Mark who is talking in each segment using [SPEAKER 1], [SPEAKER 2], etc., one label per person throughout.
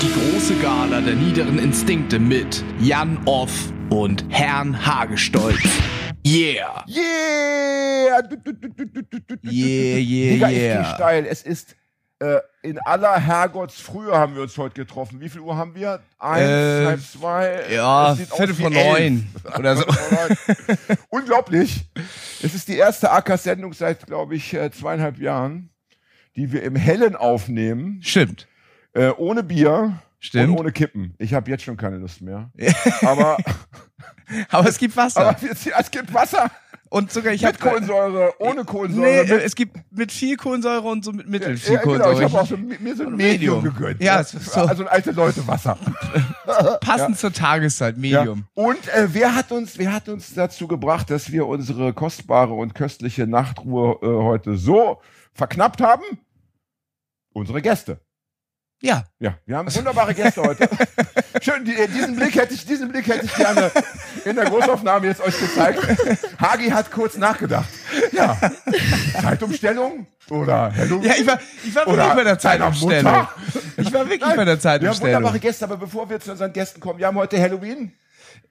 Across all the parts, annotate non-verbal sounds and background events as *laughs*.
[SPEAKER 1] Die große Gala der niederen Instinkte mit Jan Off und Herrn Hagestolz. Yeah!
[SPEAKER 2] Yeah!
[SPEAKER 1] Yeah, yeah,
[SPEAKER 2] Digga, ich
[SPEAKER 1] yeah.
[SPEAKER 2] geh steil. Es ist äh, in aller Herrgottsfrühe haben wir uns heute getroffen. Wie viel Uhr haben wir? Eins,
[SPEAKER 1] Äh,
[SPEAKER 2] halb zwei?
[SPEAKER 1] ja, Viertel vor neun oder so. *laughs*
[SPEAKER 2] Unglaublich. Es ist die erste AK-Sendung seit, glaube ich, äh, zweieinhalb Jahren, die wir im Hellen aufnehmen,
[SPEAKER 1] Stimmt.
[SPEAKER 2] äh, ohne Bier
[SPEAKER 1] Stimmt.
[SPEAKER 2] und ohne Kippen. Ich habe jetzt schon keine Lust mehr. *laughs* aber,
[SPEAKER 1] Aber es gibt Wasser.
[SPEAKER 2] aber es gibt Wasser
[SPEAKER 1] und sogar ich
[SPEAKER 2] mit
[SPEAKER 1] habe
[SPEAKER 2] Kohlensäure, ohne Kohlensäure.
[SPEAKER 1] Nee,
[SPEAKER 2] mit
[SPEAKER 1] es gibt mit viel Kohlensäure und so mit mittel viel
[SPEAKER 2] Ja, genau,
[SPEAKER 1] Kohlensäure.
[SPEAKER 2] ich habe auch so, mir so ein Medium,
[SPEAKER 1] Medium.
[SPEAKER 2] gegönnt.
[SPEAKER 1] Ja,
[SPEAKER 2] ne?
[SPEAKER 1] so.
[SPEAKER 2] Also ein alte Leute Wasser. *laughs*
[SPEAKER 1] Passend zur Tageszeit, Medium.
[SPEAKER 2] Ja. Und äh, wer hat uns, wer hat uns dazu gebracht, dass wir unsere kostbare und köstliche Nachtruhe äh, heute so verknappt haben? Unsere Gäste.
[SPEAKER 1] Ja.
[SPEAKER 2] Ja, wir haben wunderbare Gäste heute. *laughs* Schön, die, diesen Blick hätte ich, diesen Blick hätte ich gerne in der Großaufnahme jetzt euch gezeigt. Hagi hat kurz nachgedacht. Ja, Zeitumstellung oder Halloween?
[SPEAKER 1] Ja, ich war, ich war wirklich bei der Zeitumstellung. Ich war wirklich
[SPEAKER 2] Nein,
[SPEAKER 1] bei der
[SPEAKER 2] Wir haben
[SPEAKER 1] Zeitumstellung.
[SPEAKER 2] wunderbare Gäste, aber bevor wir zu unseren Gästen kommen, wir haben heute Halloween,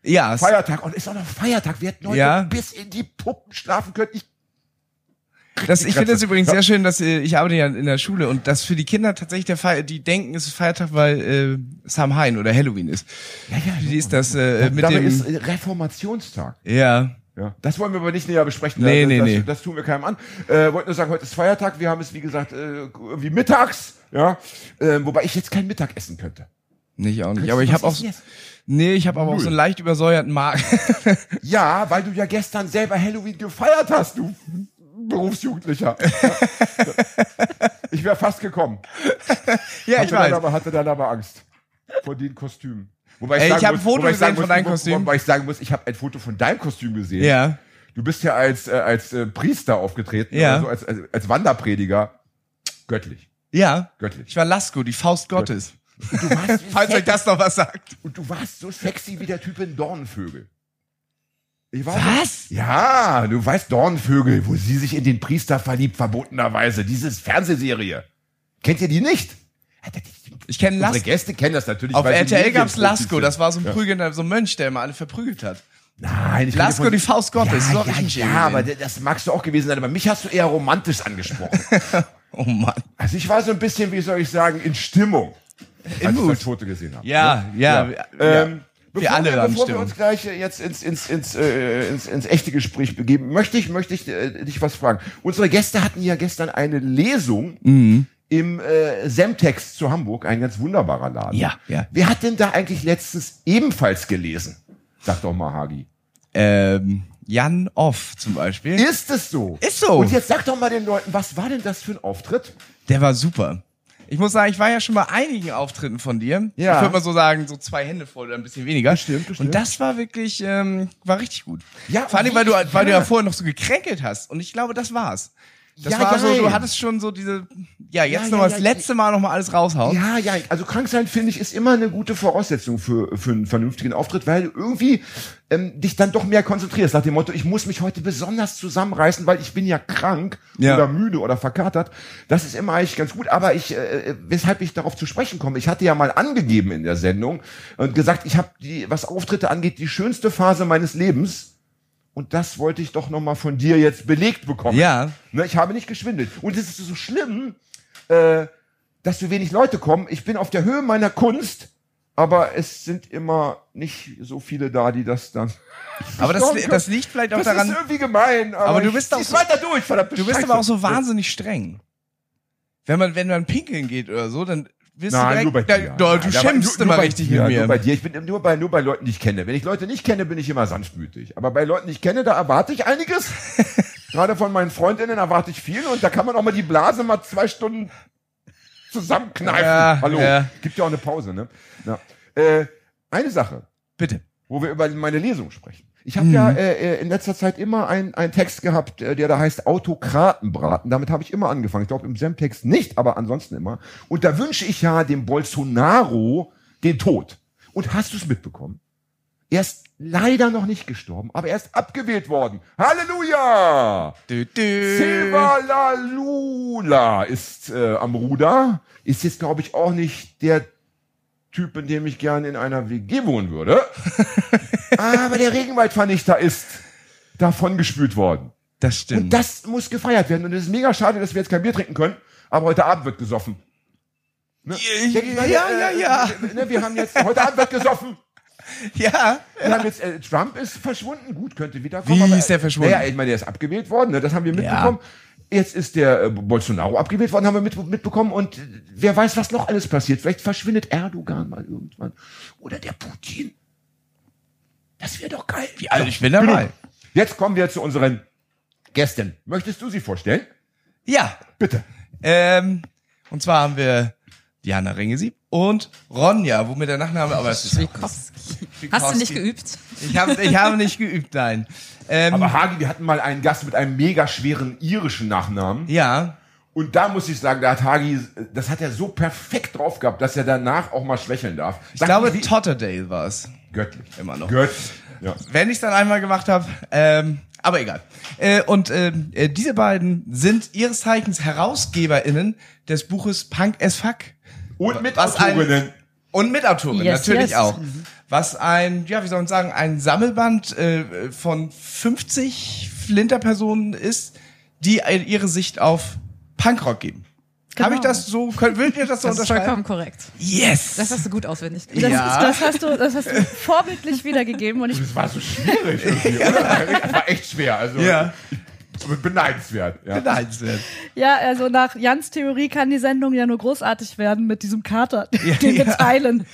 [SPEAKER 1] Ja,
[SPEAKER 2] Feiertag und ist auch noch Feiertag. Wir hätten heute
[SPEAKER 1] Ja.
[SPEAKER 2] bis in die Puppen schlafen können. Ich,
[SPEAKER 1] das, ich finde das übrigens sehr schön, dass äh, ich arbeite ja in der Schule und dass für die Kinder tatsächlich der Feier, die denken, es ist Feiertag, weil äh, Samhain oder Halloween ist.
[SPEAKER 2] ja, ja,
[SPEAKER 1] Wie ist das äh, mit
[SPEAKER 2] Dabei
[SPEAKER 1] dem?
[SPEAKER 2] ist Reformationstag.
[SPEAKER 1] ja,
[SPEAKER 2] Ja, das wollen wir aber nicht näher besprechen.
[SPEAKER 1] Nee,
[SPEAKER 2] das,
[SPEAKER 1] nee,
[SPEAKER 2] das,
[SPEAKER 1] nee.
[SPEAKER 2] das tun wir keinem an. Äh, wollten nur sagen, heute ist Feiertag. Wir haben es, wie gesagt, äh, irgendwie mittags. Ja, äh, wobei ich jetzt kein Mittag essen könnte.
[SPEAKER 1] nicht auch nicht.
[SPEAKER 2] Kannst
[SPEAKER 1] Aber ich habe auch,
[SPEAKER 2] jetzt?
[SPEAKER 1] nee, ich habe aber auch so einen leicht übersäuerten Magen. *laughs*
[SPEAKER 2] Ja, weil du ja gestern selber Halloween gefeiert hast, du Berufsjugendlicher. *laughs* ich wäre fast gekommen.
[SPEAKER 1] ja,
[SPEAKER 2] hatte
[SPEAKER 1] ich weiß.
[SPEAKER 2] aber, hatte dann aber Angst vor den Kostümen. Wobei
[SPEAKER 1] Ey, ich hab ein Foto
[SPEAKER 2] ich
[SPEAKER 1] gesehen von
[SPEAKER 2] muss-
[SPEAKER 1] deinem Kostüm.
[SPEAKER 2] Wobei ich sagen muss, ich habe ein Foto von deinem Kostüm gesehen.
[SPEAKER 1] Ja,
[SPEAKER 2] Du bist ja als, äh, als äh, Priester aufgetreten,
[SPEAKER 1] Ja.
[SPEAKER 2] also als, als, als Wanderprediger. Göttlich.
[SPEAKER 1] ja.
[SPEAKER 2] Göttlich.
[SPEAKER 1] Ich war Lasko, die Faust Gottes.
[SPEAKER 2] Und du warst, *laughs*
[SPEAKER 1] Falls euch das noch was sagt.
[SPEAKER 2] und du warst so sexy wie der Typ in Dornenvögel. Ich
[SPEAKER 1] Was?
[SPEAKER 2] Ja, du weißt Dornenvögel, wo sie sich in den Priester verliebt, verbotenerweise. Dieses Fernsehserie. Kennt ihr die nicht?
[SPEAKER 1] Ich kenne
[SPEAKER 2] Unsere
[SPEAKER 1] Lasko.
[SPEAKER 2] Gäste kennen das natürlich.
[SPEAKER 1] Auf RTL gab's Lasko, das war so ein
[SPEAKER 2] Ja.
[SPEAKER 1] prügelnder, so ein Mönch, der immer alle verprügelt hat.
[SPEAKER 2] Nein, ich
[SPEAKER 1] Lasko,
[SPEAKER 2] rede
[SPEAKER 1] die Faust Gottes.
[SPEAKER 2] Ja, ja,
[SPEAKER 1] ich
[SPEAKER 2] ja,
[SPEAKER 1] eben
[SPEAKER 2] aber das magst du auch gewesen sein. Aber mich hast du eher romantisch angesprochen. *laughs*
[SPEAKER 1] Oh Mann.
[SPEAKER 2] also ich war so ein bisschen, wie soll ich sagen, in Stimmung,
[SPEAKER 1] In
[SPEAKER 2] als ich
[SPEAKER 1] Mut.
[SPEAKER 2] das Foto gesehen habe.
[SPEAKER 1] Ja, ja.
[SPEAKER 2] Ja.
[SPEAKER 1] ja.
[SPEAKER 2] Ähm,
[SPEAKER 1] Wir
[SPEAKER 2] bevor
[SPEAKER 1] alle
[SPEAKER 2] wir, bevor wir uns gleich jetzt ins, ins, ins, äh, ins, ins echte Gespräch begeben, möchte ich, möchte ich äh, dich was fragen. Unsere Gäste hatten ja gestern eine Lesung
[SPEAKER 1] Mhm.
[SPEAKER 2] im äh, Semtex zu Hamburg, ein ganz wunderbarer Laden.
[SPEAKER 1] Ja, ja.
[SPEAKER 2] Wer hat denn da eigentlich letztens ebenfalls gelesen? Sag doch mal, Hagi.
[SPEAKER 1] Ähm, Jan Off zum Beispiel.
[SPEAKER 2] Ist es so?
[SPEAKER 1] Ist so.
[SPEAKER 2] Und jetzt sag doch mal den Leuten, was war denn das für ein Auftritt?
[SPEAKER 1] Der war super. Ich muss sagen, ich war ja schon bei einigen Auftritten von dir.
[SPEAKER 2] Ja.
[SPEAKER 1] Ich würde mal so sagen, so zwei Hände voll oder ein bisschen weniger.
[SPEAKER 2] Bestimmt, bestimmt.
[SPEAKER 1] Und das war wirklich, ähm, war richtig gut.
[SPEAKER 2] Ja,
[SPEAKER 1] Vor allem, weil du, weil du
[SPEAKER 2] ja
[SPEAKER 1] vorher noch so gekränkelt hast. Und ich glaube, das war's. Das
[SPEAKER 2] Ja,
[SPEAKER 1] war so, du hattest schon so diese, ja, jetzt
[SPEAKER 2] Ja,
[SPEAKER 1] noch mal
[SPEAKER 2] ja,
[SPEAKER 1] das
[SPEAKER 2] ja.
[SPEAKER 1] letzte Mal noch mal alles raushauen.
[SPEAKER 2] Ja, ja, also krank sein, finde ich, ist immer eine gute Voraussetzung für, für einen vernünftigen Auftritt, weil du irgendwie ähm, dich dann doch mehr konzentrierst, nach dem Motto, ich muss mich heute besonders zusammenreißen, weil ich bin ja krank
[SPEAKER 1] Ja.
[SPEAKER 2] oder müde oder verkatert. Das ist immer eigentlich ganz gut, aber ich, äh, weshalb ich darauf zu sprechen komme, ich hatte ja mal angegeben in der Sendung und gesagt, ich habe die, was Auftritte angeht, die schönste Phase meines Lebens. Und das wollte ich doch noch mal von dir jetzt belegt bekommen.
[SPEAKER 1] Ja.
[SPEAKER 2] Ne, ich habe nicht geschwindelt. Und es ist so schlimm, äh, dass so wenig Leute kommen. Ich bin auf der Höhe meiner Kunst, aber es sind immer nicht so viele da, die das dann.
[SPEAKER 1] Aber das, das liegt vielleicht auch
[SPEAKER 2] Das
[SPEAKER 1] daran,
[SPEAKER 2] ist irgendwie gemein. Aber,
[SPEAKER 1] Aber du bist
[SPEAKER 2] zieh's
[SPEAKER 1] so-
[SPEAKER 2] weiter durch, verdammte
[SPEAKER 1] du bist
[SPEAKER 2] Scheiße.
[SPEAKER 1] aber auch so wahnsinnig streng. Wenn man, wenn man pinkeln geht oder so, dann wirst
[SPEAKER 2] Nein,
[SPEAKER 1] du
[SPEAKER 2] nur bei
[SPEAKER 1] direkt,
[SPEAKER 2] dir.
[SPEAKER 1] da, du
[SPEAKER 2] nur- nur
[SPEAKER 1] immer
[SPEAKER 2] bei
[SPEAKER 1] richtig
[SPEAKER 2] dir,
[SPEAKER 1] mit mir.
[SPEAKER 2] Nur bei dir. Ich bin nur bei, nur bei Leuten, die ich kenne. Wenn ich Leute nicht kenne, bin ich immer sanftmütig. Aber bei Leuten, die ich kenne, da erwarte ich einiges. *laughs* Gerade von meinen Freundinnen erwarte ich viel. Und da kann man auch mal die Blase mal zwei Stunden zusammenkneifen.
[SPEAKER 1] Ja,
[SPEAKER 2] Hallo.
[SPEAKER 1] ja.
[SPEAKER 2] Gibt ja auch eine Pause, ne? Ja. Äh, eine Sache,
[SPEAKER 1] Bitte.
[SPEAKER 2] wo wir über meine Lesung sprechen. Ich habe ja äh, äh, in letzter Zeit immer ein- einen Text gehabt, äh, der da heißt Autokratenbraten. Damit habe ich immer angefangen. Ich glaube im Sem-Text nicht, aber ansonsten immer. Und da wünsche ich ja dem Bolsonaro den Tod. Und hast du es mitbekommen? Er ist leider noch nicht gestorben, aber er ist abgewählt worden. Halleluja!
[SPEAKER 1] Dü, dü.
[SPEAKER 2] Silva Lalula ist äh, am Ruder. Ist jetzt, glaube ich, auch nicht der Typ, in dem ich gerne in einer WG wohnen würde. *laughs* aber der Regenwaldvernichter ist davon gespült worden.
[SPEAKER 1] Das stimmt.
[SPEAKER 2] Und das muss gefeiert werden. Und es ist mega schade, dass wir jetzt kein Bier trinken können, aber heute Abend wird gesoffen. Ne?
[SPEAKER 1] Ja,
[SPEAKER 2] mal,
[SPEAKER 1] ja, ja, ja.
[SPEAKER 2] äh, Ne, wir haben jetzt, heute Abend wird gesoffen. *laughs*
[SPEAKER 1] ja.
[SPEAKER 2] Wir haben jetzt, äh, Trump ist verschwunden. Gut, könnte wiederkommen.
[SPEAKER 1] Wie
[SPEAKER 2] aber,
[SPEAKER 1] ist der verschwunden?
[SPEAKER 2] Naja, ich meine, der ist abgewählt worden, ne? das haben wir mitbekommen. Jetzt ist der äh, Bolsonaro abgewählt worden, haben wir mit, mitbekommen. Und äh, wer weiß, was noch alles passiert. Vielleicht verschwindet Erdogan mal irgendwann. Oder der Putin. Das wäre doch geil.
[SPEAKER 1] Ja, also ich bin dabei.
[SPEAKER 2] Jetzt kommen wir zu unseren Gästen. Möchtest du sie vorstellen?
[SPEAKER 1] Ja.
[SPEAKER 2] Bitte.
[SPEAKER 1] Ähm, und zwar haben wir Diana Ringesieb und Ronja, wo mir der Nachname, aber es ist
[SPEAKER 3] Schwikowski. Hast du nicht geübt?
[SPEAKER 1] Ich habe ich habe nicht geübt, nein. Ähm,
[SPEAKER 2] Aber Hagi, wir hatten mal einen Gast mit einem mega schweren irischen Nachnamen.
[SPEAKER 1] ja,
[SPEAKER 2] Und da muss ich sagen, da hat Hagi, das hat er so perfekt drauf gehabt, dass er danach auch mal schwächeln darf.
[SPEAKER 1] ich
[SPEAKER 2] Sag
[SPEAKER 1] glaube
[SPEAKER 2] mir, wie-
[SPEAKER 1] Totterdale war es.
[SPEAKER 2] göttlich.
[SPEAKER 1] Immer noch.
[SPEAKER 2] Göttlich. Ja.
[SPEAKER 1] Wenn ich es dann einmal gemacht habe, ähm, aber egal. Äh, und ähm, äh, diese beiden sind ihres Zeichens HerausgeberInnen des Buches Punk as Fuck.
[SPEAKER 2] Und mit
[SPEAKER 1] Was ein-
[SPEAKER 2] Autorinnen.
[SPEAKER 1] Und Mitautorin,
[SPEAKER 3] Yes,
[SPEAKER 1] natürlich
[SPEAKER 3] yes.
[SPEAKER 1] auch. Was ein, ja, wie soll man sagen, ein Sammelband äh, von 50 Flinterpersonen ist, die ihre Sicht auf Punkrock geben.
[SPEAKER 3] Genau.
[SPEAKER 1] Habe ich das so, könnt, würdet ihr das so
[SPEAKER 3] Das ist vollkommen
[SPEAKER 1] unterschreiben?
[SPEAKER 3] korrekt.
[SPEAKER 1] Yes!
[SPEAKER 3] Das hast du gut auswendig
[SPEAKER 4] Das.
[SPEAKER 1] Ja.
[SPEAKER 4] ist, das hast du, das hast du vorbildlich wiedergegeben und ich
[SPEAKER 2] Das war so schwierig oder? *laughs* Das war echt schwer. Also
[SPEAKER 1] Ja.
[SPEAKER 2] Beneidenswert. Ja.
[SPEAKER 1] Beneidenswert.
[SPEAKER 4] ja, also nach Jans Theorie kann die Sendung ja nur großartig werden mit diesem Kater,
[SPEAKER 1] Ja,
[SPEAKER 4] den wir
[SPEAKER 1] ja.
[SPEAKER 4] teilen.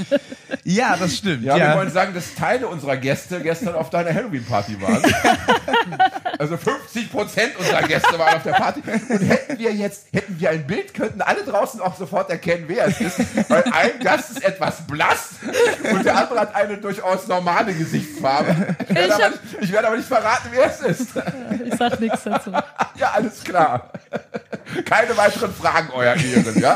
[SPEAKER 1] Ja, das stimmt.
[SPEAKER 2] Ja,
[SPEAKER 1] Ja,
[SPEAKER 2] wir wollen sagen, dass Teile unserer Gäste gestern auf deiner Halloween-Party waren. *laughs* also 50 Prozent unserer Gäste waren auf der Party. Und hätten wir jetzt, hätten wir ein Bild, könnten alle draußen auch sofort erkennen, wer es ist. Weil ein Gast ist etwas blass und der andere hat eine durchaus normale Gesichtsfarbe. Ich werde,
[SPEAKER 4] Ich
[SPEAKER 2] nicht, ich werde aber nicht verraten, wer es ist.
[SPEAKER 4] Ich sag nichts dazu. *laughs*
[SPEAKER 2] Ja, alles klar. Keine weiteren Fragen, euer Ehren, ja?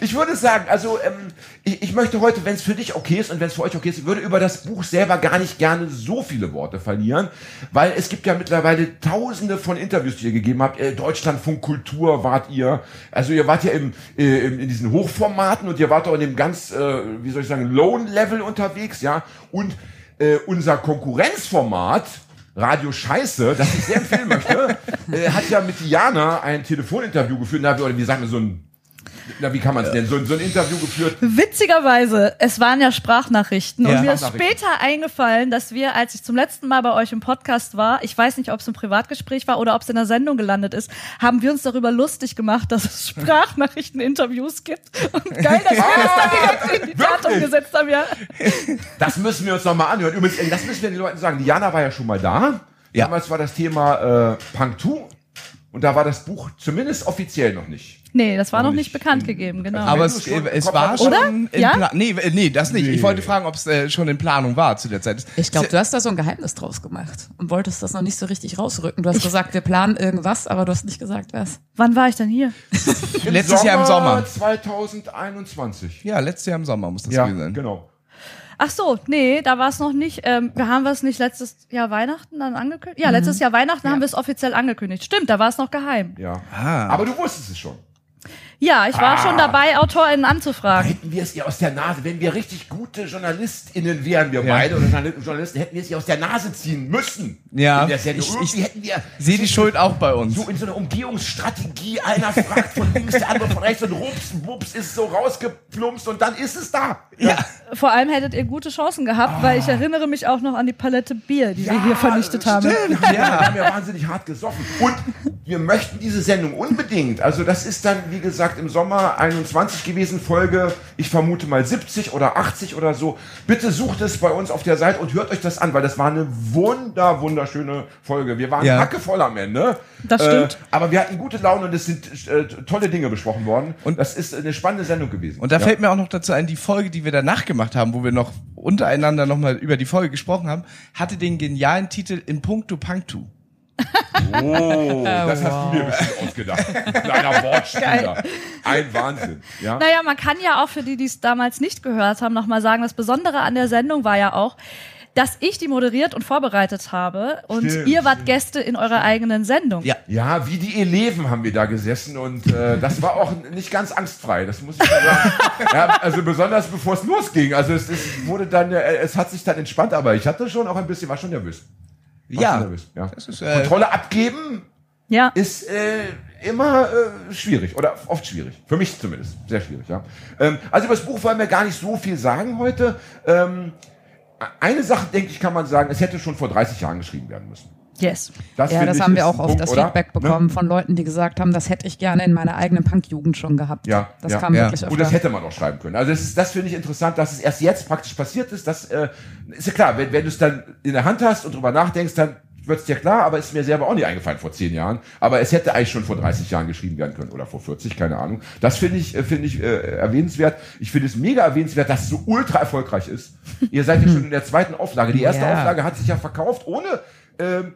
[SPEAKER 2] Ich würde sagen, also ähm, ich, ich möchte heute, wenn es für dich okay ist und wenn es für euch okay ist, würde über das Buch selber gar nicht gerne so viele Worte verlieren, weil es gibt ja mittlerweile tausende von Interviews, die ihr gegeben habt. Äh, Deutschlandfunk Kultur wart ihr. Also ihr wart ja im, äh, in diesen Hochformaten und ihr wart auch in dem ganz, äh, wie soll ich sagen, Low-Level unterwegs, ja. Und äh, unser Konkurrenzformat, Radio Scheiße, das ich sehr empfehlen möchte, *laughs* äh, hat ja mit Diana ein Telefoninterview geführt, na, oder wie sagen wir, so ein, na, wie kann man es nennen, so, ein- so ein Interview geführt.
[SPEAKER 4] Witzigerweise, es waren ja Sprachnachrichten
[SPEAKER 1] Ja.
[SPEAKER 4] und mir ist später eingefallen, dass wir, als ich zum letzten Mal bei euch im Podcast war, ich weiß nicht, ob es ein Privatgespräch war oder ob es in der Sendung gelandet ist, haben wir uns darüber lustig gemacht, dass es *laughs* Sprachnachrichten-Interviews gibt. Und geil, dass wir das dann direkt in die Tat umgesetzt haben, ja.
[SPEAKER 2] Das müssen wir uns nochmal anhören. Übrigens, das müssen wir den Leuten sagen. Diana war ja schon mal da.
[SPEAKER 1] Ja.
[SPEAKER 2] Damals war das Thema äh, Punk 2 und da war das Buch zumindest offiziell noch nicht.
[SPEAKER 4] Nee, das war noch nicht bekannt gegeben, genau.
[SPEAKER 1] Aber es, es war schon
[SPEAKER 4] Oder?
[SPEAKER 1] in
[SPEAKER 4] Ja?
[SPEAKER 1] Plan. Nee, nee, das nicht. Ich wollte fragen, ob es äh, schon in Planung war zu der Zeit.
[SPEAKER 3] Ich glaube, du hast da so ein Geheimnis draus gemacht und wolltest das noch nicht so richtig rausrücken. Du hast gesagt, wir planen irgendwas, aber du hast nicht gesagt, was.
[SPEAKER 4] Wann war ich denn hier? *laughs*
[SPEAKER 1] Letztes Jahr im Sommer.
[SPEAKER 2] 2021.
[SPEAKER 1] Ja, letztes Jahr im Sommer muss das
[SPEAKER 2] Ja,
[SPEAKER 1] gewesen sein.
[SPEAKER 2] genau.
[SPEAKER 4] Ach so, nee, da war es noch nicht. Ähm, wir haben wir es nicht letztes Jahr Weihnachten dann angekündigt? Ja, letztes Jahr Weihnachten haben wir es offiziell angekündigt. Stimmt, da war es noch geheim.
[SPEAKER 2] Ja.
[SPEAKER 1] Ah.
[SPEAKER 2] Aber du wusstest es schon.
[SPEAKER 4] Ja, ich war schon dabei, AutorInnen anzufragen.
[SPEAKER 2] Hätten wir es ihr aus der Nase, wenn wir richtig gute JournalistInnen wären, wir
[SPEAKER 1] Ja.
[SPEAKER 2] beide oder Journal- Journalisten, hätten wir es ihr aus der Nase ziehen müssen.
[SPEAKER 1] Ja. Ich-
[SPEAKER 2] hätten wir
[SPEAKER 1] Sehe die Schuld auch bei uns.
[SPEAKER 2] so in so einer Umgehungsstrategie, einer fragt von links, der andere von rechts und rups, wups, ist so rausgeplumpst und dann ist es da.
[SPEAKER 1] Ja.
[SPEAKER 4] Vor allem hättet ihr gute Chancen gehabt, weil ich erinnere mich auch noch an die Palette Bier, die wir hier vernichtet haben.
[SPEAKER 2] Stimmt, ja. Wir haben ja wahnsinnig hart gesoffen. Und wir möchten diese Sendung unbedingt. Also das ist dann, wie gesagt, im Sommer 21 gewesen, Folge, ich vermute mal 70 oder 80 oder so. Bitte sucht es bei uns auf der Seite und hört euch das an, weil das war eine wunder, wunderschöne Folge. Wir waren
[SPEAKER 1] Ja.
[SPEAKER 2] hackevoll am Ende.
[SPEAKER 4] Das stimmt.
[SPEAKER 2] Äh, aber wir hatten gute Laune und es sind äh, tolle Dinge besprochen worden.
[SPEAKER 1] Und-
[SPEAKER 2] Und das ist eine spannende Sendung gewesen.
[SPEAKER 1] Und da
[SPEAKER 2] Ja.
[SPEAKER 1] fällt mir auch noch dazu ein, die Folge, die wir danach gemacht haben, wo wir noch untereinander nochmal über die Folge gesprochen haben, hatte den genialen Titel In Puncto Punctu.
[SPEAKER 2] Oh, das hast du dir bestimmt ausgedacht. Kleiner Wortspieler. Ein Wahnsinn. Ja?
[SPEAKER 4] Naja, man kann ja auch für die, die es damals nicht gehört haben, nochmal sagen, das Besondere an der Sendung war ja auch, dass ich die moderiert und vorbereitet habe und
[SPEAKER 2] Stimmt,
[SPEAKER 4] ihr wart
[SPEAKER 2] stimmt.
[SPEAKER 4] Gäste in eurer eigenen Sendung.
[SPEAKER 1] Ja.
[SPEAKER 2] Ja, wie die Eleven haben wir da gesessen und äh, das war auch nicht ganz angstfrei, das muss ich mal sagen. *laughs* ja, also besonders bevor es losging. Also es, es wurde dann, äh, es hat sich dann entspannt, aber ich hatte schon auch ein bisschen, war schon nervös.
[SPEAKER 1] Ja.
[SPEAKER 2] ja.
[SPEAKER 1] Das ist, äh,
[SPEAKER 2] Kontrolle abgeben
[SPEAKER 4] Ja.
[SPEAKER 2] ist äh, immer äh, schwierig oder oft schwierig. Für mich zumindest. Sehr schwierig, ja. Ähm, also über das Buch wollen wir gar nicht so viel sagen heute. Ähm, eine Sache, denke ich, kann man sagen, es hätte schon vor 30 Jahren geschrieben werden müssen.
[SPEAKER 4] Yes.
[SPEAKER 3] Ja,
[SPEAKER 2] finde
[SPEAKER 3] das haben wir auch oft
[SPEAKER 2] Punkt,
[SPEAKER 3] das
[SPEAKER 2] oder?
[SPEAKER 3] Feedback
[SPEAKER 2] Ne?
[SPEAKER 3] bekommen von Leuten, die gesagt haben, das hätte ich gerne in meiner eigenen Punk-Jugend schon gehabt.
[SPEAKER 2] Ja,
[SPEAKER 3] das
[SPEAKER 2] ja.
[SPEAKER 3] kam
[SPEAKER 1] Ja.
[SPEAKER 3] wirklich öfter.
[SPEAKER 2] Und das hätte man auch schreiben können. Also das, ist, das finde ich interessant, dass es erst jetzt praktisch passiert ist. Das äh, ist ja klar, wenn, wenn du es dann in der Hand hast und drüber nachdenkst, dann wird es dir klar, aber ist mir selber auch nicht eingefallen vor zehn Jahren. Aber es hätte eigentlich schon vor 30 Jahren geschrieben werden können oder vor 40, keine Ahnung. Das finde ich, äh, finde ich äh, erwähnenswert. Ich finde es mega erwähnenswert, dass es so ultra erfolgreich ist. Ihr seid ja *laughs* schon in der zweiten Auflage. Die erste
[SPEAKER 3] Ja.
[SPEAKER 2] Auflage hat sich ja verkauft ohne ähm, äh,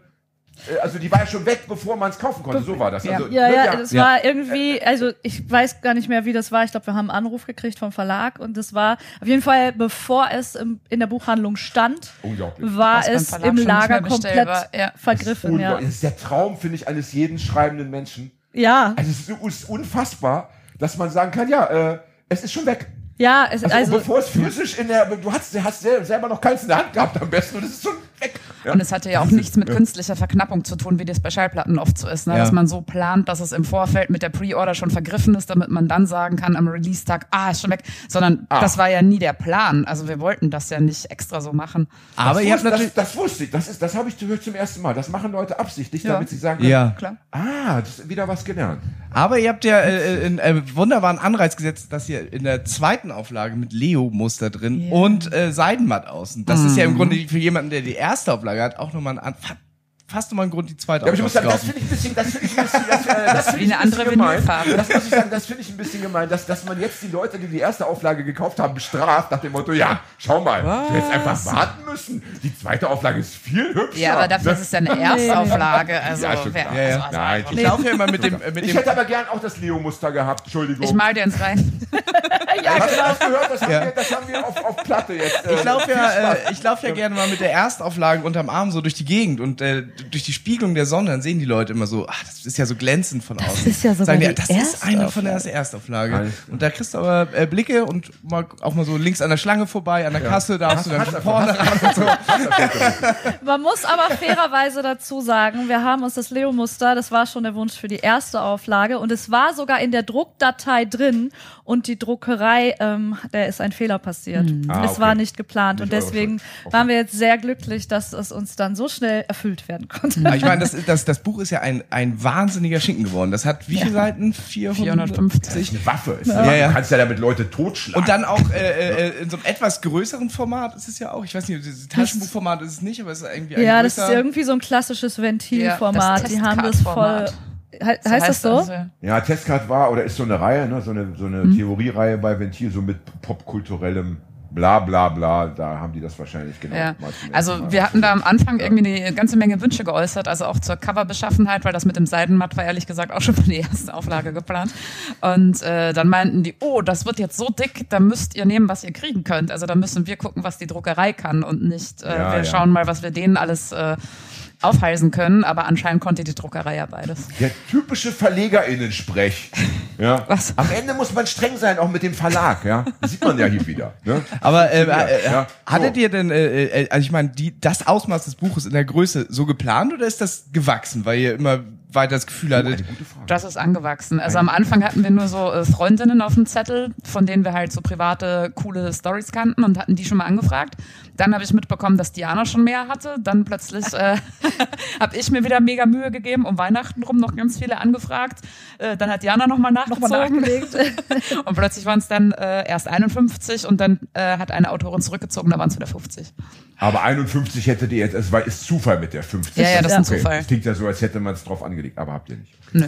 [SPEAKER 2] also die war ja schon weg, bevor man es kaufen konnte. So war das.
[SPEAKER 3] Ja.
[SPEAKER 2] Also,
[SPEAKER 4] Ja,
[SPEAKER 2] ne,
[SPEAKER 4] ja, das
[SPEAKER 1] Ja.
[SPEAKER 4] war irgendwie, also ich weiß gar nicht mehr, wie das war. Ich glaube, wir haben einen Anruf gekriegt vom Verlag und das war auf jeden Fall, bevor es im, in der Buchhandlung stand, war es im Lager komplett
[SPEAKER 3] ja.
[SPEAKER 4] vergriffen. Ja.
[SPEAKER 2] Unglaublich. Das ist der Traum, finde ich, eines jeden schreibenden Menschen.
[SPEAKER 4] ja,
[SPEAKER 2] Also es ist, ist unfassbar, dass man sagen kann, ja, äh, es ist schon weg.
[SPEAKER 4] ja, es,
[SPEAKER 2] Also,
[SPEAKER 4] also,
[SPEAKER 2] bevor es physisch in der, du hast, hast sel- selber noch keins in der Hand gehabt am besten und es ist schon weg. Ja.
[SPEAKER 3] Und es hatte ja auch *laughs* nichts mit künstlicher Verknappung zu tun, wie das bei Schallplatten oft so ist, ne?
[SPEAKER 1] Ja.
[SPEAKER 3] dass man so plant, dass es im Vorfeld mit der Pre-Order schon vergriffen ist, damit man dann sagen kann am Release-Tag, ah, ist schon weg. Sondern
[SPEAKER 2] Ah.
[SPEAKER 3] das war ja nie der Plan. Also wir wollten das ja nicht extra so machen.
[SPEAKER 1] aber
[SPEAKER 2] das,
[SPEAKER 1] ihr habt
[SPEAKER 2] wusste, das, das wusste ich, das, ist, das habe ich gehört zum ersten Mal. Das machen Leute absichtlich,
[SPEAKER 3] Ja.
[SPEAKER 2] damit sie sagen können,
[SPEAKER 1] Ja.
[SPEAKER 3] Klar.
[SPEAKER 2] ah, das ist wieder was gelernt.
[SPEAKER 1] Aber ihr habt ja äh, einen äh, wunderbaren Anreiz gesetzt, dass ihr in der zweiten Auflage mit Leo-Muster drin
[SPEAKER 3] Ja.
[SPEAKER 1] und äh, Seidenmatt außen. Das ist ja im Grunde für jemanden, der die erste Auflage hat, auch nochmal ein an, fa- fast nochmal ein Grund, die zweite
[SPEAKER 2] Ja, aber ich muss sagen, das
[SPEAKER 1] kaufen.
[SPEAKER 2] finde ich ein bisschen, das finde ich ein bisschen, das, äh, *laughs* das finde ich
[SPEAKER 3] eine
[SPEAKER 2] ein bisschen gemein. Das muss ich sagen, das finde ich ein bisschen gemein, dass, dass man jetzt die Leute, die die erste Auflage gekauft haben, bestraft nach dem Motto, ja, schau mal, du hättest einfach warten müssen. Die zweite Auflage ist viel hübscher.
[SPEAKER 3] Ja, aber dafür
[SPEAKER 2] Ne?
[SPEAKER 3] ist es ja eine Erstauflage. Also,
[SPEAKER 2] Ja, schon
[SPEAKER 3] wer,
[SPEAKER 2] klar.
[SPEAKER 1] Ja, ja.
[SPEAKER 3] Also,
[SPEAKER 2] Nein,
[SPEAKER 1] Ich laufe ja immer mit dem, äh, mit
[SPEAKER 2] Ich
[SPEAKER 1] dem
[SPEAKER 2] hätte aber gern auch das Leo-Muster gehabt, Entschuldigung.
[SPEAKER 3] ich mal dir ins rein. *laughs*
[SPEAKER 2] Hast du das gehört? Das haben,
[SPEAKER 1] Ja.
[SPEAKER 2] wir, das haben wir auf, auf Platte jetzt. äh,
[SPEAKER 1] ich laufe
[SPEAKER 2] viel
[SPEAKER 1] ja, äh, ich lauf ja gerne mal mit der Erstauflage unterm Arm so durch die Gegend und äh, durch die Spiegelung der Sonne, dann sehen die Leute immer so, ach, das ist ja so glänzend von außen.
[SPEAKER 4] ist ja sogar
[SPEAKER 1] Sagen die,
[SPEAKER 4] die
[SPEAKER 1] das ist eine von der Erstauflage. Und da kriegst du aber äh, Blicke und mal, auch mal so links an der Schlange vorbei, an der Kasse, da hast du dann vorne ran und so.
[SPEAKER 4] man muss aber fairerweise dazu sagen, wir haben uns das Leo-Muster, das war schon der Wunsch für die erste Auflage und es war sogar in der Druckdatei drin und die Druckerei, ähm, da ist ein Fehler passiert.
[SPEAKER 2] Ah,
[SPEAKER 4] es
[SPEAKER 2] okay.
[SPEAKER 4] war nicht geplant
[SPEAKER 2] Nicht
[SPEAKER 4] und deswegen waren wir jetzt sehr glücklich, dass es uns dann so schnell erfüllt werden konnte.
[SPEAKER 1] Aber ich meine, das, das, das Buch ist ja ein, ein wahnsinniger Schinken geworden. Das hat wie viele Seiten? 450?
[SPEAKER 2] Eine Waffe. Ist,
[SPEAKER 1] Ja, ja.
[SPEAKER 2] Du kannst ja damit Leute totschlagen.
[SPEAKER 1] Und dann auch äh, äh, in so einem etwas größeren Format ist es ja auch. Ich weiß nicht, dieses Taschenbuchformat ist es nicht, aber es ist irgendwie ein
[SPEAKER 4] Ja, das ist irgendwie so ein klassisches Ventilformat.
[SPEAKER 3] Ja,
[SPEAKER 4] die haben das voll. He heißt das so?
[SPEAKER 3] ja.
[SPEAKER 2] Ja, Testcard war oder ist so eine Reihe, ne, so eine, so eine
[SPEAKER 3] Mhm.
[SPEAKER 2] Theoriereihe bei Ventil, so mit popkulturellem bla bla bla. Da haben die das wahrscheinlich genau
[SPEAKER 3] Ja, also wir hatten da am *laughs* Anfang irgendwie eine ganze Menge Wünsche geäußert, also auch zur Coverbeschaffenheit, weil das mit dem Seidenmatt war ehrlich gesagt auch schon für die erste Auflage geplant. Und äh, dann meinten die, oh, das wird jetzt so dick, da müsst ihr nehmen, was ihr kriegen könnt. Also da müssen wir gucken, was die Druckerei kann und nicht, äh,
[SPEAKER 2] Ja,
[SPEAKER 3] wir
[SPEAKER 2] ja.
[SPEAKER 3] schauen mal, was wir denen alles äh, aufhalsen können. Aber anscheinend konnte die Druckerei ja beides.
[SPEAKER 2] Der typische VerlegerInnen-Sprech. Ja.
[SPEAKER 3] Was?
[SPEAKER 2] Am Ende muss man streng sein, auch mit dem Verlag. Ja. Das sieht man ja hier wieder. Ne?
[SPEAKER 1] Aber äh, äh,
[SPEAKER 2] ja.
[SPEAKER 1] hattet
[SPEAKER 2] So.
[SPEAKER 1] ihr denn, äh, äh, also ich meine, das Ausmaß des Buches in der Größe so geplant oder ist das gewachsen, weil ihr immer weiter das Gefühl
[SPEAKER 2] Gute Frage.
[SPEAKER 3] Das ist angewachsen. Also am Anfang hatten wir nur so äh, Freundinnen auf dem Zettel, von denen wir halt so private, coole Stories kannten und hatten die schon mal angefragt. Dann habe ich mitbekommen, dass Diana schon mehr hatte. Dann plötzlich äh, *laughs* habe ich mir wieder mega Mühe gegeben, um Weihnachten rum noch ganz viele angefragt. Äh, dann hat Diana nochmal nachgezogen.
[SPEAKER 4] nachgelegt. *laughs*
[SPEAKER 3] und plötzlich waren es dann äh, erst 51 und dann äh, hat eine Autorin zurückgezogen, da waren es wieder 50.
[SPEAKER 2] Aber 51 hättet ihr jetzt, es war ist Zufall mit der 50.
[SPEAKER 3] Ja, ja, das ist ein
[SPEAKER 2] okay.
[SPEAKER 3] Zufall.
[SPEAKER 2] Das klingt ja so, als hätte man es drauf angelegt, aber habt ihr nicht.
[SPEAKER 3] Nö.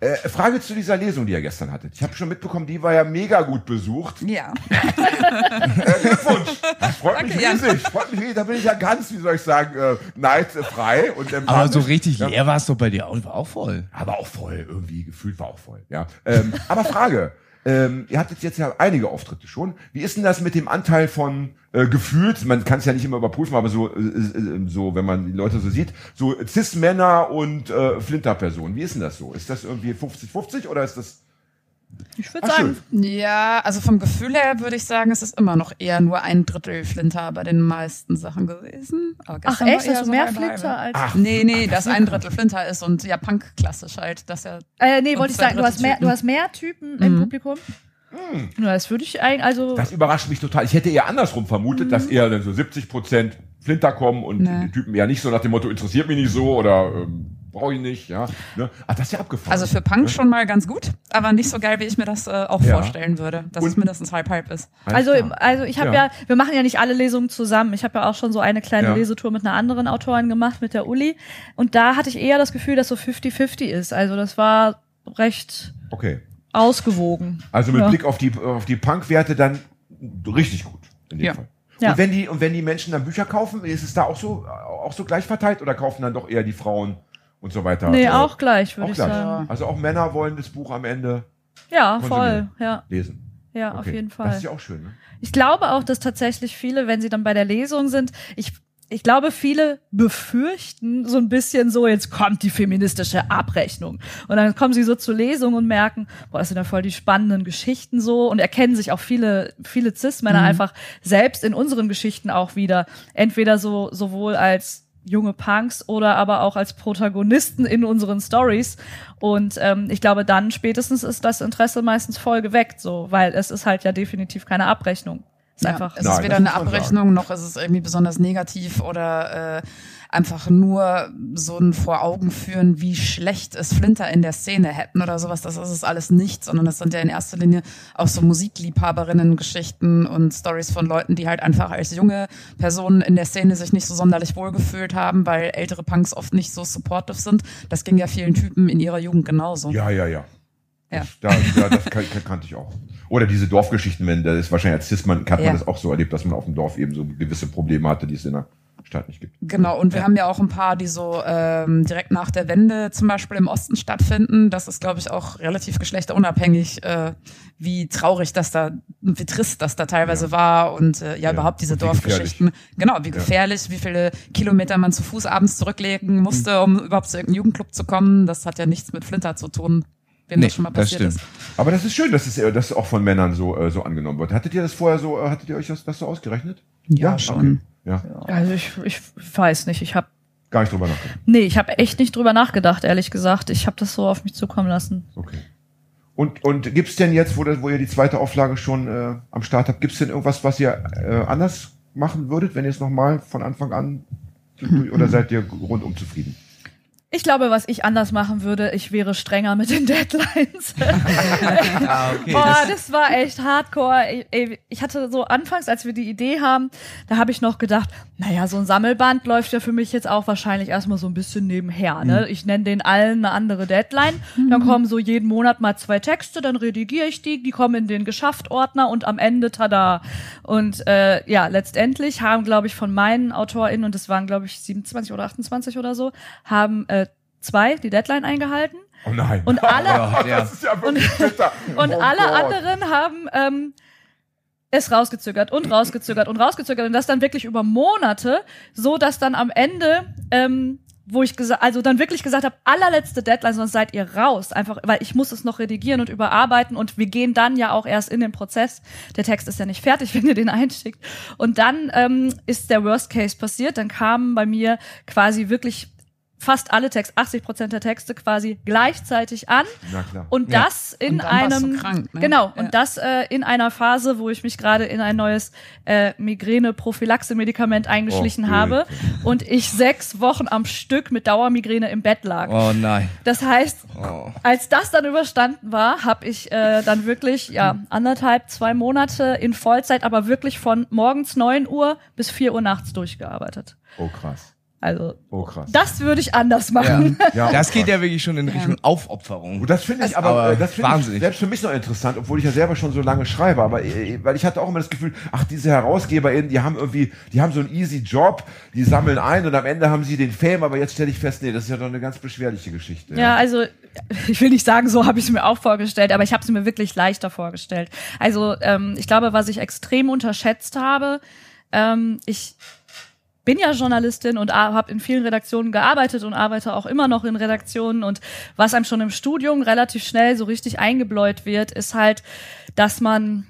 [SPEAKER 2] Ja. Äh, Frage zu dieser Lesung, die ihr gestern hattet. Ich habe schon mitbekommen, die war ja mega gut besucht.
[SPEAKER 3] Ja. *laughs*
[SPEAKER 2] Äh, Glückwunsch. Das freut mich
[SPEAKER 3] Jan.
[SPEAKER 2] riesig. Freut mich riesig. Da bin ich ja ganz, wie soll ich sagen, äh, neidfrei und
[SPEAKER 1] Aber so richtig
[SPEAKER 2] Ja.
[SPEAKER 1] leer war es doch bei dir auch, war auch voll.
[SPEAKER 2] Aber auch voll, irgendwie gefühlt war auch voll. Ja. Ähm, aber Frage. Ähm, ihr hattet jetzt ja einige Auftritte schon. Wie ist denn das mit dem Anteil von äh, gefühlt? Man kann es ja nicht immer überprüfen, aber so, äh, äh, so, wenn man die Leute so sieht, so Cis-Männer und äh, Flinter-Personen. Wie ist denn das so? Ist das irgendwie 50-50 oder ist das?
[SPEAKER 4] Ich würde
[SPEAKER 2] Ach,
[SPEAKER 4] sagen,
[SPEAKER 2] schön.
[SPEAKER 3] Ja, also vom Gefühl her würde ich sagen, es ist immer noch eher nur ein Drittel Flinter bei den meisten Sachen gewesen. Aber
[SPEAKER 4] ach echt, hast du
[SPEAKER 3] so
[SPEAKER 4] mehr Flinter als...
[SPEAKER 3] Nee, nee, dass ein Drittel Flinter ist und ja, Punk klassisch halt, dass er
[SPEAKER 4] Äh, nee, wollte ich sagen, du hast mehr, du hast mehr Typen im
[SPEAKER 3] Mhm.
[SPEAKER 4] Publikum. Na, das würde ich eigentlich, also
[SPEAKER 2] Das überrascht mich total. Ich hätte eher andersrum vermutet, dass eher dann so 70 Prozent Flinter kommen und
[SPEAKER 3] Nee.
[SPEAKER 2] die Typen eher nicht so nach dem Motto, interessiert mich nicht so oder ähm, brauche ich nicht. Ja. Ne? Ach, das ist ja abgefahren.
[SPEAKER 3] Also für Punk schon mal ganz gut, aber nicht so geil, wie ich mir das äh, auch
[SPEAKER 2] Ja.
[SPEAKER 3] vorstellen würde, dass
[SPEAKER 2] Und-
[SPEAKER 3] es mindestens halb halb ist.
[SPEAKER 4] Also, also ich habe
[SPEAKER 2] Ja.
[SPEAKER 4] ja. wir machen ja nicht alle Lesungen zusammen. Ich habe ja auch schon so eine kleine
[SPEAKER 2] Ja.
[SPEAKER 4] Lesetour mit einer anderen Autorin gemacht, mit der Uli. Und da hatte ich eher das Gefühl, dass so 50-50 ist. Also das war recht
[SPEAKER 2] Okay.
[SPEAKER 4] Ausgewogen.
[SPEAKER 2] Also mit
[SPEAKER 4] Ja.
[SPEAKER 2] Blick auf die, auf die Punk-Werte dann richtig gut. In dem
[SPEAKER 3] Ja.
[SPEAKER 2] Fall.
[SPEAKER 4] Ja.
[SPEAKER 2] Und wenn die, und wenn die Menschen dann Bücher kaufen, ist es da auch so, auch so gleich verteilt oder kaufen dann doch eher die Frauen und so weiter?
[SPEAKER 4] Nee,
[SPEAKER 2] Äh,
[SPEAKER 4] auch gleich, würde
[SPEAKER 2] auch
[SPEAKER 4] ich
[SPEAKER 2] gleich.
[SPEAKER 4] sagen.
[SPEAKER 2] Also auch Männer wollen das Buch am Ende
[SPEAKER 4] Ja, voll. Ja,
[SPEAKER 2] lesen.
[SPEAKER 4] ja, auf
[SPEAKER 2] Okay.
[SPEAKER 4] jeden
[SPEAKER 2] Das
[SPEAKER 4] Fall.
[SPEAKER 2] ist ja auch schön, ne?
[SPEAKER 4] Ich glaube auch, dass tatsächlich viele, wenn sie dann bei der Lesung sind, ich ich glaube, viele befürchten so ein bisschen so, jetzt kommt die feministische Abrechnung. Und dann kommen sie so zur Lesung und merken, boah, das sind ja voll die spannenden Geschichten so und erkennen sich auch viele, viele Cis-Männer einfach selbst in unseren Geschichten auch wieder. Entweder so, sowohl als junge Punks oder aber auch als Protagonisten in unseren Stories. Und ähm, ich glaube, dann spätestens ist das Interesse meistens voll geweckt, so, weil es ist halt ja definitiv keine Abrechnung. Es ist
[SPEAKER 3] Ja,
[SPEAKER 4] einfach.
[SPEAKER 3] es
[SPEAKER 2] Nein,
[SPEAKER 3] ist weder eine. Abrechnung, noch ist es irgendwie besonders negativ oder äh, einfach nur so ein vor Augen führen, wie schlecht es Flinter in der Szene hätten oder sowas. Das ist es alles nicht, sondern das sind ja in erster Linie auch so Musikliebhaberinnen-Geschichten und Stories von Leuten, die halt einfach als junge Personen in der Szene sich nicht so sonderlich wohlgefühlt haben, weil ältere Punks oft nicht so supportive sind. Das ging ja vielen Typen in ihrer Jugend genauso.
[SPEAKER 2] Ja, ja, ja.
[SPEAKER 3] Ja.
[SPEAKER 2] Das, da, ja, das kan kannte ich auch. Oder diese Dorfgeschichten, wenn das ist wahrscheinlich als Cis-Mann hat man
[SPEAKER 3] Ja.
[SPEAKER 2] das auch so erlebt, dass man auf dem Dorf eben so gewisse Probleme hatte, die es in der Stadt nicht gibt.
[SPEAKER 3] Genau, und wir haben ja auch ein paar, die so ähm, direkt nach der Wende zum Beispiel im Osten stattfinden. Das ist, glaube ich, auch relativ geschlechterunabhängig, äh, wie traurig das da, wie trist das da teilweise war und äh, ja,
[SPEAKER 2] Ja,
[SPEAKER 3] überhaupt diese Dorfgeschichten. Genau, wie gefährlich, wie viele Kilometer man zu Fuß abends zurücklegen musste, um überhaupt zu irgendeinem Jugendclub zu kommen. Das hat ja nichts mit Flinter zu tun, wem
[SPEAKER 1] Nee,
[SPEAKER 3] das schon mal
[SPEAKER 1] das
[SPEAKER 3] passiert
[SPEAKER 1] stimmt.
[SPEAKER 3] ist.
[SPEAKER 2] Aber das ist schön, dass es dass auch von Männern so, äh, so angenommen wird. Hattet ihr das vorher so, äh, hattet ihr euch das, das so ausgerechnet?
[SPEAKER 3] Ja, schon.
[SPEAKER 2] Ja,
[SPEAKER 4] Also ich, ich weiß nicht, ich habe
[SPEAKER 2] gar nicht drüber nachgedacht.
[SPEAKER 4] nee, ich habe echt nicht drüber nachgedacht, ehrlich gesagt. Ich habe das so auf mich zukommen lassen.
[SPEAKER 2] Okay. Und, und gibt's denn jetzt, wo, das, wo ihr die zweite Auflage schon äh, am Start habt, gibt's denn irgendwas, was ihr äh, anders machen würdet, wenn ihr es nochmal von Anfang an *laughs* oder seid ihr rundum zufrieden?
[SPEAKER 4] Ich glaube, was ich anders machen würde, ich wäre strenger mit den Deadlines. *laughs*
[SPEAKER 1] Ah, okay.
[SPEAKER 4] Boah,
[SPEAKER 1] das,
[SPEAKER 4] das war echt hardcore. Ich, ich hatte so anfangs, als wir die Idee haben, da habe ich noch gedacht, naja, so ein Sammelband läuft ja für mich jetzt auch wahrscheinlich erstmal so ein bisschen nebenher. Ne? Ich nenne den allen eine andere Deadline. Dann kommen so jeden Monat mal zwei Texte, dann redigiere ich die, die kommen in den Geschafft-Ordner und am Ende, tada. Und äh, ja, letztendlich haben, glaube ich, von meinen AutorInnen, und das waren, glaube ich, 27 oder 28 oder so, haben äh, zwei die Deadline eingehalten.
[SPEAKER 2] Oh nein.
[SPEAKER 4] Und alle, *laughs*
[SPEAKER 1] ja, ja. *laughs*
[SPEAKER 4] und
[SPEAKER 2] Oh
[SPEAKER 4] alle anderen haben ähm, es rausgezögert und rausgezögert und rausgezögert und das dann wirklich über Monate, so dass dann am Ende, ähm, wo ich gesagt, also dann wirklich gesagt habe, allerletzte Deadline, sonst seid ihr raus, einfach, weil ich muss es noch redigieren und überarbeiten und wir gehen dann ja auch erst in den Prozess. Der Text ist ja nicht fertig, *laughs* wenn ihr den einschickt. Und dann ähm, ist der Worst Case passiert, dann kamen bei mir quasi wirklich fast alle Texte, 80 Prozent der Texte quasi gleichzeitig an.
[SPEAKER 2] Na klar.
[SPEAKER 4] Und
[SPEAKER 1] Ja.
[SPEAKER 4] das in
[SPEAKER 3] Und dann warst du
[SPEAKER 4] einem
[SPEAKER 3] krank, ne?
[SPEAKER 4] genau
[SPEAKER 3] Ja.
[SPEAKER 4] und das äh, in einer Phase, wo ich mich gerade in ein neues äh, Migräne-Prophylaxe-Medikament eingeschlichen
[SPEAKER 2] Oh,
[SPEAKER 4] habe und ich sechs Wochen am Stück mit Dauermigräne im Bett lag.
[SPEAKER 1] Oh nein.
[SPEAKER 4] Das heißt,
[SPEAKER 1] Oh.
[SPEAKER 4] als das dann überstanden war, habe ich äh, dann wirklich ja anderthalb, zwei Monate in Vollzeit, aber wirklich von morgens 9 Uhr bis 4 Uhr nachts durchgearbeitet.
[SPEAKER 2] Oh krass.
[SPEAKER 4] Also
[SPEAKER 2] Oh krass.
[SPEAKER 4] das würde ich anders machen.
[SPEAKER 2] Ja, *laughs*
[SPEAKER 1] Das
[SPEAKER 2] oh,
[SPEAKER 1] geht ja wirklich schon in Richtung Aufopferung.
[SPEAKER 2] Und das finde ich aber,
[SPEAKER 1] aber
[SPEAKER 2] äh, das finde ich
[SPEAKER 1] wahnsinnig.
[SPEAKER 2] selbst für mich noch interessant, obwohl ich ja selber schon so lange schreibe, aber äh, weil ich hatte auch immer das Gefühl, ach, diese HerausgeberInnen, die haben irgendwie, die haben so einen easy Job, die sammeln ein und am Ende haben sie den Fame, aber jetzt stelle ich fest, nee, das ist ja doch eine ganz beschwerliche Geschichte.
[SPEAKER 4] Ja, also *laughs* ich will nicht sagen, so habe ich es mir auch vorgestellt, aber ich habe es mir wirklich leichter vorgestellt. Also ähm, ich glaube, was ich extrem unterschätzt habe, ähm, ich bin ja Journalistin und habe in vielen Redaktionen gearbeitet und arbeite auch immer noch in Redaktionen. Und was einem schon im Studium relativ schnell so richtig eingebläut wird, ist halt, dass man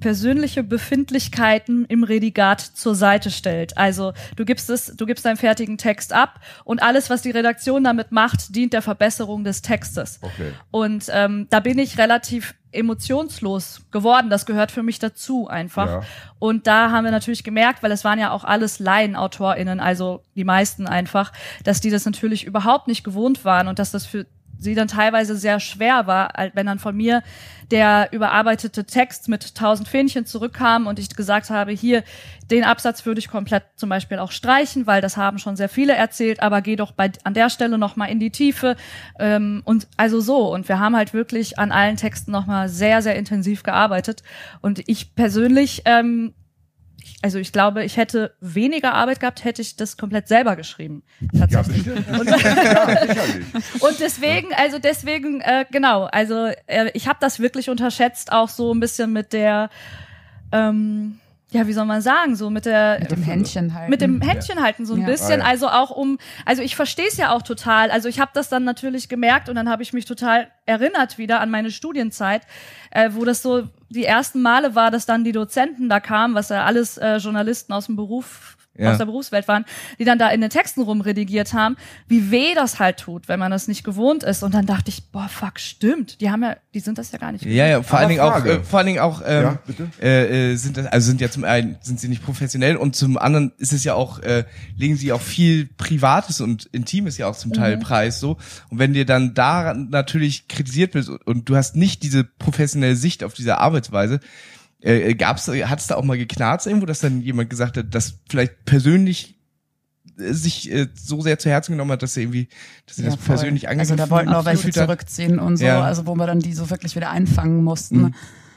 [SPEAKER 4] persönliche Befindlichkeiten im Redigat zur Seite stellt. Also du gibst es, du gibst deinen fertigen Text ab und alles, was die Redaktion damit macht, dient der Verbesserung des Textes.
[SPEAKER 2] Okay.
[SPEAKER 4] Und ähm, da bin ich relativ emotionslos geworden. Das gehört für mich dazu einfach.
[SPEAKER 2] Ja.
[SPEAKER 4] Und da haben wir natürlich gemerkt, weil es waren ja auch alles LaienautorInnen, also die meisten einfach, dass die das natürlich überhaupt nicht gewohnt waren und dass das für sie dann teilweise sehr schwer war, wenn dann von mir der überarbeitete Text mit tausend Fähnchen zurückkam und ich gesagt habe, hier, den Absatz würde ich komplett zum Beispiel auch streichen, weil das haben schon sehr viele erzählt, aber geh doch bei, an der Stelle nochmal in die Tiefe. Ähm, und also so. Und wir haben halt wirklich an allen Texten nochmal sehr, sehr intensiv gearbeitet. Und ich persönlich ähm, also ich glaube, ich hätte weniger Arbeit gehabt, hätte ich das komplett selber geschrieben.
[SPEAKER 2] Ja,
[SPEAKER 4] Tatsächlich.
[SPEAKER 2] bestimmt. Und, ja, sicherlich. *laughs*
[SPEAKER 4] Und deswegen, also deswegen, äh, genau, also äh, ich habe das wirklich unterschätzt, auch so ein bisschen mit der, ähm, ja, wie soll man sagen, so mit der
[SPEAKER 3] Mit dem Händchen halt.
[SPEAKER 4] mit dem Händchen halten so ein
[SPEAKER 3] Ja.
[SPEAKER 4] bisschen.
[SPEAKER 2] Ah, ja.
[SPEAKER 4] Also auch um, also ich verstehe es ja auch total. Also ich habe das dann natürlich gemerkt und dann habe ich mich total erinnert wieder an meine Studienzeit, äh, wo das so die ersten Male war, dass dann die Dozenten da kamen, was ja alles äh, Journalisten aus dem Beruf
[SPEAKER 1] Ja.
[SPEAKER 4] aus der Berufswelt waren, die dann da in den Texten rumredigiert haben, wie weh das halt tut, wenn man das nicht gewohnt ist. Und dann dachte ich, boah, fuck, stimmt. Die haben ja, die sind das ja gar nicht.
[SPEAKER 1] Ja, ja, vor allen Dingen auch, äh, vor allen Dingen auch, ähm,
[SPEAKER 2] Ja, bitte?
[SPEAKER 1] Äh, äh, sind das, also sind ja zum einen sind sie nicht professionell und zum anderen ist es ja auch, äh, legen sie auch viel Privates und Intimes ja auch zum Teil preis so. Und wenn dir dann da natürlich kritisiert wird und, und du hast nicht diese professionelle Sicht auf diese Arbeitsweise, äh, gab's, hat es da auch mal geknarzt irgendwo, dass dann jemand gesagt hat, dass vielleicht persönlich äh, sich äh, so sehr zu Herzen genommen hat, dass er irgendwie, dass er
[SPEAKER 3] Ja,
[SPEAKER 1] das
[SPEAKER 3] voll.
[SPEAKER 1] persönlich
[SPEAKER 3] Also
[SPEAKER 1] angegriffen
[SPEAKER 3] da wollten auch welche
[SPEAKER 1] hat?
[SPEAKER 3] zurückziehen und so,
[SPEAKER 1] Ja.
[SPEAKER 3] also wo wir dann die so wirklich wieder einfangen mussten.
[SPEAKER 1] Mhm.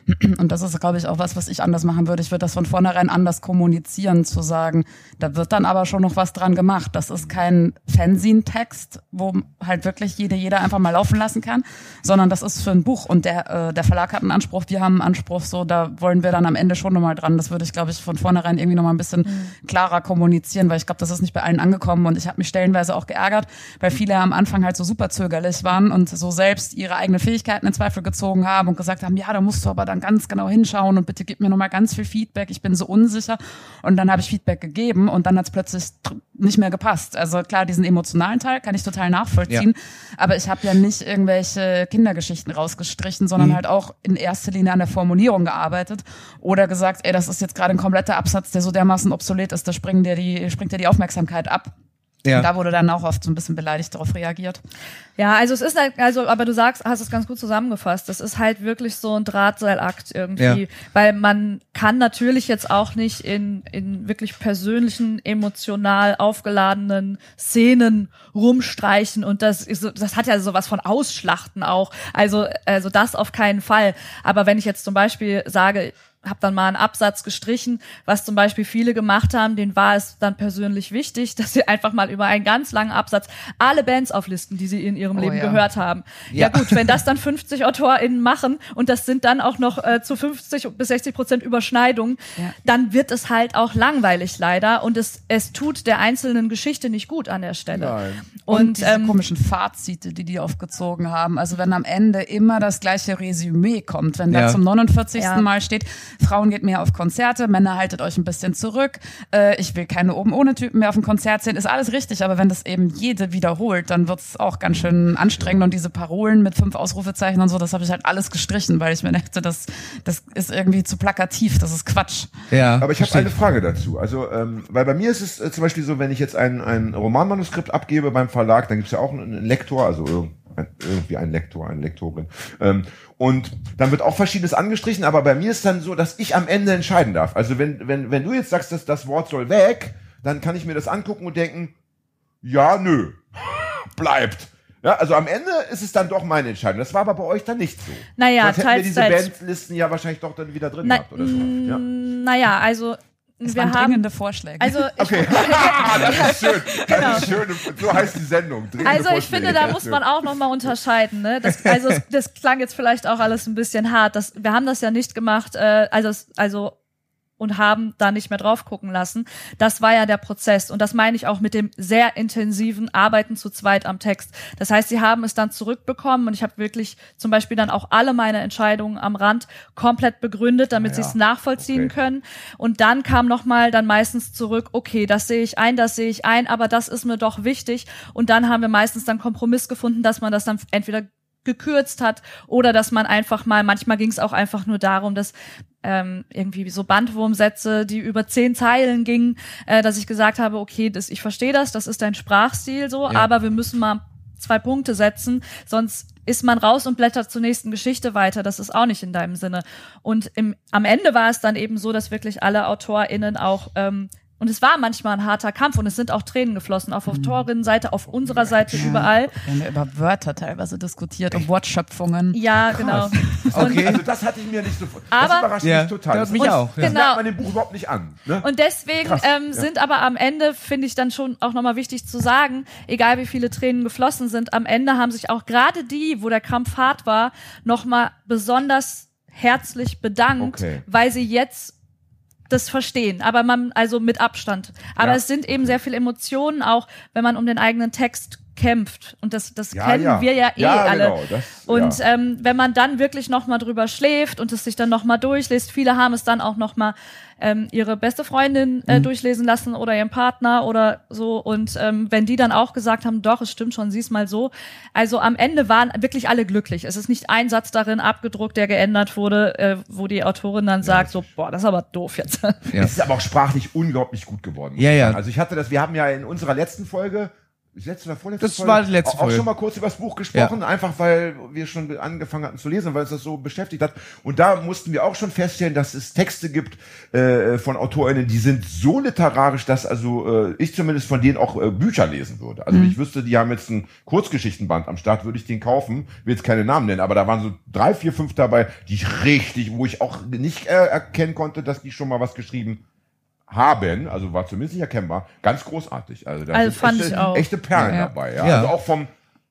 [SPEAKER 1] *clears throat*
[SPEAKER 3] Und das ist, glaube ich, auch was, was ich anders machen würde. Ich würde das von vornherein anders kommunizieren, zu sagen, da wird dann aber schon noch was dran gemacht. Das ist kein Fanzine-Text, wo halt wirklich jede, jeder einfach mal laufen lassen kann, sondern das ist für ein Buch. Und der, äh, der Verlag hat einen Anspruch, wir haben einen Anspruch, so, da wollen wir dann am Ende schon nochmal dran. Das würde ich, glaube ich, von vornherein irgendwie nochmal ein bisschen klarer kommunizieren, weil ich glaube, das ist nicht bei allen angekommen und ich habe mich stellenweise auch geärgert, weil viele am Anfang halt so super zögerlich waren und so selbst ihre eigenen Fähigkeiten in Zweifel gezogen haben und gesagt haben, ja, da musst du aber dann ganz genau hinschauen und bitte gib mir nochmal ganz viel Feedback, ich bin so unsicher. Und dann habe ich Feedback gegeben und dann hat es plötzlich nicht mehr gepasst. Also klar, diesen emotionalen Teil kann ich total nachvollziehen, aber ich habe ja nicht irgendwelche Kindergeschichten rausgestrichen, sondern halt auch in erster Linie an der Formulierung gearbeitet oder gesagt, ey, das ist jetzt gerade ein kompletter Absatz, der so dermaßen obsolet ist, da springt dir die, springt dir die Aufmerksamkeit ab.
[SPEAKER 1] Ja.
[SPEAKER 3] Und da wurde dann auch oft so ein bisschen beleidigt darauf reagiert.
[SPEAKER 4] Ja, also es ist halt, also, aber du sagst, hast es ganz gut zusammengefasst. Das ist halt wirklich so ein Drahtseilakt irgendwie,
[SPEAKER 1] Ja.
[SPEAKER 4] weil man kann natürlich jetzt auch nicht in, in wirklich persönlichen, emotional aufgeladenen Szenen rumstreichen und das ist, das hat ja sowas von Ausschlachten auch. Also, also das auf keinen Fall. Aber wenn ich jetzt zum Beispiel sage, habe dann mal einen Absatz gestrichen, was zum Beispiel viele gemacht haben, denen war es dann persönlich wichtig, *laughs* dass sie einfach mal über einen ganz langen Absatz alle Bands auflisten, die sie in ihrem
[SPEAKER 3] Oh
[SPEAKER 4] Leben
[SPEAKER 3] ja.
[SPEAKER 4] gehört haben. Ja.
[SPEAKER 1] Ja.
[SPEAKER 4] gut, wenn das dann 50 AutorInnen machen und das sind dann auch noch äh, zu 50 bis 60 Prozent Überschneidungen,
[SPEAKER 3] Ja.
[SPEAKER 4] dann wird es halt auch langweilig leider und es, es tut der einzelnen Geschichte nicht gut an der Stelle.
[SPEAKER 2] Nein.
[SPEAKER 3] Und,
[SPEAKER 4] Und,
[SPEAKER 3] diese
[SPEAKER 4] ähm,
[SPEAKER 3] komischen Fazite, die die aufgezogen haben. Also wenn am Ende immer das gleiche Resümee kommt, wenn
[SPEAKER 1] Ja.
[SPEAKER 3] da zum 49.
[SPEAKER 4] Ja.
[SPEAKER 3] Mal steht, Frauen geht mehr auf Konzerte, Männer haltet euch ein bisschen zurück, äh, ich will keine oben ohne Typen mehr auf dem Konzert sehen, ist alles richtig, aber wenn das eben jede wiederholt, dann wird's auch ganz schön anstrengend und diese Parolen mit fünf Ausrufezeichen und so, das habe ich halt alles gestrichen, weil ich mir dachte, das, das ist irgendwie zu plakativ, das ist Quatsch.
[SPEAKER 1] Ja,
[SPEAKER 2] Aber ich habe eine Frage dazu. Also, ähm, weil bei mir ist es äh, zum Beispiel so, wenn ich jetzt ein, ein Romanmanuskript abgebe beim Verlag, dann gibt's ja auch einen Lektor, also irgendwie ein Lektor, eine Lektorin. Ähm, und dann wird auch Verschiedenes angestrichen, aber bei mir ist dann so, dass ich am Ende entscheiden darf. Also wenn, wenn, wenn du jetzt sagst, dass das Wort soll weg, dann kann ich mir das angucken und denken, ja, nö, *laughs* bleibt. Ja, also am Ende ist es dann doch meine Entscheidung. Das war aber bei euch dann nicht so.
[SPEAKER 4] Naja,
[SPEAKER 2] Sonst hätten wir
[SPEAKER 4] teils,
[SPEAKER 2] diese
[SPEAKER 4] teils.
[SPEAKER 2] Bandlisten ja wahrscheinlich doch dann wieder drin
[SPEAKER 4] Na,
[SPEAKER 2] gehabt oder so. Ja.
[SPEAKER 4] Naja, also
[SPEAKER 3] Es
[SPEAKER 4] wir
[SPEAKER 3] waren
[SPEAKER 4] haben,
[SPEAKER 3] dringende Vorschläge.
[SPEAKER 4] also *laughs* ich,
[SPEAKER 2] Okay. *laughs* Das ist schön. Das ist schön. So heißt die Sendung. Dringende
[SPEAKER 4] Also ich
[SPEAKER 2] Vorschläge.
[SPEAKER 4] finde, da muss man auch noch mal unterscheiden. Ne? Das, also das klang jetzt vielleicht auch alles ein bisschen hart. Das, wir haben das ja nicht gemacht, äh, also also und haben da nicht mehr drauf gucken lassen. Das war ja der Prozess und das meine ich auch mit dem sehr intensiven Arbeiten zu zweit am Text. Das heißt, sie haben es dann zurückbekommen und ich habe wirklich zum Beispiel dann auch alle meine Entscheidungen am Rand komplett begründet, damit
[SPEAKER 2] Ja,
[SPEAKER 4] sie es nachvollziehen
[SPEAKER 2] okay.
[SPEAKER 4] können. Und dann kam noch mal dann meistens zurück, okay, das sehe ich ein, das sehe ich ein, aber das ist mir doch wichtig. Und dann haben wir meistens dann Kompromiss gefunden, dass man das dann entweder gekürzt hat oder dass man einfach mal, manchmal ging es auch einfach nur darum, dass ähm, irgendwie so Bandwurmsätze, die über zehn Zeilen gingen, äh, dass ich gesagt habe, okay, das, ich verstehe das, das ist dein Sprachstil so,
[SPEAKER 1] Ja.
[SPEAKER 4] aber wir müssen mal zwei Punkte setzen, sonst ist man raus und blättert zur nächsten Geschichte weiter. Das ist auch nicht in deinem Sinne. Und im, am Ende war es dann eben so, dass wirklich alle AutorInnen auch ähm, und es war manchmal ein harter Kampf und es sind auch Tränen geflossen, auf Autorinnenseite, auf unserer Seite, überall.
[SPEAKER 3] wir haben ja über Wörter teilweise diskutiert und Wortschöpfungen.
[SPEAKER 4] Ja, genau.
[SPEAKER 1] Okay.
[SPEAKER 2] Also das hatte ich mir nicht so vor.
[SPEAKER 4] Aber-
[SPEAKER 2] das überrascht
[SPEAKER 1] Ja,
[SPEAKER 2] mich total.
[SPEAKER 1] das
[SPEAKER 2] Das,
[SPEAKER 1] mich
[SPEAKER 2] das
[SPEAKER 1] auch, ja.
[SPEAKER 2] Das
[SPEAKER 4] Genau.
[SPEAKER 2] merkt man dem Buch überhaupt nicht an. Ne?
[SPEAKER 4] Und deswegen
[SPEAKER 2] Krass,
[SPEAKER 4] ähm,
[SPEAKER 2] ja.
[SPEAKER 4] sind aber am Ende, finde ich dann schon auch nochmal wichtig zu sagen, egal wie viele Tränen geflossen sind, am Ende haben sich auch gerade die, wo der Krampf hart war, nochmal besonders herzlich bedankt,
[SPEAKER 2] Okay.
[SPEAKER 4] weil sie jetzt das verstehen, aber man, also mit Abstand. Aber
[SPEAKER 2] Ja.
[SPEAKER 4] es sind eben sehr viele Emotionen, auch wenn man um den eigenen Text kämpft. Und das, das
[SPEAKER 2] Ja,
[SPEAKER 4] kennen
[SPEAKER 2] ja.
[SPEAKER 4] wir ja eh
[SPEAKER 2] Ja,
[SPEAKER 4] alle.
[SPEAKER 2] genau, das-
[SPEAKER 4] und
[SPEAKER 2] ja.
[SPEAKER 4] ähm, wenn man dann wirklich nochmal drüber schläft und es sich dann nochmal durchliest, viele haben es dann auch nochmal ähm, ihre beste Freundin äh, durchlesen lassen oder ihren Partner oder so. Und ähm, wenn die dann auch gesagt haben, doch, es stimmt schon, sieh's mal so. Also am Ende waren wirklich alle glücklich. Es ist nicht ein Satz darin abgedruckt, der geändert wurde, äh, wo die Autorin dann sagt, so, boah, das ist aber doof jetzt.
[SPEAKER 1] Ja.
[SPEAKER 2] Es ist aber auch sprachlich unglaublich gut geworden.
[SPEAKER 1] Ja, ja.
[SPEAKER 2] Also ich hatte das, wir haben ja in unserer letzten Folge, letzte oder vorletzte
[SPEAKER 1] Das
[SPEAKER 2] Folge,
[SPEAKER 1] war die letzte
[SPEAKER 2] auch
[SPEAKER 1] Folge.
[SPEAKER 2] schon mal kurz über das Buch gesprochen, einfach weil wir schon angefangen hatten zu lesen, weil es das so beschäftigt hat. Und da mussten wir auch schon feststellen, dass es Texte gibt äh, von AutorInnen, die sind so literarisch, dass also äh, ich zumindest von denen auch äh, Bücher lesen würde. Also ich wüsste, die haben jetzt einen Kurzgeschichtenband am Start, würde ich den kaufen, will jetzt keine Namen nennen, aber da waren so drei, vier, fünf dabei, die ich richtig, wo ich auch nicht äh, erkennen konnte, dass die schon mal was geschrieben haben, also war zumindest nicht erkennbar, ganz großartig. Also da
[SPEAKER 4] Also
[SPEAKER 2] sind
[SPEAKER 4] fand
[SPEAKER 2] echte,
[SPEAKER 4] ich auch.
[SPEAKER 2] echte Perlen
[SPEAKER 3] Ja, ja.
[SPEAKER 2] dabei. Ja?
[SPEAKER 1] Ja.
[SPEAKER 2] Also auch vom,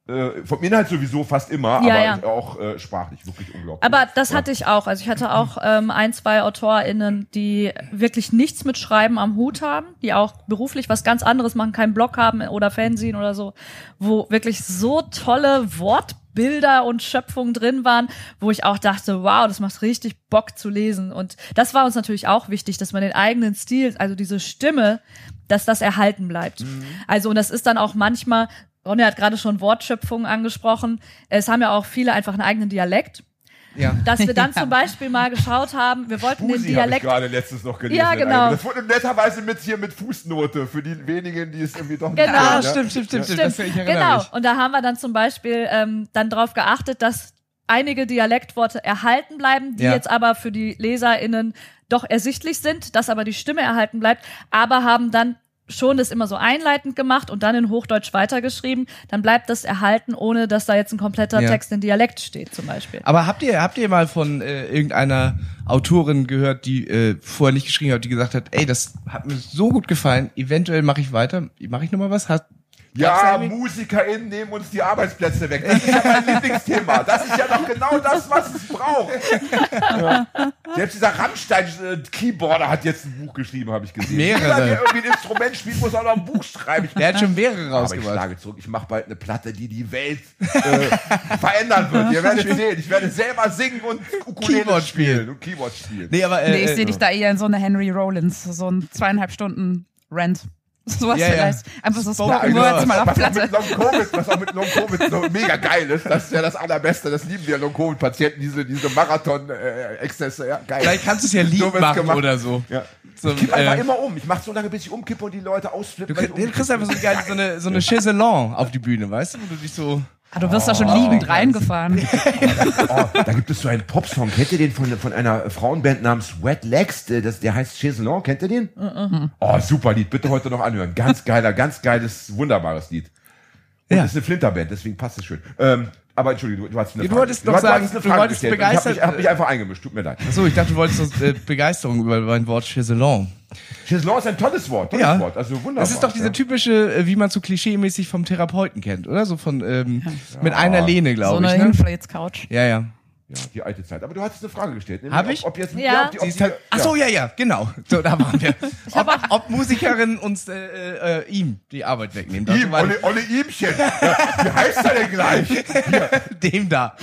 [SPEAKER 2] äh, vom Inhalt sowieso fast immer,
[SPEAKER 4] Ja,
[SPEAKER 2] aber
[SPEAKER 4] ja.
[SPEAKER 2] auch äh, sprachlich wirklich unglaublich.
[SPEAKER 4] Aber das
[SPEAKER 2] ja.
[SPEAKER 4] hatte ich auch. Also ich hatte auch ähm, ein, zwei AutorInnen, die wirklich nichts mit Schreiben am Hut haben, die auch beruflich was ganz anderes machen, keinen Blog haben oder Fernsehen oder so, wo wirklich so tolle Wortbilder und Schöpfungen drin waren, wo ich auch dachte, wow, das macht richtig Bock zu lesen. Und das war uns natürlich auch wichtig, dass man den eigenen Stil, also diese Stimme, dass das erhalten bleibt. Also und das ist dann auch manchmal, Ronny hat gerade schon Wortschöpfungen angesprochen, es haben ja auch viele einfach einen eigenen Dialekt
[SPEAKER 1] Ja.
[SPEAKER 4] dass wir dann *laughs* zum Beispiel mal geschaut haben, wir wollten den
[SPEAKER 2] Spusi ich
[SPEAKER 4] Dialekt.
[SPEAKER 2] gerade letztens noch gelesen.
[SPEAKER 4] Ja, genau.
[SPEAKER 2] Das wurde netterweise mit hier mit Fußnote für die wenigen, die es irgendwie doch nicht
[SPEAKER 4] Genau.
[SPEAKER 2] kennen,
[SPEAKER 1] Ah,
[SPEAKER 2] ja.
[SPEAKER 1] stimmt, stimmt, stimmt, stimmt.
[SPEAKER 4] Stimmt,
[SPEAKER 1] ich erinnere
[SPEAKER 4] genau.
[SPEAKER 1] mich.
[SPEAKER 4] Und da haben wir dann zum Beispiel ähm, dann darauf geachtet, dass einige Dialektworte erhalten bleiben, die
[SPEAKER 1] Ja.
[SPEAKER 4] jetzt aber für die LeserInnen doch ersichtlich sind, dass aber die Stimme erhalten bleibt, aber haben dann schon das immer so einleitend gemacht und dann in Hochdeutsch weitergeschrieben, dann bleibt das erhalten, ohne dass da jetzt ein kompletter
[SPEAKER 1] Ja.
[SPEAKER 4] Text in Dialekt steht, zum Beispiel.
[SPEAKER 1] Aber habt ihr, habt ihr mal von äh, irgendeiner Autorin gehört, die äh, vorher nicht geschrieben hat, die gesagt hat, ey, das hat mir so gut gefallen, eventuell mache ich weiter, mache ich nochmal was? Hat,
[SPEAKER 2] Ja? MusikerInnen nehmen uns die Arbeitsplätze weg. Das ist ja mein *laughs* Lieblingsthema. Das ist ja doch genau das, was es braucht. Ja. *laughs* Selbst dieser Rammstein-Keyboarder hat jetzt ein Buch geschrieben, habe ich gesehen.
[SPEAKER 1] Mehrere.
[SPEAKER 2] Jeder, der irgendwie ein Instrument spielt, muss auch noch ein Buch schreiben. Ich
[SPEAKER 1] Der hat schon mehrere
[SPEAKER 2] aber ich
[SPEAKER 1] rausgebracht.
[SPEAKER 2] schlage zurück. Ich mache bald eine Platte, die die Welt äh, verändern wird. Ihr werdet sehen. Ich werde selber singen und Ukulele
[SPEAKER 1] Keyboard spielen.
[SPEAKER 2] spielen und Keyboard spielen.
[SPEAKER 1] Nee, aber äh,
[SPEAKER 3] Nee, ich
[SPEAKER 1] äh,
[SPEAKER 3] sehe dich da eher in so eine Henry Rollins, so ein zweieinhalb Stunden Rant. Sowas
[SPEAKER 1] Ja, ja.
[SPEAKER 3] vielleicht. Einfach so
[SPEAKER 1] Spoken
[SPEAKER 3] Spoken
[SPEAKER 1] Word.
[SPEAKER 3] Words mal auf
[SPEAKER 2] was, auch
[SPEAKER 3] Platte.
[SPEAKER 2] mit Long Covid, was auch mit *laughs* Long Covid so mega geil ist. Das ist ja das Allerbeste. Das lieben wir Long Covid Patienten, diese, diese Marathon-Exzesse. ja, geil.
[SPEAKER 1] Vielleicht kannst du es ja lieb
[SPEAKER 2] So
[SPEAKER 1] machen
[SPEAKER 2] gemacht.
[SPEAKER 1] oder so.
[SPEAKER 2] Ja.
[SPEAKER 1] so
[SPEAKER 2] Ich kipp einfach
[SPEAKER 1] äh,
[SPEAKER 2] immer um. Ich mache so lange, bis ich umkippe und die Leute ausflippen.
[SPEAKER 1] du kriegst einfach so, geil, so eine, so eine Chaiselon auf die Bühne, weißt du? Wo du dich so.
[SPEAKER 3] Ah, du wirst da schon liegend reingefahren. *laughs*
[SPEAKER 2] Oh, da gibt es so einen Popsong. Kennt ihr den von, von einer Frauenband namens Wet Legs? Der- Das, der heißt Chaiselon. Kennt ihr den? Oh, super Lied. Bitte heute noch anhören. Ganz geiler, ganz geiles, wunderbares Lied. Und
[SPEAKER 1] Ja.
[SPEAKER 2] das ist eine Flinterband, deswegen passt es schön. Ähm, aber Entschuldigung, du, du hast eine
[SPEAKER 1] du
[SPEAKER 2] Frage.
[SPEAKER 1] wolltest doch
[SPEAKER 2] hast-
[SPEAKER 1] sagen,
[SPEAKER 2] hast eine
[SPEAKER 1] du
[SPEAKER 2] Frage
[SPEAKER 1] wolltest begeistert-
[SPEAKER 2] Ich habe mich, hab mich einfach eingemischt. Tut mir leid.
[SPEAKER 1] Achso, ich dachte, du wolltest so äh, Begeisterung über mein Wort Chaiselon.
[SPEAKER 2] Chaiselon ist ein tolles Wort. Tolles
[SPEAKER 1] Ja.
[SPEAKER 2] Wort. Also wunderbar.
[SPEAKER 1] Das ist doch diese
[SPEAKER 2] ja.
[SPEAKER 1] typische, äh, wie man so klischee-mäßig vom Therapeuten kennt, oder? So von ähm, mit einer Lehne,
[SPEAKER 3] So
[SPEAKER 1] glaube
[SPEAKER 3] eine
[SPEAKER 1] ich. Ne?
[SPEAKER 3] Hinfläz-Couch.
[SPEAKER 1] Ja, ja.
[SPEAKER 2] Ja, die alte Zeit. Aber du hattest eine Frage gestellt. nämlich
[SPEAKER 1] Hab ich?
[SPEAKER 2] Ob jetzt,
[SPEAKER 4] Ja.
[SPEAKER 2] ob die, ob
[SPEAKER 1] Sie
[SPEAKER 2] die,
[SPEAKER 1] ist halt, ach so,
[SPEAKER 2] ja.
[SPEAKER 1] ja, ja, genau. So, da waren wir. *laughs* Ob, ob Musikerin uns äh, äh, ihm die Arbeit wegnehmen. Das
[SPEAKER 2] Ihm, Olle, Olle Ihmchen. Ja, wie heißt er denn gleich? *laughs*
[SPEAKER 1] dem da.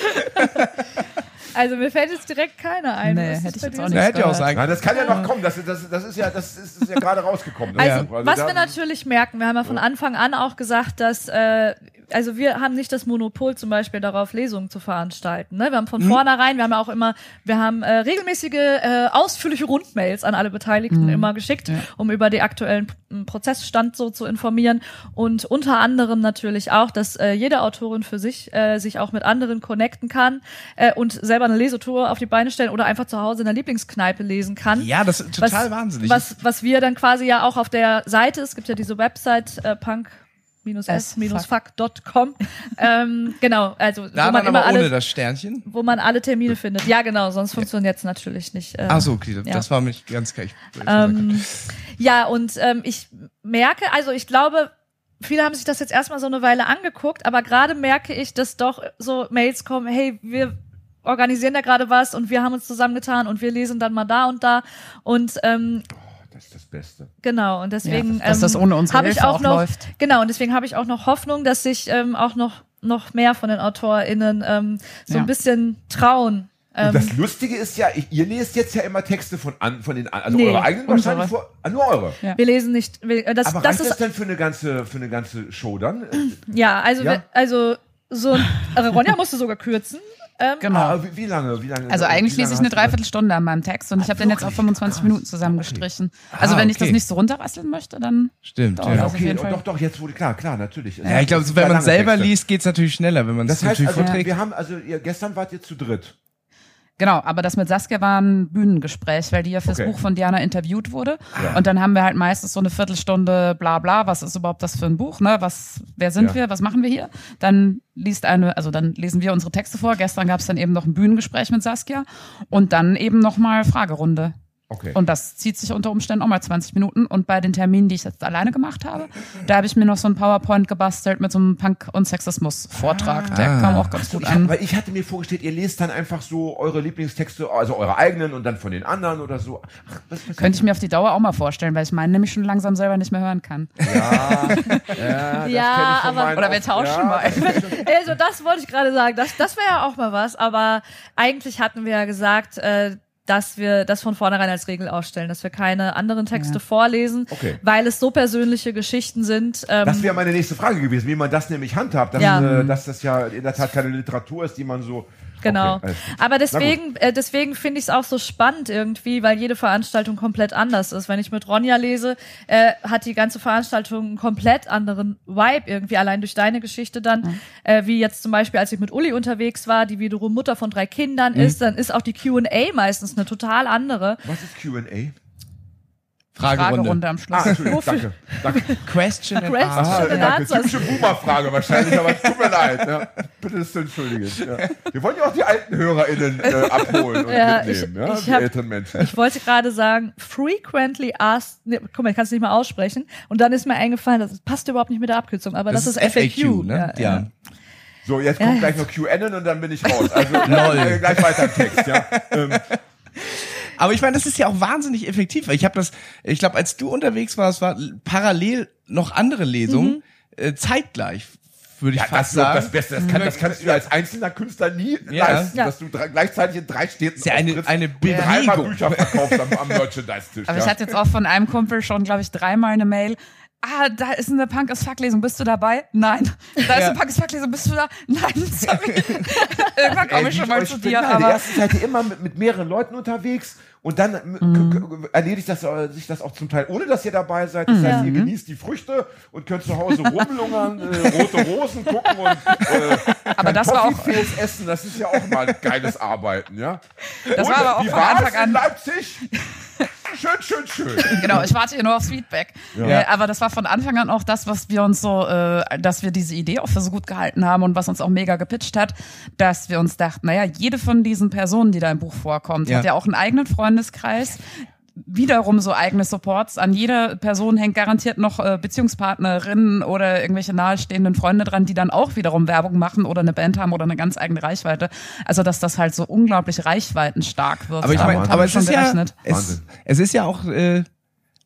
[SPEAKER 4] Also mir fällt jetzt direkt keiner ein.
[SPEAKER 3] Nee, hätte ich jetzt auch nicht.
[SPEAKER 1] Hätte ja auch sein
[SPEAKER 2] Na, das kann ja noch kommen. Das, das, das ist ja, das ist, ist ja gerade rausgekommen.
[SPEAKER 4] Also,
[SPEAKER 2] ist-
[SPEAKER 4] was wir natürlich merken, wir haben ja von Anfang an auch gesagt, dass äh, also wir haben nicht das Monopol zum Beispiel darauf, Lesungen zu veranstalten. Ne? Wir haben von vornherein, wir haben ja auch immer, wir haben äh, regelmäßige, äh, ausführliche Rundmails an alle Beteiligten immer geschickt, um über die aktuellen Prozessstand so zu informieren und unter anderem natürlich auch, dass äh, jede Autorin für sich äh, sich auch mit anderen connecten kann äh, und selber eine Lesetour auf die Beine stellen oder einfach zu Hause in der Lieblingskneipe lesen kann
[SPEAKER 1] Ja, das ist total wahnsinnig.
[SPEAKER 4] was, was wir dann quasi ja auch auf der Seite, es gibt ja diese Website äh, punk s-fuck.com. *laughs* ähm, genau, also
[SPEAKER 1] da
[SPEAKER 4] wo man immer
[SPEAKER 1] aber ohne
[SPEAKER 4] alle,
[SPEAKER 1] das Sternchen.
[SPEAKER 4] wo man alle Termine findet. Ja, genau, sonst funktioniert es natürlich nicht. Äh,
[SPEAKER 1] Ach so, okay, das,
[SPEAKER 4] ja.
[SPEAKER 1] das war mich ganz gleich.
[SPEAKER 4] ähm, ja, und ähm, ich merke, also ich glaube, viele haben sich das jetzt erstmal so eine Weile angeguckt, aber gerade merke ich, dass doch so Mails kommen, hey, wir organisieren da gerade was und wir haben uns zusammengetan und wir lesen dann mal da und da und ähm,
[SPEAKER 2] ist das Beste.
[SPEAKER 4] Genau, und deswegen
[SPEAKER 3] Ja, dass das
[SPEAKER 4] ähm,
[SPEAKER 3] ohne unsere
[SPEAKER 4] hab ich
[SPEAKER 3] Hilfe
[SPEAKER 4] auch
[SPEAKER 3] auch
[SPEAKER 4] noch,
[SPEAKER 3] läuft.
[SPEAKER 4] Genau, und deswegen habe ich auch noch Hoffnung, dass sich ähm, auch noch noch mehr von den AutorInnen ähm, so
[SPEAKER 3] Ja.
[SPEAKER 4] ein bisschen trauen.
[SPEAKER 2] Und
[SPEAKER 4] Ähm,
[SPEAKER 2] das Lustige ist ja, ihr lest jetzt ja immer Texte von, an, von den, also
[SPEAKER 4] Nee,
[SPEAKER 2] eure eigenen
[SPEAKER 3] unsere.
[SPEAKER 2] wahrscheinlich vor, ah, nur eure.
[SPEAKER 3] Ja.
[SPEAKER 4] wir lesen nicht, wir, äh, das,
[SPEAKER 2] Aber
[SPEAKER 4] das
[SPEAKER 2] reicht das
[SPEAKER 4] ist
[SPEAKER 2] denn für eine ganze, für eine ganze Show dann?
[SPEAKER 4] ja, also
[SPEAKER 2] Ja?
[SPEAKER 4] also so ein, also Ronja musste sogar kürzen. Ähm,
[SPEAKER 3] Genau.
[SPEAKER 2] Ah, wie, wie lange, wie lange?
[SPEAKER 3] Also eigentlich lese ich eine? Dreiviertelstunde an meinem Text und ich habe den jetzt auf 25 Minuten zusammengestrichen. Also
[SPEAKER 1] Ah,
[SPEAKER 3] wenn ich das nicht so runterrasseln möchte, dann
[SPEAKER 1] Stimmt, ja.
[SPEAKER 2] Okay,
[SPEAKER 3] jeden
[SPEAKER 2] oh,
[SPEAKER 3] Fall.
[SPEAKER 2] doch, doch, jetzt wurde klar, klar, natürlich.
[SPEAKER 1] Ja, ich glaube, wenn man selber
[SPEAKER 2] Texte.
[SPEAKER 1] liest, geht's natürlich schneller, wenn man es
[SPEAKER 2] Das heißt
[SPEAKER 1] natürlich
[SPEAKER 2] also,
[SPEAKER 1] vorträgt.
[SPEAKER 2] wir haben, also ihr, gestern wart ihr zu dritt.
[SPEAKER 3] Genau, aber das mit Saskia war ein Bühnengespräch, weil die ja fürs
[SPEAKER 2] Okay.
[SPEAKER 3] Buch von Diana interviewt wurde.
[SPEAKER 2] Ja.
[SPEAKER 3] Und dann haben wir halt meistens so eine Viertelstunde bla bla, was ist überhaupt das für ein Buch, ne? Was, wer sind
[SPEAKER 2] Ja.
[SPEAKER 3] wir, was machen wir hier? Dann liest eine, also dann lesen wir unsere Texte vor. Gestern gab es dann eben noch ein Bühnengespräch mit Saskia und dann eben nochmal Fragerunde.
[SPEAKER 2] Okay.
[SPEAKER 3] Und das zieht sich unter Umständen auch mal 20 Minuten. Und bei den Terminen, die ich jetzt alleine gemacht habe, da habe ich mir noch so ein PowerPoint gebastelt mit so einem Punk- und Sexismus-Vortrag. Der
[SPEAKER 1] Ah.
[SPEAKER 3] kam auch ganz gut
[SPEAKER 2] ich
[SPEAKER 3] an.
[SPEAKER 2] weil ich hatte mir vorgestellt, ihr lest dann einfach so eure Lieblingstexte, also eure eigenen und dann von den anderen oder so. Ach, was, was
[SPEAKER 3] Könnte ich mir auf die Dauer auch mal vorstellen, weil ich meinen nämlich schon langsam selber nicht mehr hören kann.
[SPEAKER 2] Ja, ja, das
[SPEAKER 4] Ja, aber-
[SPEAKER 3] Oder wir tauschen mal.
[SPEAKER 4] Also das wollte ich gerade sagen. Das, das wäre ja auch mal was. Aber eigentlich hatten wir ja gesagt, äh, dass wir das von vornherein als Regel aufstellen, dass wir keine anderen Texte
[SPEAKER 3] Ja.
[SPEAKER 4] vorlesen,
[SPEAKER 2] Okay.
[SPEAKER 4] weil es so persönliche Geschichten sind. Ähm,
[SPEAKER 2] Das wäre meine nächste Frage gewesen, wie man das nämlich handhabt, dass,
[SPEAKER 4] Ja.
[SPEAKER 2] äh, dass das ja in der Tat keine Literatur ist, die man so.
[SPEAKER 4] Genau.
[SPEAKER 2] Okay.
[SPEAKER 4] Aber deswegen, äh, deswegen finde ich es auch so spannend irgendwie, weil jede Veranstaltung komplett anders ist. Wenn ich mit Ronja lese, äh, hat die ganze Veranstaltung einen komplett anderen Vibe irgendwie, allein durch deine Geschichte dann. Äh, wie jetzt zum Beispiel, als ich mit Uli unterwegs war, die wiederum Mutter von drei Kindern ist, dann ist auch die Q&A meistens eine total andere.
[SPEAKER 2] Was ist QA?
[SPEAKER 1] Fragerunde.
[SPEAKER 3] Fragerunde am Schluss.
[SPEAKER 2] Ah, Entschuldigung, danke. danke. *laughs*
[SPEAKER 1] Question and
[SPEAKER 4] Question.
[SPEAKER 1] answer.
[SPEAKER 4] Schon
[SPEAKER 2] danke.
[SPEAKER 4] Answers.
[SPEAKER 2] Typische Boomer-Frage wahrscheinlich, aber tut mir leid. Ja. Bitte ist zu entschuldigen. Ja. Wir wollen ja auch die alten HörerInnen äh, *laughs* abholen und
[SPEAKER 4] Ja,
[SPEAKER 2] mitnehmen,
[SPEAKER 4] ich-
[SPEAKER 2] ja?
[SPEAKER 4] ich
[SPEAKER 2] die
[SPEAKER 4] hab-
[SPEAKER 2] älteren Menschen.
[SPEAKER 4] Ich wollte gerade sagen, frequently asked, nee, guck mal, ich kann es nicht mal aussprechen. Und dann ist mir eingefallen, das passt überhaupt nicht mit der Abkürzung, aber das, ist FAQ.
[SPEAKER 1] ne?
[SPEAKER 4] Ja,
[SPEAKER 1] Ja.
[SPEAKER 4] ja.
[SPEAKER 2] So, jetzt kommt
[SPEAKER 4] Ja.
[SPEAKER 2] gleich noch QAnon und dann bin ich raus. Also *laughs*
[SPEAKER 1] Lol.
[SPEAKER 2] äh, gleich weiter im Text, ja. Ähm,
[SPEAKER 1] Aber ich meine, das ist ja auch wahnsinnig effektiv. weil Ich habe das, ich glaube, als du unterwegs warst, war parallel noch andere Lesungen äh, zeitgleich, würde ich
[SPEAKER 2] ja,
[SPEAKER 1] fast
[SPEAKER 2] das
[SPEAKER 1] sagen.
[SPEAKER 2] das Beste. Das, kann, das kannst du als einzelner Künstler nie
[SPEAKER 1] Ja.
[SPEAKER 2] leisten,
[SPEAKER 4] Ja.
[SPEAKER 2] dass du gleichzeitig in drei Städten
[SPEAKER 1] ja eine, eine
[SPEAKER 2] und dreimal
[SPEAKER 1] Bewegung.
[SPEAKER 2] Bücher verkaufst am, am Merchandise-Tisch.
[SPEAKER 3] Aber
[SPEAKER 2] ja.
[SPEAKER 3] ich hatte jetzt auch von einem Kumpel schon, glaube ich, dreimal eine Mail. Ah, da ist eine Punk as Fuck Lesung. Bist du dabei? Nein. Da ist eine Punk as Fuck Lesung. Bist du da? Nein. Sorry. *laughs* Irgendwann komme ich schon mal zu dir.
[SPEAKER 2] nein, die
[SPEAKER 3] Aber
[SPEAKER 2] erste Seite immer mit, mit mehreren Leuten unterwegs und dann m-
[SPEAKER 3] Mhm.
[SPEAKER 2] erledigt das, äh, sich das auch zum Teil, ohne dass ihr dabei seid. Das heißt, ihr genießt die Früchte und könnt zu Hause rumlungern, äh, rote Rosen gucken und äh,
[SPEAKER 3] Aber das war auch-
[SPEAKER 2] essen. Das ist ja auch mal geiles Arbeiten, ja.
[SPEAKER 3] Das
[SPEAKER 2] und,
[SPEAKER 3] war aber auch von Anfang an-
[SPEAKER 2] in Leipzig? *laughs* Schön, schön, schön. *laughs*
[SPEAKER 3] genau, ich warte hier nur aufs Feedback. Äh, aber das war von Anfang an auch das, was wir uns so, äh, dass wir diese Idee auch für so gut gehalten haben und was uns auch mega gepitcht hat, dass wir uns dachten, naja, jede von diesen Personen, die da im Buch vorkommt,
[SPEAKER 1] Ja.
[SPEAKER 3] hat ja auch einen eigenen Freundeskreis. Wiederum so eigene Supports. An jeder Person hängt garantiert noch äh, Beziehungspartnerinnen oder irgendwelche nahestehenden Freunde dran, die dann auch wiederum Werbung machen oder eine Band haben oder eine ganz eigene Reichweite. Also dass das halt so unglaublich reichweitenstark wird.
[SPEAKER 1] Aber ich meine, aber es
[SPEAKER 3] schon
[SPEAKER 1] ist ja,
[SPEAKER 3] gerechnet.
[SPEAKER 1] es,
[SPEAKER 2] Wahnsinn.
[SPEAKER 1] es ist ja auch, äh,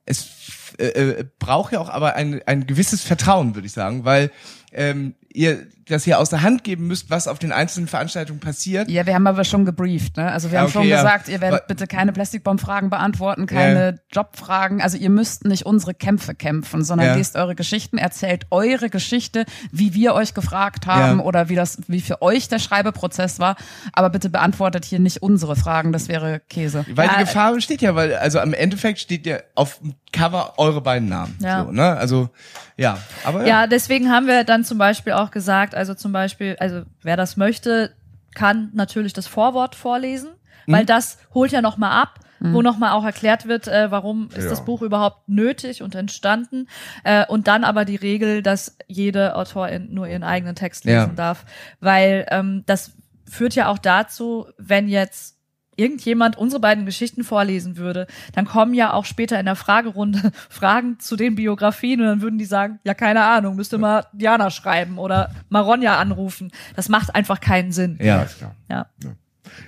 [SPEAKER 1] es äh, äh, braucht ja auch aber ein, ein gewisses Vertrauen, würde ich sagen, weil ähm, ihr das hier aus der Hand geben müsst, was auf den einzelnen Veranstaltungen passiert.
[SPEAKER 3] Ja, wir haben aber schon gebrieft, ne? Also wir
[SPEAKER 1] Ja,
[SPEAKER 3] haben
[SPEAKER 1] okay,
[SPEAKER 3] schon
[SPEAKER 1] ja.
[SPEAKER 3] gesagt, ihr werdet bitte keine Plastikbaumfragen beantworten, keine Jobfragen. Also ihr müsst nicht unsere Kämpfe kämpfen, sondern
[SPEAKER 1] Ja.
[SPEAKER 3] lest eure Geschichten, erzählt eure Geschichte, wie wir euch gefragt haben
[SPEAKER 1] Ja.
[SPEAKER 3] oder wie das, wie für euch der Schreibeprozess war. Aber bitte beantwortet hier nicht unsere Fragen, das wäre Käse.
[SPEAKER 1] Weil
[SPEAKER 4] Ja,
[SPEAKER 1] die Gefahr besteht ja, weil, also am Endeffekt steht ja auf dem Cover eure beiden Namen.
[SPEAKER 4] Ja.
[SPEAKER 1] So, ne? Also, ja. Aber
[SPEAKER 4] Ja, deswegen haben wir dann zum Beispiel auch gesagt, also zum Beispiel, also wer das möchte, kann natürlich das Vorwort vorlesen,
[SPEAKER 1] Mhm.
[SPEAKER 4] weil das holt ja noch mal ab, wo noch mal auch erklärt wird, äh, warum ist
[SPEAKER 2] Ja.
[SPEAKER 4] das Buch überhaupt nötig und entstanden. Äh, und dann aber die Regel, dass jede Autorin nur ihren eigenen Text
[SPEAKER 1] Ja.
[SPEAKER 4] lesen darf, weil ähm, das führt ja auch dazu, wenn jetzt irgendjemand unsere beiden Geschichten vorlesen würde, dann kommen ja auch später in der Fragerunde *laughs* Fragen zu den Biografien und dann würden die sagen, ja, keine Ahnung, müsste mal Diana schreiben oder Maronja anrufen. Das macht einfach keinen Sinn.
[SPEAKER 1] Ja.
[SPEAKER 2] Alles klar.
[SPEAKER 4] Ja.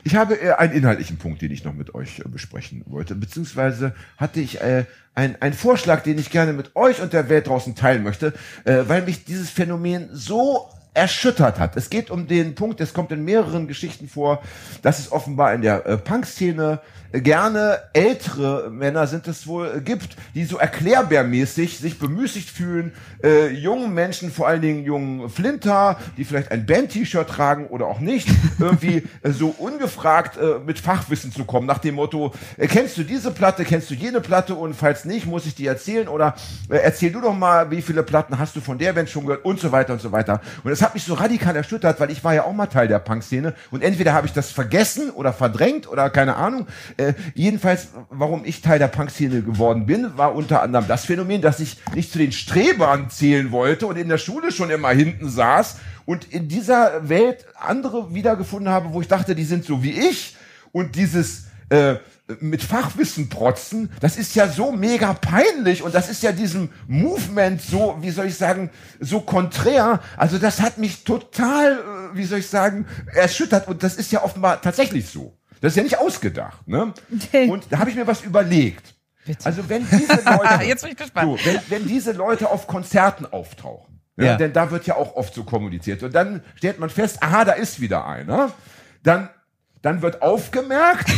[SPEAKER 2] Ich habe äh, einen inhaltlichen Punkt, den ich noch mit euch äh, besprechen wollte, beziehungsweise hatte ich äh, ein- einen Vorschlag, den ich gerne mit euch und der Welt draußen teilen möchte, äh, weil mich dieses Phänomen so erschüttert hat. Es geht um den Punkt, es kommt in mehreren Geschichten vor, dass es offenbar in der äh, Punk-Szene gerne ältere Männer sind es wohl äh, gibt, die so erklärbärmäßig sich bemüßigt fühlen, äh, jungen Menschen, vor allen Dingen jungen Flinter, die vielleicht ein Band-T-Shirt tragen oder auch nicht, *laughs* irgendwie äh, so ungefragt äh, mit Fachwissen zu kommen, nach dem Motto, äh, kennst du diese Platte, kennst du jene Platte und falls nicht, muss ich dir erzählen oder äh, erzähl du doch mal, wie viele Platten hast du von der Band schon gehört und so weiter und so weiter. Und das hat mich so radikal erschüttert, weil ich war ja auch mal Teil der Punk-Szene und entweder habe ich das vergessen oder verdrängt oder keine Ahnung. Äh, jedenfalls, warum ich Teil der Punk-Szene geworden bin, war unter anderem das Phänomen, dass ich nicht zu den Strebern zählen wollte und in der Schule schon immer hinten saß und in dieser Welt andere wiedergefunden habe, wo ich dachte, die sind so wie ich und dieses äh, mit Fachwissen protzen, das ist ja so mega peinlich und das ist ja diesem Movement so, wie soll ich sagen, so konträr. Also das hat mich total, äh, wie soll ich sagen, erschüttert und das ist ja offenbar tatsächlich so. Das ist ja nicht ausgedacht. Ne? Und da habe ich mir was überlegt. Also wenn diese Leute, *laughs*
[SPEAKER 3] Jetzt bin ich gespannt.
[SPEAKER 2] so, wenn, wenn diese Leute auf Konzerten auftauchen, ja,
[SPEAKER 1] Ja.
[SPEAKER 2] denn da wird ja auch oft so kommuniziert und dann stellt man fest, aha, da ist wieder einer, dann, dann wird aufgemerkt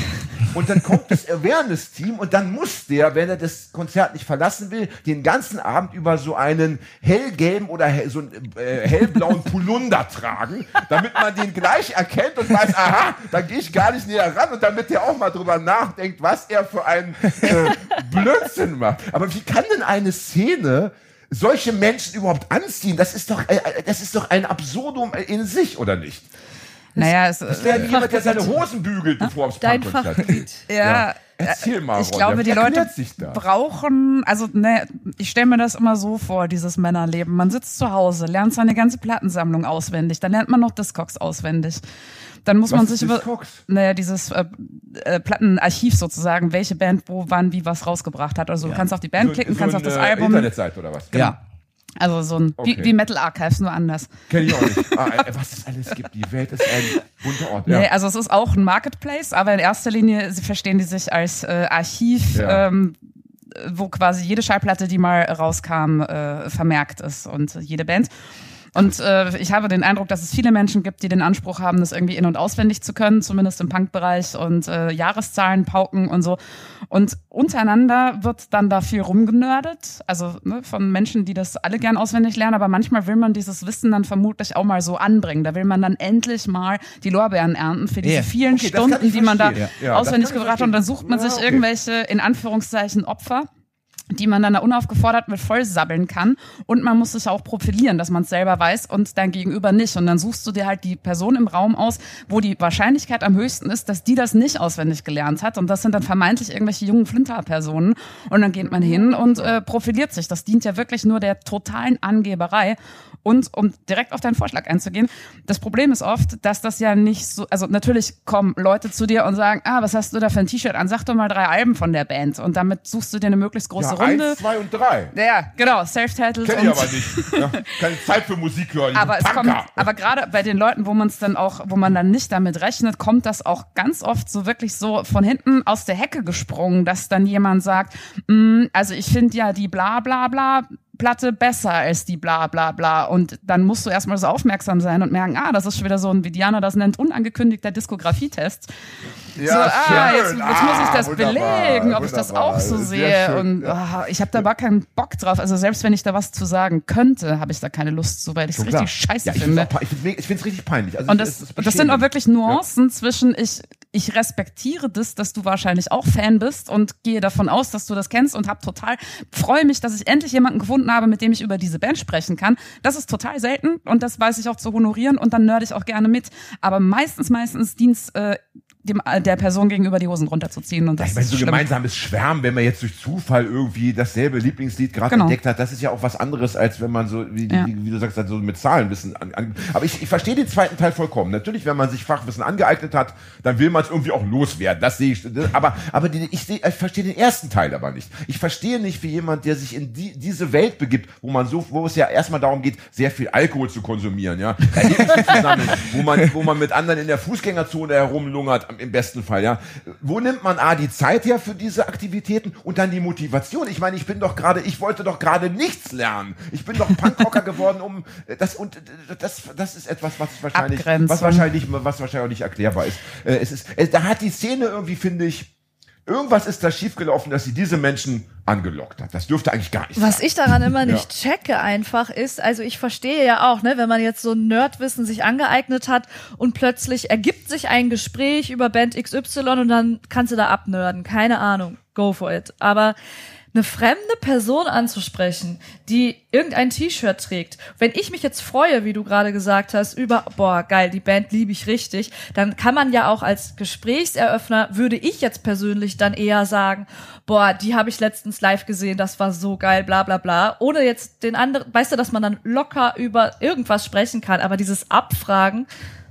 [SPEAKER 2] und dann kommt das Awareness-Team und dann muss der, wenn er das Konzert nicht verlassen will, den ganzen Abend über so einen hellgelben oder hell, so einen äh, hellblauen Polunder tragen, damit man den gleich erkennt und weiß, aha, da gehe ich gar nicht näher ran und damit der auch mal drüber nachdenkt, was er für einen äh, Blödsinn macht. Aber wie kann denn eine Szene solche Menschen überhaupt anziehen? Das ist doch, äh, das ist doch ein Absurdum in sich, oder nicht?
[SPEAKER 3] Naja, es,
[SPEAKER 2] Das wäre
[SPEAKER 3] äh,
[SPEAKER 2] jemand, der seine *laughs* Hosen bügelt, bevor er aufs
[SPEAKER 4] Dein Fachgebiet.
[SPEAKER 2] geht. *laughs*
[SPEAKER 3] ja,
[SPEAKER 2] Erzähl mal,
[SPEAKER 3] ich
[SPEAKER 2] Ron,
[SPEAKER 3] glaube, die Leute brauchen, also ne, ich stelle mir das immer so vor, dieses Männerleben. Man sitzt zu Hause, lernt seine ganze Plattensammlung auswendig, dann lernt man noch Discogs auswendig. Dann muss
[SPEAKER 2] Was
[SPEAKER 3] man
[SPEAKER 2] ist
[SPEAKER 3] sich über, naja, dieses äh, äh, Plattenarchiv sozusagen, welche Band wo, wann, wie was rausgebracht hat. Also du kannst auf die Band klicken,
[SPEAKER 2] so
[SPEAKER 3] kannst
[SPEAKER 2] ein,
[SPEAKER 3] auf das
[SPEAKER 2] äh,
[SPEAKER 3] Album.
[SPEAKER 2] Internetseite oder was?
[SPEAKER 1] Ja.
[SPEAKER 3] Also so ein,
[SPEAKER 2] Okay.
[SPEAKER 3] wie, wie Metal Archives, nur anders.
[SPEAKER 2] Kenn ich auch nicht. Ah, *laughs* äh, was es alles gibt. Die Welt ist ein bunter Ort. Ja.
[SPEAKER 3] Nee, also es ist auch ein Marketplace, aber in erster Linie sie verstehen die sich als äh, Archiv,
[SPEAKER 2] Ja.
[SPEAKER 3] ähm, wo quasi jede Schallplatte, die mal rauskam, äh, vermerkt ist und jede Band. Und äh, ich habe den Eindruck, dass es viele Menschen gibt, die den Anspruch haben, das irgendwie in- und auswendig zu können, zumindest im Punk-Bereich und äh, Jahreszahlen pauken und so. Und untereinander wird dann da viel rumgenördet, also ne, von Menschen, die das alle gern auswendig lernen, aber manchmal will man dieses Wissen dann vermutlich auch mal so anbringen. Da will man dann endlich mal die Lorbeeren ernten für diese
[SPEAKER 1] Ja.
[SPEAKER 3] vielen
[SPEAKER 2] Okay,
[SPEAKER 3] Stunden, die man da.
[SPEAKER 2] Ja,
[SPEAKER 3] auswendig gebracht hat. Und dann sucht man sich
[SPEAKER 2] Ja, okay.
[SPEAKER 3] irgendwelche, in Anführungszeichen, Opfer die man dann da unaufgefordert mit voll sabbeln kann. Und man muss sich auch profilieren, dass man es selber weiß und dein Gegenüber nicht. Und dann suchst du dir halt die Person im Raum aus, wo die Wahrscheinlichkeit am höchsten ist, dass die das nicht auswendig gelernt hat. Und das sind dann vermeintlich irgendwelche jungen Flinter-Personen. Und dann geht man hin und äh, profiliert sich. Das dient ja wirklich nur der totalen Angeberei. Und um direkt auf deinen Vorschlag einzugehen, das Problem ist oft, dass das ja nicht so, also natürlich kommen Leute zu dir und sagen, ah, was hast du da für ein T-Shirt an? Sag doch mal drei Alben von der Band. Und damit suchst du dir eine möglichst große
[SPEAKER 2] ja,
[SPEAKER 3] Runde.
[SPEAKER 2] eins, zwei und drei.
[SPEAKER 3] Ja, genau, Self-Titled.
[SPEAKER 2] Kenn ich aber nicht. Ja, keine Zeit für Musik hören.
[SPEAKER 3] aber es kommt, aber gerade bei den Leuten, wo man es dann auch, wo man dann nicht damit rechnet, kommt das auch ganz oft so wirklich so von hinten aus der Hecke gesprungen, dass dann jemand sagt, "Mm, also ich finde ja die bla bla bla Platte besser als die bla bla bla und dann musst du erstmal so aufmerksam sein und merken, ah, das ist schon wieder so ein, wie Diana das nennt, unangekündigter Diskografietest.
[SPEAKER 2] Ja,
[SPEAKER 3] so, ah, jetzt, jetzt muss ich
[SPEAKER 2] Ah,
[SPEAKER 3] das belegen, ob ich das auch so sehe. Und
[SPEAKER 2] ja.
[SPEAKER 3] ah, ich habe da gar keinen Bock drauf. Also selbst wenn ich da was zu sagen könnte, habe ich da keine Lust zu, weil ich es
[SPEAKER 2] Schon klar.
[SPEAKER 3] richtig scheiße
[SPEAKER 2] ja, ich
[SPEAKER 3] finde.
[SPEAKER 2] find's Ich finde es richtig peinlich. Also
[SPEAKER 3] Und das,
[SPEAKER 2] es
[SPEAKER 3] das sind auch wirklich Nuancen zwischen ich, ich respektiere das, dass du wahrscheinlich auch Fan bist und gehe davon aus, dass du das kennst und hab total, freue mich, dass ich endlich jemanden gefunden habe, mit dem ich über diese Band sprechen kann. Das ist total selten und das weiß ich auch zu honorieren und dann nerd ich auch gerne mit. Aber meistens, meistens dient äh, dem, äh, der Person gegenüber die Hosen runterzuziehen und das
[SPEAKER 2] Ich meine, so
[SPEAKER 3] schlimm.
[SPEAKER 2] gemeinsames Schwärmen, wenn man jetzt durch Zufall irgendwie dasselbe Lieblingslied gerade
[SPEAKER 3] Genau.
[SPEAKER 2] entdeckt hat, das ist ja auch was anderes, als wenn man so, wie,
[SPEAKER 3] Ja.
[SPEAKER 2] wie, wie du sagst, so mit Zahlenwissen an, an Aber ich, ich verstehe den zweiten Teil vollkommen. Natürlich, wenn man sich Fachwissen angeeignet hat, dann will man es irgendwie auch loswerden. Das sehe ich. das- Aber, aber die, ich, sehe, ich verstehe den ersten Teil aber nicht. Ich verstehe nicht, wie jemand, der sich in die, diese Welt begibt, wo man so, wo es ja erstmal darum geht, sehr viel Alkohol zu konsumieren, ja, Erlebnisse zu sammeln, wo man, wo man mit anderen in der Fußgängerzone herumlungert, im besten Fall, ja. Wo nimmt man A, die Zeit her für diese Aktivitäten und dann die Motivation? Ich meine, ich bin doch gerade, ich wollte doch gerade nichts lernen. Ich bin doch Punkrocker *laughs* geworden, um das und das, das ist etwas, was wahrscheinlich,
[SPEAKER 3] Abgrenzung.
[SPEAKER 2] was wahrscheinlich, was wahrscheinlich auch nicht erklärbar ist. Äh, Es ist, äh, da hat die Szene irgendwie, finde ich, irgendwas ist da schiefgelaufen, dass sie diese Menschen angelockt hat. Das dürfte eigentlich gar nicht
[SPEAKER 4] Was
[SPEAKER 2] sein.
[SPEAKER 4] ich daran immer nicht checke einfach ist, also ich verstehe ja auch, ne, wenn man jetzt so ein Nerdwissen sich angeeignet hat und plötzlich ergibt sich ein Gespräch über Band XY und dann kannst du da abnörden. Keine Ahnung. Go for it. Aber eine fremde Person anzusprechen, die irgendein T-Shirt trägt. Wenn ich mich jetzt freue, wie du gerade gesagt hast, über, boah, geil, die Band liebe ich richtig, dann kann man ja auch als Gesprächseröffner, würde ich jetzt persönlich dann eher sagen, boah, die habe ich letztens live gesehen, das war so geil, bla bla bla, ohne jetzt den anderen, weißt du, dass man dann locker über irgendwas sprechen kann, aber dieses Abfragen,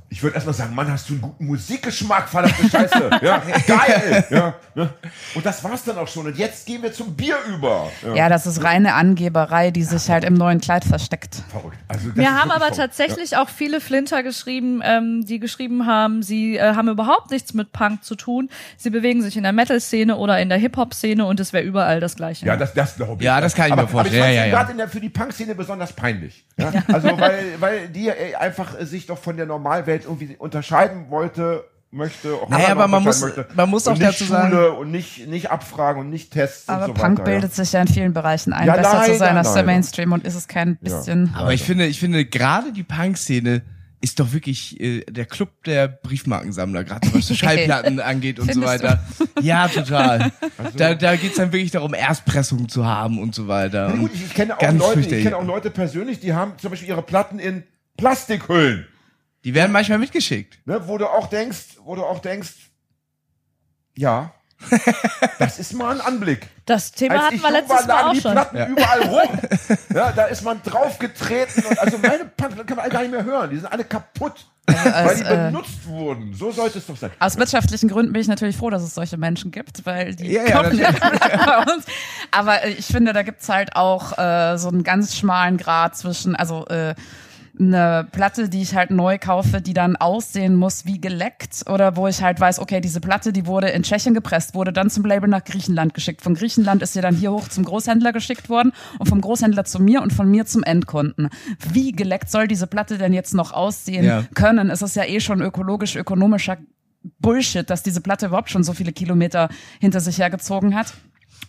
[SPEAKER 2] Ich würde erstmal sagen, Mann, hast du einen guten Musikgeschmack, verdammte Scheiße. *laughs* ja, geil. *laughs* Ja, ne? Und das war's dann auch schon. Und jetzt gehen wir zum Bier über. Ja,
[SPEAKER 3] Ja, das ist reine Angeberei, die sich halt im neuen Kleid versteckt.
[SPEAKER 2] verrückt. Also,
[SPEAKER 4] Wir haben aber
[SPEAKER 2] verrückt.
[SPEAKER 4] tatsächlich auch viele Flinter geschrieben, ähm, die geschrieben haben, sie äh, haben überhaupt nichts mit Punk zu tun. Sie bewegen sich in der Metal-Szene oder in der Hip-Hop-Szene und es wäre überall das Gleiche.
[SPEAKER 2] Ja, ja das, das glaube ich.
[SPEAKER 1] Ja, das kann ich mir
[SPEAKER 2] aber,
[SPEAKER 1] vorstellen.
[SPEAKER 2] Aber ich
[SPEAKER 1] Ja,
[SPEAKER 2] fand's
[SPEAKER 1] ja, ja.
[SPEAKER 2] gerade in der, für die Punk-Szene besonders peinlich. Ja? *laughs* Also, weil, weil die äh, einfach äh, sich doch von der Normalwelt irgendwie unterscheiden wollte, möchte. Auch
[SPEAKER 1] Naja, aber man muss-
[SPEAKER 2] möchte.
[SPEAKER 1] man muss auch
[SPEAKER 2] nicht
[SPEAKER 1] dazu sagen-
[SPEAKER 2] Schule Und nicht, nicht abfragen und nicht Tests
[SPEAKER 3] Aber
[SPEAKER 2] und so
[SPEAKER 3] Punk
[SPEAKER 2] weiter.
[SPEAKER 3] bildet sich ja in vielen Bereichen ein,
[SPEAKER 2] Ja,
[SPEAKER 3] besser zu sein
[SPEAKER 2] leider,
[SPEAKER 3] als der
[SPEAKER 2] leider.
[SPEAKER 3] Mainstream und ist es kein bisschen.
[SPEAKER 1] Aber ich finde, ich finde gerade die Punk-Szene ist doch wirklich äh, der Club der Briefmarkensammler, gerade was *laughs* so Schallplatten angeht und so weiter. Ja, total. Da, da geht's dann wirklich darum, Erstpressungen zu haben und so weiter.
[SPEAKER 2] Ja.
[SPEAKER 1] Und
[SPEAKER 2] Gut, ich kenne auch Leute, ich kenne auch Leute persönlich, die haben zum Beispiel ihre Platten in Plastikhüllen.
[SPEAKER 1] Die werden manchmal mitgeschickt.
[SPEAKER 2] Ne, wo du auch denkst, wo du auch denkst, ja, *laughs* Das ist mal ein Anblick.
[SPEAKER 4] Das Thema
[SPEAKER 2] Als
[SPEAKER 4] hatten wir letztes Mal auch
[SPEAKER 2] die
[SPEAKER 4] schon.
[SPEAKER 2] Platten überall rum. *laughs* Ja, da ist man draufgetreten. Und also meine Punk kann man alle gar nicht mehr hören. Die sind alle kaputt. weil die
[SPEAKER 3] äh,
[SPEAKER 2] benutzt wurden. So sollte es doch sein.
[SPEAKER 3] Aus wirtschaftlichen Gründen bin ich natürlich froh, dass es solche Menschen gibt, weil die
[SPEAKER 1] Ja, ja,
[SPEAKER 3] kaufen ja *laughs* bei uns. Aber äh, ich finde, da gibt's halt auch äh, so einen ganz schmalen Grad zwischen, also äh, eine Platte, die ich halt neu kaufe, die dann aussehen muss wie geleckt oder wo ich halt weiß, okay, diese Platte, die wurde in Tschechien gepresst, wurde dann zum Label nach Griechenland geschickt. Von Griechenland ist sie dann hier hoch zum Großhändler geschickt worden und vom Großhändler zu mir und von mir zum Endkunden. Wie geleckt soll diese Platte denn jetzt noch aussehen
[SPEAKER 1] Ja.
[SPEAKER 3] können? Es ist ja eh schon ökologisch, ökonomischer Bullshit, dass diese Platte überhaupt schon so viele Kilometer hinter sich hergezogen hat.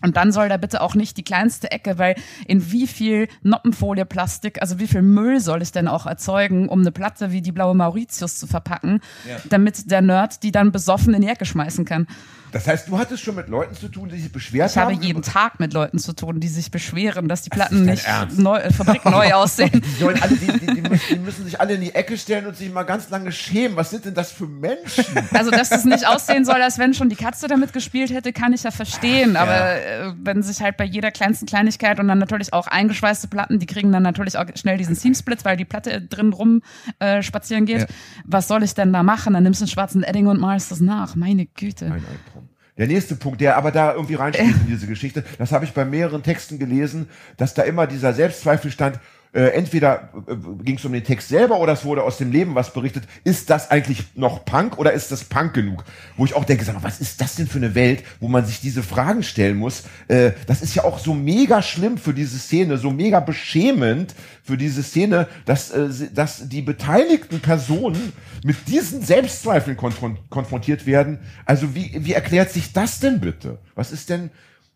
[SPEAKER 3] Und dann soll da bitte auch nicht die kleinste Ecke, weil in wie viel Noppenfolie, Plastik, also wie viel Müll soll ich denn auch erzeugen, um eine Platte wie die blaue Mauritius zu verpacken, damit der Nerd die dann besoffen in die Ecke schmeißen kann.
[SPEAKER 2] Das heißt, du hattest schon mit Leuten zu tun, die sich beschwert
[SPEAKER 3] Ich habe
[SPEAKER 2] haben.
[SPEAKER 3] jeden Tag mit Leuten zu tun, die sich beschweren, dass die Platten nicht neu, äh, fabrikneu *laughs* aussehen.
[SPEAKER 2] Die, sollen alle, die, die, müssen, die müssen sich alle in die Ecke stellen und sich mal ganz lange schämen. Was sind denn das für Menschen? *laughs*
[SPEAKER 3] Also, dass es nicht aussehen soll, als wenn schon die Katze damit gespielt hätte, kann ich ja verstehen. Aber äh, wenn sich halt bei jeder kleinsten Kleinigkeit und dann natürlich auch eingeschweißte Platten, die kriegen dann natürlich auch schnell diesen Seamsplit, weil die Platte drin rum äh, spazieren geht.
[SPEAKER 1] Ja.
[SPEAKER 3] Was soll ich denn da machen? Dann nimmst du einen schwarzen Edding und malst das nach. Meine Güte.
[SPEAKER 2] Ein Albtraum. Der nächste Punkt, der aber da irgendwie reinspielt in diese Geschichte, das habe ich bei mehreren Texten gelesen, dass da immer dieser Selbstzweifel stand, äh, entweder äh, ging es um den Text selber oder es wurde aus dem Leben was berichtet. Ist das eigentlich noch Punk oder ist das Punk genug? Wo ich auch denke, sag mal, was ist das denn für eine Welt, wo man sich diese Fragen stellen muss? Äh, das ist ja auch so mega schlimm für diese Szene, so mega beschämend für diese Szene, dass, äh, dass die beteiligten Personen mit diesen Selbstzweifeln konfron konfrontiert werden. Also wie, wie erklärt sich das denn bitte? Was ist denn,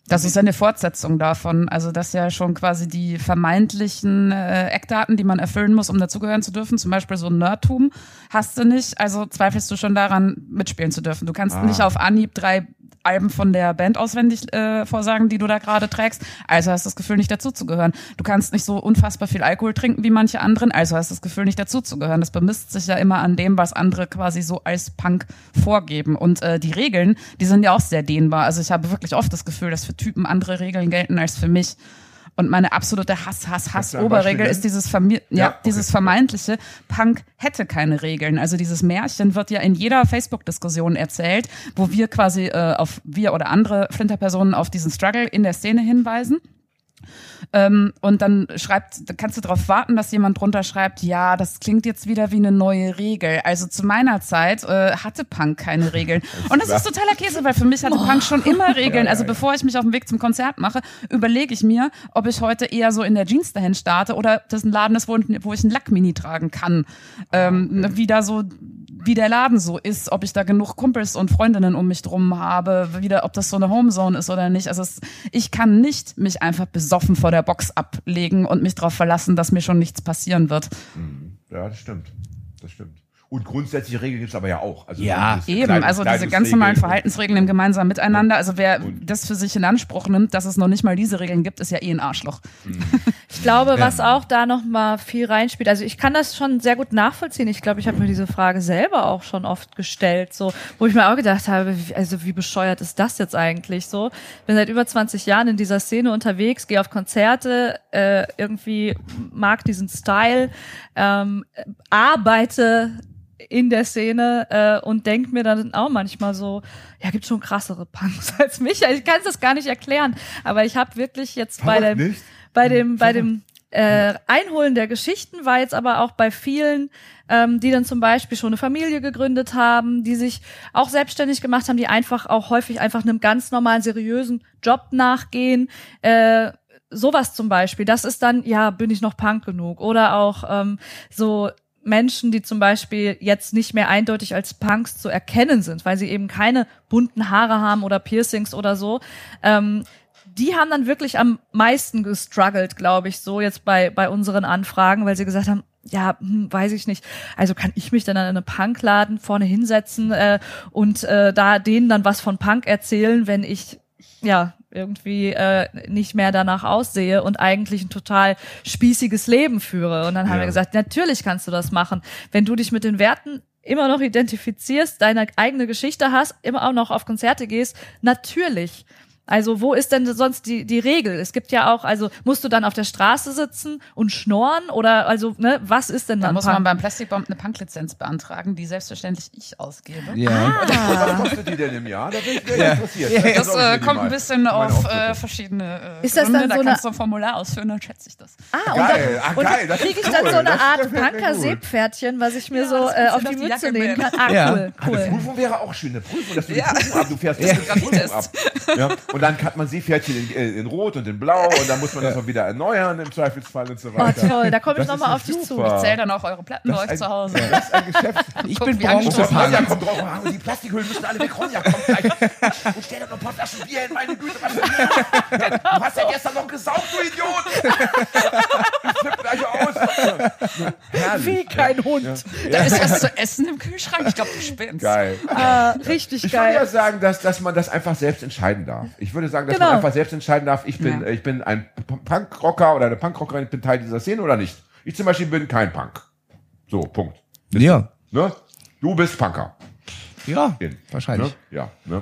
[SPEAKER 3] Das ist eine Fortsetzung davon. Also das ja schon quasi die vermeintlichen äh, Eckdaten, die man erfüllen muss, um dazugehören zu dürfen. Zum Beispiel so ein Nerdtum hast du nicht. Also zweifelst du schon daran, mitspielen zu dürfen. Du kannst
[SPEAKER 2] Ah.
[SPEAKER 3] nicht auf Anhieb drei Alben von der Band auswendig äh, vorsagen, die du da gerade trägst. Also hast das Gefühl, nicht dazuzugehören. Du kannst nicht so unfassbar viel Alkohol trinken wie manche anderen. Also hast das Gefühl, nicht dazuzugehören. Das bemisst sich ja immer an dem, was andere quasi so als Punk vorgeben. Und äh, die Regeln, die sind ja auch sehr dehnbar. Also ich habe wirklich oft das Gefühl, dass für Typen andere Regeln gelten als für mich. Und meine absolute Hass, Hass, Hass Oberregel ist dieses Famili ja,
[SPEAKER 2] Ja, okay.
[SPEAKER 3] dieses vermeintliche Punk hätte keine Regeln. Also dieses Märchen wird ja in jeder Facebook-Diskussion erzählt, wo wir quasi äh, auf wir oder andere Flinterpersonen auf diesen Struggle in der Szene hinweisen. Ähm, und dann schreibt, kannst du darauf warten, dass jemand drunter schreibt, ja, das klingt jetzt wieder wie eine neue Regel. Also zu meiner Zeit äh, hatte Punk keine Regeln. *laughs* Und das ist totaler Käse, weil für mich hatte Punk schon immer *laughs* Regeln. Also bevor ich mich auf den Weg zum Konzert mache, überlege ich mir, ob ich heute eher so in der Jeans dahin starte oder das ein Laden ist, wo, wo ich ein Lackmini tragen kann. Ähm, Wie da so wie der Laden so ist, ob ich da genug Kumpels und Freundinnen um mich drum habe, wieder, ob das so eine Homezone ist oder nicht. Also es, ich kann nicht mich einfach besoffen vor der Box ablegen und mich darauf verlassen, dass mir schon nichts passieren wird.
[SPEAKER 2] ja, das stimmt. Das stimmt. Und grundsätzliche Regeln gibt's aber ja auch. Also
[SPEAKER 1] Ja,
[SPEAKER 3] Eben,
[SPEAKER 2] Kleidungs-
[SPEAKER 3] also diese ganz normalen Verhaltensregeln im gemeinsamen Miteinander. Also wer das für sich in Anspruch nimmt, dass es noch nicht mal diese Regeln gibt, ist ja eh ein Arschloch.
[SPEAKER 4] Ich glaube, was auch da noch mal viel reinspielt, also ich kann das schon sehr gut nachvollziehen. Ich glaube, ich habe mir diese Frage selber auch schon oft gestellt, so, wo ich mir auch gedacht habe, wie- also wie bescheuert ist das jetzt eigentlich so? Bin seit über 20 Jahren in dieser Szene unterwegs, gehe auf Konzerte, äh, irgendwie mag diesen Style, ähm, arbeite in der Szene äh, und denk mir dann auch manchmal so, ja, gibt schon krassere Punks *laughs* als mich. Also ich kann das gar nicht erklären, aber ich habe wirklich jetzt bei dem
[SPEAKER 2] nicht?
[SPEAKER 4] bei dem, bei dem äh, Einholen der Geschichten war jetzt aber auch bei vielen, ähm, die dann zum Beispiel schon eine Familie gegründet haben, die sich auch selbstständig gemacht haben, die einfach auch häufig einfach einem ganz normalen, seriösen Job nachgehen. Äh, sowas zum Beispiel, das ist dann, ja, bin ich noch Punk genug? Oder auch ähm, so Menschen, die zum Beispiel jetzt nicht mehr eindeutig als Punks zu erkennen sind, weil sie eben keine bunten Haare haben oder Piercings oder so. Ähm, die haben dann wirklich am meisten gestruggelt, glaube ich, so jetzt bei, bei unseren Anfragen, weil sie gesagt haben, ja, hm, weiß ich nicht. Also kann ich mich dann an eine Punkladen vorne hinsetzen äh, und äh, da denen dann was von Punk erzählen, wenn ich ja irgendwie äh, nicht mehr danach aussehe und eigentlich ein total spießiges Leben führe. Und dann haben
[SPEAKER 2] Ja.
[SPEAKER 4] wir gesagt, natürlich kannst du das machen, wenn du dich mit den Werten immer noch identifizierst, deine eigene Geschichte hast, immer auch noch auf Konzerte gehst, natürlich. Also wo ist denn sonst die, die Regel? Es gibt ja auch, also musst du dann auf der Straße sitzen und schnorren oder also, ne, was ist denn
[SPEAKER 3] Da
[SPEAKER 4] dann
[SPEAKER 3] muss
[SPEAKER 4] Punk?
[SPEAKER 3] man beim Plastic Bomb eine Punklizenz beantragen, die selbstverständlich ich ausgebe.
[SPEAKER 1] Ja.
[SPEAKER 2] Was kostet die denn im Jahr? Da bin ich sehr interessiert.
[SPEAKER 3] Das
[SPEAKER 2] glauben
[SPEAKER 3] äh, kommt
[SPEAKER 2] mal.
[SPEAKER 3] ein bisschen auf äh, verschiedene äh,
[SPEAKER 4] Ist das
[SPEAKER 3] Gründe.
[SPEAKER 4] dann
[SPEAKER 3] da
[SPEAKER 4] so
[SPEAKER 3] kannst
[SPEAKER 4] eine-
[SPEAKER 3] du ein Formular ausfüllen, dann schätze ich das.
[SPEAKER 4] Ah,
[SPEAKER 2] Geil, ah,
[SPEAKER 4] und
[SPEAKER 2] geil,
[SPEAKER 4] dann,
[SPEAKER 2] das
[SPEAKER 4] und kriege
[SPEAKER 2] ist
[SPEAKER 4] ich dann
[SPEAKER 2] cool,
[SPEAKER 4] so eine
[SPEAKER 2] das
[SPEAKER 4] Art
[SPEAKER 2] gefällt mir
[SPEAKER 4] Punker
[SPEAKER 2] gut.
[SPEAKER 4] Seepferdchen, was ich mir
[SPEAKER 3] Ja,
[SPEAKER 4] so
[SPEAKER 3] das
[SPEAKER 4] äh,
[SPEAKER 3] kannst
[SPEAKER 4] auf die Mütze nehmen kann. Ah,
[SPEAKER 1] Ja.
[SPEAKER 4] cool,
[SPEAKER 2] Eine
[SPEAKER 4] cool.
[SPEAKER 2] Prüfung wäre auch schön. Eine Prüfung, dass du die
[SPEAKER 3] Ja.
[SPEAKER 2] Prüfung ab, du fährst ja. ab. Ja. Und dann hat man Seepferdchen in, äh, in Rot und in Blau und dann muss man das auch wieder erneuern im Zweifelsfall und so
[SPEAKER 4] Oh,
[SPEAKER 2] weiter.
[SPEAKER 4] toll, da komme ich nochmal
[SPEAKER 2] ja
[SPEAKER 4] auf dich zu.
[SPEAKER 2] super.
[SPEAKER 3] Zähl dann auch eure Platten bei euch
[SPEAKER 2] ein-
[SPEAKER 3] zu Hause.
[SPEAKER 2] Das ist ein Geschäft. *laughs*
[SPEAKER 1] Ich
[SPEAKER 3] Guck,
[SPEAKER 1] bin
[SPEAKER 2] Und
[SPEAKER 1] Bronzepunk.
[SPEAKER 2] Ronja kommt drauf, und die Plastikhüllen müssen alle weg. Ronja kommt gleich. Und stell doch noch ein paar Flaschen Bier hin, meine Güte. Was denn? *laughs* Du hast ja gestern noch gesaugt, du Idiot. *laughs* Ich flipp gleich aus. Herrlich.
[SPEAKER 4] Wie kein Hund.
[SPEAKER 3] Da ist was zu essen im Kühlschrank. Ich glaube, du spinnst.
[SPEAKER 2] Geil.
[SPEAKER 4] Ah, richtig
[SPEAKER 2] Ich würde ja
[SPEAKER 4] geil.
[SPEAKER 2] sagen, dass, dass man das einfach selbst entscheiden darf. Ich würde sagen, dass
[SPEAKER 4] Genau.
[SPEAKER 2] man einfach selbst entscheiden darf, ich bin,
[SPEAKER 3] Ja.
[SPEAKER 2] äh, ich bin ein Punkrocker oder eine Punkrockerin, ich bin Teil dieser Szene oder nicht. Ich zum Beispiel bin kein Punk. So, Punkt.
[SPEAKER 1] Ja.
[SPEAKER 2] Ne? Du bist Punker.
[SPEAKER 1] Ja,
[SPEAKER 2] In.
[SPEAKER 1] wahrscheinlich.
[SPEAKER 2] Ne? Ja. Ne?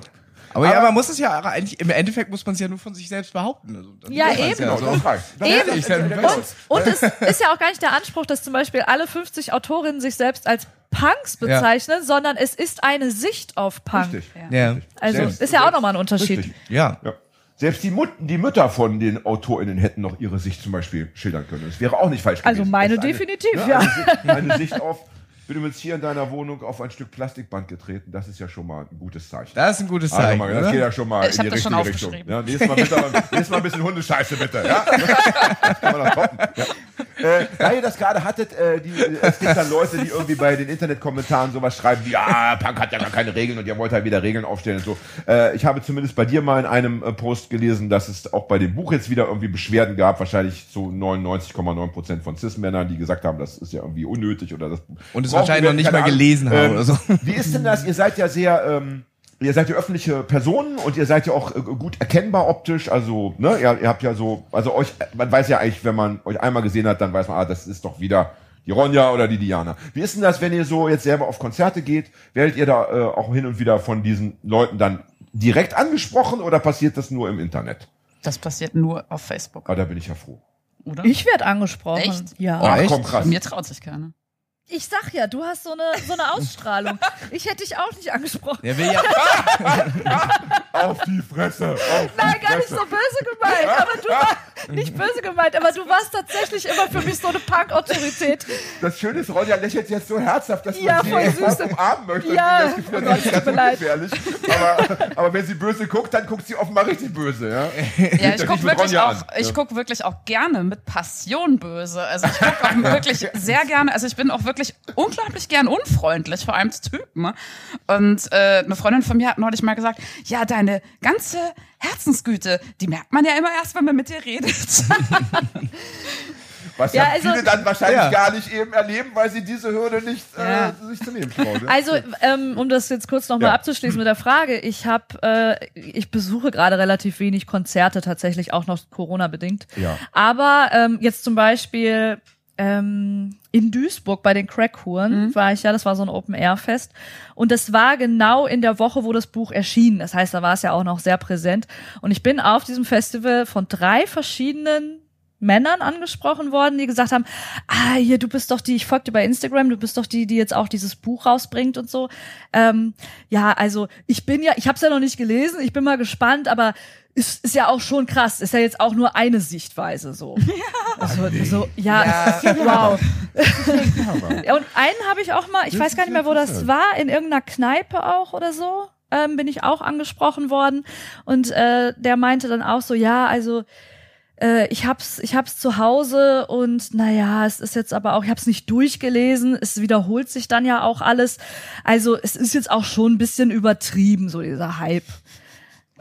[SPEAKER 1] Aber, ja,
[SPEAKER 2] Aber-
[SPEAKER 1] man muss es ja eigentlich, im Endeffekt muss man es ja nur von sich selbst behaupten. Also,
[SPEAKER 4] Ja, eben.
[SPEAKER 2] Genau,
[SPEAKER 1] so.
[SPEAKER 2] Das
[SPEAKER 4] Eben.
[SPEAKER 1] Ich weißt
[SPEAKER 4] Und es ist ja auch gar nicht der Anspruch, dass zum Beispiel alle 50 Autorinnen sich selbst als Punks bezeichnen, sondern es ist eine Sicht auf Punk.
[SPEAKER 2] Richtig.
[SPEAKER 1] Ja.
[SPEAKER 4] Also
[SPEAKER 2] Selbst-
[SPEAKER 4] ist ja auch nochmal ein Unterschied.
[SPEAKER 2] Richtig.
[SPEAKER 1] Ja.
[SPEAKER 2] Ja. Selbst die, Mut die Mütter von den AutorInnen hätten noch ihre Sicht zum Beispiel schildern können. Das wäre auch nicht falsch
[SPEAKER 4] Also
[SPEAKER 2] gewesen.
[SPEAKER 4] meine
[SPEAKER 2] Das ist
[SPEAKER 4] definitiv,
[SPEAKER 2] ne,
[SPEAKER 4] ja.
[SPEAKER 2] Eine Sicht, eine Sicht auf, bin übrigens hier in deiner Wohnung auf ein Stück Plastikband getreten. Das ist ja schon mal ein gutes Zeichen.
[SPEAKER 1] Das ist ein gutes
[SPEAKER 2] Also
[SPEAKER 1] Zeichen.
[SPEAKER 2] mal, das geht ja schon mal
[SPEAKER 3] Ich
[SPEAKER 2] in die
[SPEAKER 3] das schon
[SPEAKER 2] richtige Richtung.
[SPEAKER 3] aufgeschrieben.
[SPEAKER 2] Ja, nächstes, mal bitte, nächstes Mal ein bisschen Hundescheiße bitte. Ja? *laughs* Das kann man noch toppen. Ja. Äh, da ihr das gerade hattet, äh, die, äh, es gibt dann Leute, die irgendwie bei den Internetkommentaren sowas schreiben wie, ja, Punk hat ja gar keine Regeln und ihr wollt halt wieder Regeln aufstellen und so. Äh, ich habe zumindest bei dir mal in einem äh, Post gelesen, dass es auch bei dem Buch jetzt wieder irgendwie Beschwerden gab, wahrscheinlich zu 99,9 Prozent von Cis-Männern, die gesagt haben, das ist ja irgendwie unnötig oder das
[SPEAKER 1] Und es wahrscheinlich noch nicht mal gelesen haben
[SPEAKER 2] Ähm,
[SPEAKER 1] oder so.
[SPEAKER 2] Wie ist denn das? Ihr seid ja sehr, ähm, ihr seid ja öffentliche Personen und ihr seid ja auch äh, gut erkennbar optisch. Also, ne, ihr, ihr habt ja so, also euch, man weiß ja eigentlich, wenn man euch einmal gesehen hat, dann weiß man, ah, das ist doch wieder die Ronja oder die Diana. Wie ist denn das, wenn ihr so jetzt selber auf Konzerte geht? Werdet ihr da äh, auch hin und wieder von diesen Leuten dann direkt angesprochen oder passiert das nur im Internet?
[SPEAKER 3] Das passiert nur auf Facebook,
[SPEAKER 2] Ah, da bin ich ja froh.
[SPEAKER 3] oder?
[SPEAKER 4] Ich werde angesprochen.
[SPEAKER 3] Echt?
[SPEAKER 4] Ja.
[SPEAKER 1] Oh,
[SPEAKER 2] Ach
[SPEAKER 1] echt?
[SPEAKER 2] komm, krass.
[SPEAKER 3] Mir traut sich keiner.
[SPEAKER 4] Ich sag ja, du hast so eine, so eine Ausstrahlung. *laughs* Ich hätte dich auch nicht angesprochen.
[SPEAKER 1] Der will ja, *laughs*
[SPEAKER 2] Auf die Fresse! Auf
[SPEAKER 4] Nein,
[SPEAKER 2] die
[SPEAKER 4] gar nicht
[SPEAKER 2] Fresse.
[SPEAKER 4] so böse gemeint. Aber du war *laughs* nicht böse gemeint, aber du warst tatsächlich immer für mich so eine Punk-Autorität.
[SPEAKER 2] Das Schöne ist, Ronja lächelt jetzt so herzhaft, dass
[SPEAKER 4] Ja,
[SPEAKER 2] man sie
[SPEAKER 4] voll süß.
[SPEAKER 2] umarmen möchte.
[SPEAKER 4] Ja,
[SPEAKER 2] das Gefühl,
[SPEAKER 4] oh
[SPEAKER 2] das ist ganz
[SPEAKER 4] tut mir leid.
[SPEAKER 2] ungefährlich. Aber, aber wenn sie böse guckt, dann guckt sie offenbar richtig böse. Ja,
[SPEAKER 3] Ja, ich gucke wirklich, auch, ich guck wirklich auch gerne mit Passion böse. Also ich gucke auch wirklich sehr gerne, also ich bin auch wirklich unglaublich gern unfreundlich, vor allem zu Typen. Und äh, eine Freundin von mir hat neulich mal gesagt, ja, deine ganze Herzensgüte, die merkt man ja immer erst, wenn man mit dir redet.
[SPEAKER 2] Was ja,
[SPEAKER 4] Ja, also-
[SPEAKER 2] viele dann wahrscheinlich
[SPEAKER 1] Ja.
[SPEAKER 2] gar nicht eben erleben, weil sie diese Hürde nicht
[SPEAKER 3] Ja.
[SPEAKER 2] äh, sich zu nehmen trauen.
[SPEAKER 4] Also, ähm, um das jetzt kurz nochmal
[SPEAKER 2] Ja.
[SPEAKER 4] abzuschließen mit der Frage, ich habe, äh, ich besuche gerade relativ wenig Konzerte, tatsächlich auch noch Corona-bedingt.
[SPEAKER 2] Ja.
[SPEAKER 4] Aber ähm, jetzt zum Beispiel ähm, in Duisburg bei den Crackhuren war ich ja, das war so ein Open-Air-Fest. Und das war genau in der Woche, wo das Buch erschien. Das heißt, da war es ja auch noch sehr präsent. Und ich bin auf diesem Festival von drei verschiedenen Männern angesprochen worden, die gesagt haben, ah, hier, du bist doch die, ich folge dir bei Instagram, du bist doch die, die jetzt auch dieses Buch rausbringt und so. Ähm, ja, also ich bin ja, ich habe es ja noch nicht gelesen, ich bin mal gespannt, aber ist, ist ja auch schon krass, ist ja jetzt auch nur eine Sichtweise so. *laughs* Ja, also, so, ja, *laughs* wow. Ja, *laughs* und einen habe ich auch mal, ich
[SPEAKER 2] Das
[SPEAKER 4] weiß gar nicht mehr, wo das war, in irgendeiner Kneipe auch oder so, ähm, bin ich auch angesprochen worden. Und äh, der meinte dann auch so, ja, also äh, ich hab's, ich hab's zu Hause und naja, es ist jetzt aber auch, ich hab's nicht durchgelesen, es wiederholt sich dann ja auch alles. Also es ist jetzt auch schon ein bisschen übertrieben, so dieser Hype.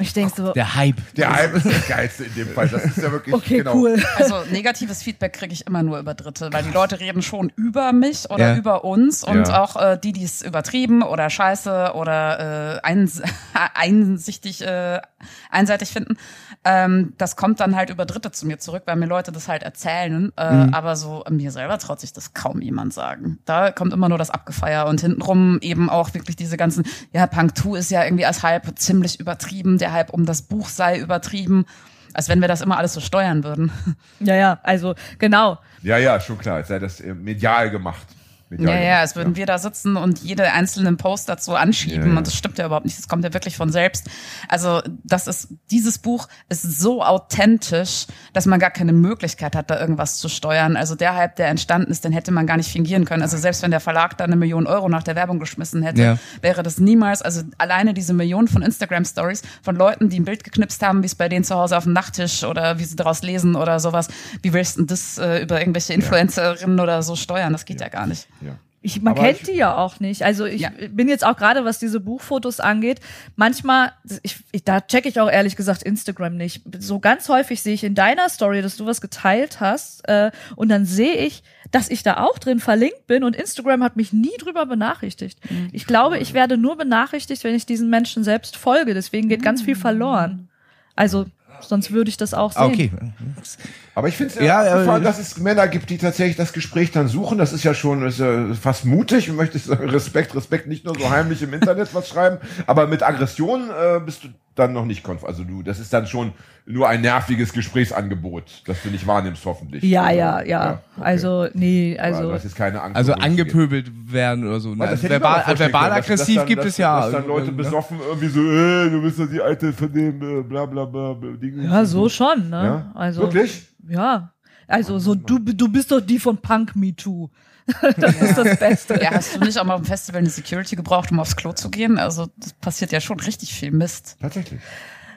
[SPEAKER 4] Ich denk so,
[SPEAKER 1] Der Hype.
[SPEAKER 2] Der Hype ist das Geilste in dem Fall. Das ist ja wirklich
[SPEAKER 4] okay,
[SPEAKER 2] genau.
[SPEAKER 4] cool.
[SPEAKER 3] Also negatives Feedback kriege ich immer nur über Dritte, weil die Leute reden schon über mich oder
[SPEAKER 1] Ja.
[SPEAKER 3] über uns und
[SPEAKER 2] Ja.
[SPEAKER 3] auch äh, die, die es übertrieben oder scheiße oder äh, eins *laughs* einsichtig, äh, einseitig finden. Ähm, das kommt dann halt über Dritte zu mir zurück, weil mir Leute das halt erzählen. Äh, Aber so mir selber traut sich das kaum jemand sagen. Da kommt immer nur das Abgefeier und hintenrum eben auch wirklich diese ganzen, ja, Punk 2 ist ja irgendwie als Hype ziemlich übertrieben, der Hype um das Buch sei übertrieben. Als wenn wir das immer alles so steuern würden.
[SPEAKER 4] Ja, ja, also genau.
[SPEAKER 2] Ja, ja, schon klar. Als sei das äh, medial gemacht. Medial
[SPEAKER 3] Ja, ja, als würden wir da sitzen und jede einzelnen Post dazu anschieben.
[SPEAKER 2] Ja, ja.
[SPEAKER 3] Und das stimmt ja überhaupt nicht. Das kommt ja wirklich von selbst. Also, das ist, dieses Buch ist so authentisch, dass man gar keine Möglichkeit hat, da irgendwas zu steuern. Also, der Hype, der entstanden ist, den hätte man gar nicht fingieren können. Also, selbst wenn der Verlag da eine Million Euro nach der Werbung geschmissen hätte,
[SPEAKER 1] Ja.
[SPEAKER 3] wäre das niemals, also alleine diese Millionen von Instagram-Stories von Leuten, die ein Bild geknipst haben, wie es bei denen zu Hause auf dem Nachttisch oder wie sie daraus lesen oder sowas. Wie willst du denn das äh, über irgendwelche Influencerinnen oder so steuern? Das geht ja, gar nicht.
[SPEAKER 4] Ich, man
[SPEAKER 2] Aber
[SPEAKER 4] kennt
[SPEAKER 2] ich-
[SPEAKER 4] die ja auch nicht. Also ich
[SPEAKER 3] Ja.
[SPEAKER 4] bin jetzt auch gerade, was diese Buchfotos angeht, manchmal, ich, ich, da checke ich auch ehrlich gesagt Instagram nicht. So ganz häufig sehe ich in deiner Story, dass du was geteilt hast äh, und dann sehe ich, dass ich da auch drin verlinkt bin und Instagram hat mich nie drüber benachrichtigt. Ich glaube, ich werde nur benachrichtigt, wenn ich diesen Menschen selbst folge. Deswegen geht ganz viel verloren. Also sonst würde ich das auch sehen.
[SPEAKER 1] Okay.
[SPEAKER 2] Aber ich finde es
[SPEAKER 1] Ja,
[SPEAKER 2] ja,
[SPEAKER 1] äh,
[SPEAKER 2] dass es Männer gibt, die tatsächlich das Gespräch dann suchen. Das ist ja schon ist ja fast mutig. Ich möchte sagen, Respekt, Respekt, nicht nur so heimlich im Internet was schreiben, aber mit Aggression äh, bist du dann noch nicht konf. Also du, das ist dann schon nur ein nerviges Gesprächsangebot, das du nicht wahrnimmst, hoffentlich.
[SPEAKER 4] Ja,
[SPEAKER 2] Also,
[SPEAKER 4] ja, ja.
[SPEAKER 2] okay.
[SPEAKER 4] Also, nee, also.
[SPEAKER 2] du hast jetzt keine Angst.
[SPEAKER 1] Also angepöbelt werden oder so. Ne?
[SPEAKER 2] Weil das
[SPEAKER 1] Also verbal, verbal
[SPEAKER 2] können, dass- dass
[SPEAKER 1] aggressiv
[SPEAKER 2] dann-
[SPEAKER 1] gibt
[SPEAKER 2] dass,
[SPEAKER 1] es ja.
[SPEAKER 2] Dass dann Leute
[SPEAKER 1] ne?
[SPEAKER 2] besoffen irgendwie so, äh, du bist doch die alte von dem äh, bla bla bla bla Ding.
[SPEAKER 4] ja, so schon, ne?
[SPEAKER 2] Ja?
[SPEAKER 4] Also,
[SPEAKER 2] Wirklich?
[SPEAKER 4] Ja. Also so, du, du bist doch die von Punk Me Too. *laughs* das ist das Beste.
[SPEAKER 3] Ja, hast du nicht auch mal auf dem Festival eine Security gebraucht, um aufs Klo zu gehen? Also das passiert ja schon richtig viel Mist.
[SPEAKER 2] Tatsächlich.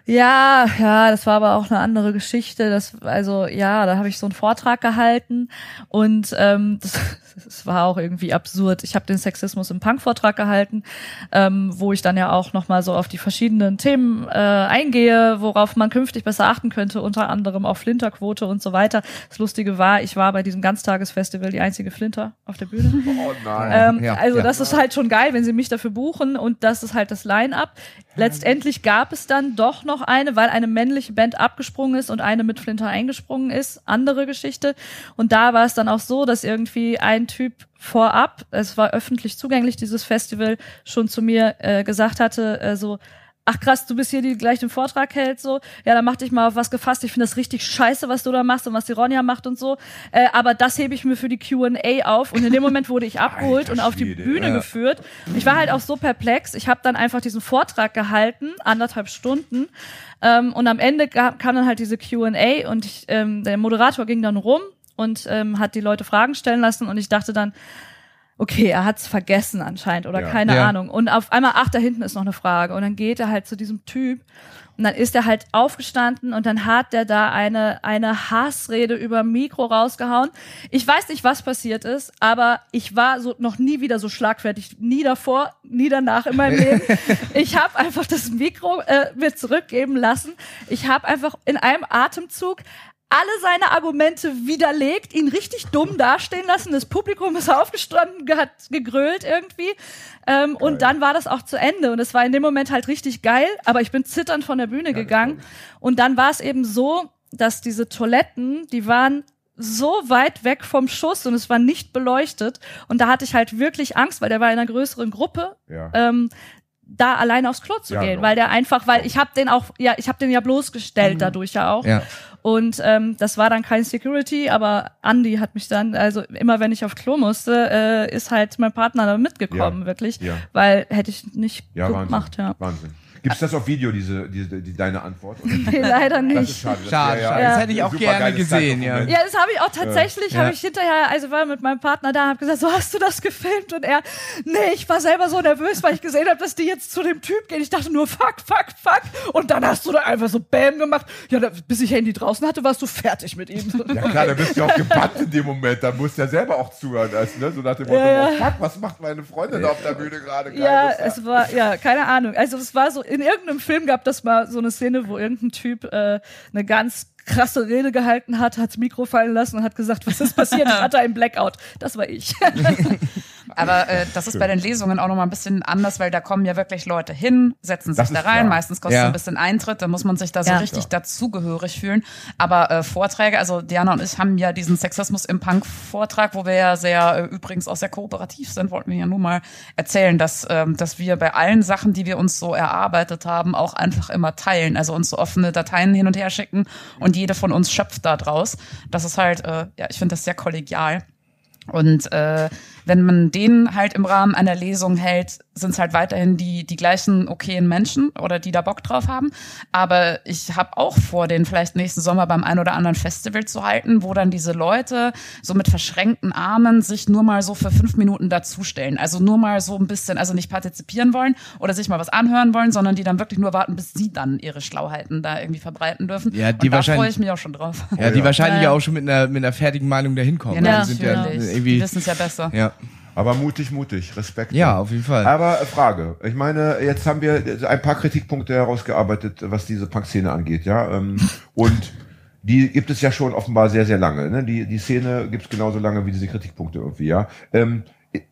[SPEAKER 4] Ja, ja, das war aber auch eine andere Geschichte. Das, also ja, da habe ich so einen Vortrag gehalten und ähm, *laughs* das, das war auch irgendwie absurd. Ich habe den Sexismus im Punk-Vortrag gehalten, ähm, wo ich dann ja auch noch mal so auf die verschiedenen Themen äh, eingehe, worauf man künftig besser achten könnte, unter anderem auf Flinterquote und so weiter. Das Lustige war, ich war bei diesem Ganztagesfestival die einzige Flinter auf der Bühne. *laughs*
[SPEAKER 2] Oh nein.
[SPEAKER 4] Ähm,
[SPEAKER 1] Ja,
[SPEAKER 4] also
[SPEAKER 1] ja.
[SPEAKER 4] das ist halt schon geil, wenn sie mich dafür buchen und das ist halt das Line-up. Letztendlich gab es dann doch noch eine, weil eine männliche Band abgesprungen ist und eine mit Flinter eingesprungen ist. Andere Geschichte. Und da war es dann auch so, dass irgendwie ein Typ vorab, es war öffentlich zugänglich, dieses Festival, schon zu mir äh, gesagt hatte, äh, so, ach krass, du bist hier, die gleich den Vortrag hält, so. Ja, dann mach dich mal auf was gefasst. Ich finde das richtig scheiße, was du da machst und was die Ronja macht und so. Äh, aber das hebe ich mir für die Q&A auf. Und in dem Moment wurde ich *laughs* abgeholt
[SPEAKER 2] Alter
[SPEAKER 4] und auf die
[SPEAKER 2] Schwede,
[SPEAKER 4] Bühne
[SPEAKER 1] ja.
[SPEAKER 4] geführt. Ich war halt auch so perplex. Ich habe dann einfach diesen Vortrag gehalten, anderthalb Stunden. Ähm, und am Ende kam dann halt diese Q&A und ich, ähm, der Moderator ging dann rum und ähm, hat die Leute Fragen stellen lassen und ich dachte dann, okay, er hat's vergessen anscheinend oder
[SPEAKER 2] Ja.
[SPEAKER 4] keine
[SPEAKER 1] Ja.
[SPEAKER 4] Ahnung. Und auf einmal, ach, da hinten ist noch eine Frage. Und dann geht er halt zu diesem Typ und dann ist er halt aufgestanden und dann hat der da eine, eine Hassrede über Mikro rausgehauen. Ich weiß nicht, was passiert ist, aber ich war so noch nie wieder so schlagfertig, nie davor, nie danach in meinem Leben. *laughs* Ich habe einfach das Mikro äh, mir zurückgeben lassen. Ich habe einfach in einem Atemzug alle seine Argumente widerlegt, ihn richtig dumm dastehen lassen. Das Publikum ist aufgestanden, ge- hat gegrölt irgendwie. Ähm, und dann war das auch zu Ende. Und es war in dem Moment halt richtig geil, aber ich bin zitternd von der Bühne gegangen. Und dann war es eben so, dass diese Toiletten, die waren so weit weg vom Schuss und es war nicht beleuchtet. Und da hatte ich halt wirklich Angst, weil der war in einer größeren Gruppe.
[SPEAKER 2] Ja.
[SPEAKER 4] Ähm, da alleine aufs Klo zu
[SPEAKER 2] Ja,
[SPEAKER 4] gehen,
[SPEAKER 2] genau.
[SPEAKER 4] weil der einfach, weil ich habe den auch, ja, ich habe den ja bloßgestellt dadurch ja auch.
[SPEAKER 1] Ja.
[SPEAKER 4] Und ähm, das war dann kein Security, aber Andy hat mich dann, also immer wenn ich auf Klo musste, äh, ist halt mein Partner da mitgekommen,
[SPEAKER 2] Ja.
[SPEAKER 4] wirklich.
[SPEAKER 2] Ja.
[SPEAKER 4] Weil hätte ich nicht
[SPEAKER 2] Ja, Wahnsinn.
[SPEAKER 4] gemacht, ja.
[SPEAKER 2] Wahnsinn. Gibt's das auf Video, diese, diese die, deine Antwort? *laughs*
[SPEAKER 4] Nee, leider
[SPEAKER 2] Das ist
[SPEAKER 4] nicht.
[SPEAKER 2] schade. Das
[SPEAKER 1] Schade,
[SPEAKER 2] wär
[SPEAKER 1] schade.
[SPEAKER 4] Das
[SPEAKER 1] hätte ich auch gerne gesehen,
[SPEAKER 2] Zeitdokument.
[SPEAKER 4] Ja, das habe ich auch tatsächlich,
[SPEAKER 1] Ja.
[SPEAKER 4] habe ich hinterher, also war mit meinem Partner da, habe gesagt, so hast du das gefilmt und er, nee, ich war selber so nervös, weil ich gesehen habe, dass die jetzt zu dem Typ gehen. Ich dachte nur, fuck, fuck, fuck. Und dann hast du da einfach so Bam gemacht. Ja, da, bis ich Handy draußen hatte, warst du fertig mit ihm.
[SPEAKER 2] Ja klar, da bist du auch gebannt in dem Moment. Da musst du ja selber auch zuhören. Also, ne? So nach dem Motto,
[SPEAKER 4] Ja, ja.
[SPEAKER 2] oh fuck, was macht meine Freundin da auf der Bühne gerade? Geil,
[SPEAKER 4] Ja, es war, ja, keine Ahnung. Also es war so, in irgendeinem Film gab das mal so eine Szene, wo irgendein Typ äh, eine ganz krasse Rede gehalten hat, hat das Mikro fallen lassen und hat gesagt, was ist passiert? Ich *laughs* hatte einen Blackout. Das war ich. *laughs*
[SPEAKER 3] Aber äh, *laughs* das ist bei den Lesungen auch nochmal ein bisschen anders, weil da kommen ja wirklich Leute hin, setzen sich
[SPEAKER 2] Das
[SPEAKER 3] da rein.
[SPEAKER 2] klar.
[SPEAKER 3] Meistens kostet es
[SPEAKER 1] Ja.
[SPEAKER 3] ein bisschen Eintritt, da muss man sich da so
[SPEAKER 4] Ja.
[SPEAKER 3] richtig dazugehörig fühlen. Aber äh, Vorträge, also Diana und ich haben ja diesen Sexismus im Punk-Vortrag, wo wir ja sehr, äh, übrigens auch sehr kooperativ sind, wollten wir ja nur mal erzählen, dass, ähm, dass wir bei allen Sachen, die wir uns so erarbeitet haben, auch einfach immer teilen. Also uns so offene Dateien hin und her schicken und jede von uns schöpft da draus. Das ist halt, äh, ja, ich finde das sehr kollegial. Und äh, wenn man den halt im Rahmen einer Lesung hält, sind es halt weiterhin die, die gleichen okayen Menschen oder die da Bock drauf haben. Aber ich habe auch vor, den vielleicht nächsten Sommer beim ein oder anderen Festival zu halten, wo dann diese Leute so mit verschränkten Armen sich nur mal so für fünf Minuten dazustellen. Also nur mal so ein bisschen, also nicht partizipieren wollen oder sich mal was anhören wollen, sondern die dann wirklich nur warten, bis sie dann ihre Schlauheiten da irgendwie verbreiten dürfen.
[SPEAKER 1] Ja, die
[SPEAKER 3] Und da
[SPEAKER 1] wahrscheinlich-
[SPEAKER 3] freue ich mich auch schon drauf.
[SPEAKER 1] Ja, die
[SPEAKER 2] ja.
[SPEAKER 1] wahrscheinlich
[SPEAKER 4] Ja.
[SPEAKER 1] auch schon mit einer, mit einer fertigen Meinung dahin kommen.
[SPEAKER 3] Ja,
[SPEAKER 1] die sind ja
[SPEAKER 3] natürlich. die
[SPEAKER 1] irgendwie,
[SPEAKER 3] wissen es ja besser.
[SPEAKER 1] ja.
[SPEAKER 2] Aber mutig, mutig, Respekt.
[SPEAKER 1] ja, auf jeden Fall.
[SPEAKER 2] Aber äh, Frage, ich meine, jetzt haben wir ein paar Kritikpunkte herausgearbeitet, was diese Punk-Szene angeht, ja. Ähm, *laughs* und die gibt es ja schon offenbar sehr, sehr lange. Ne? Die, die Szene gibt es genauso lange wie diese Kritikpunkte irgendwie, ja. Ähm,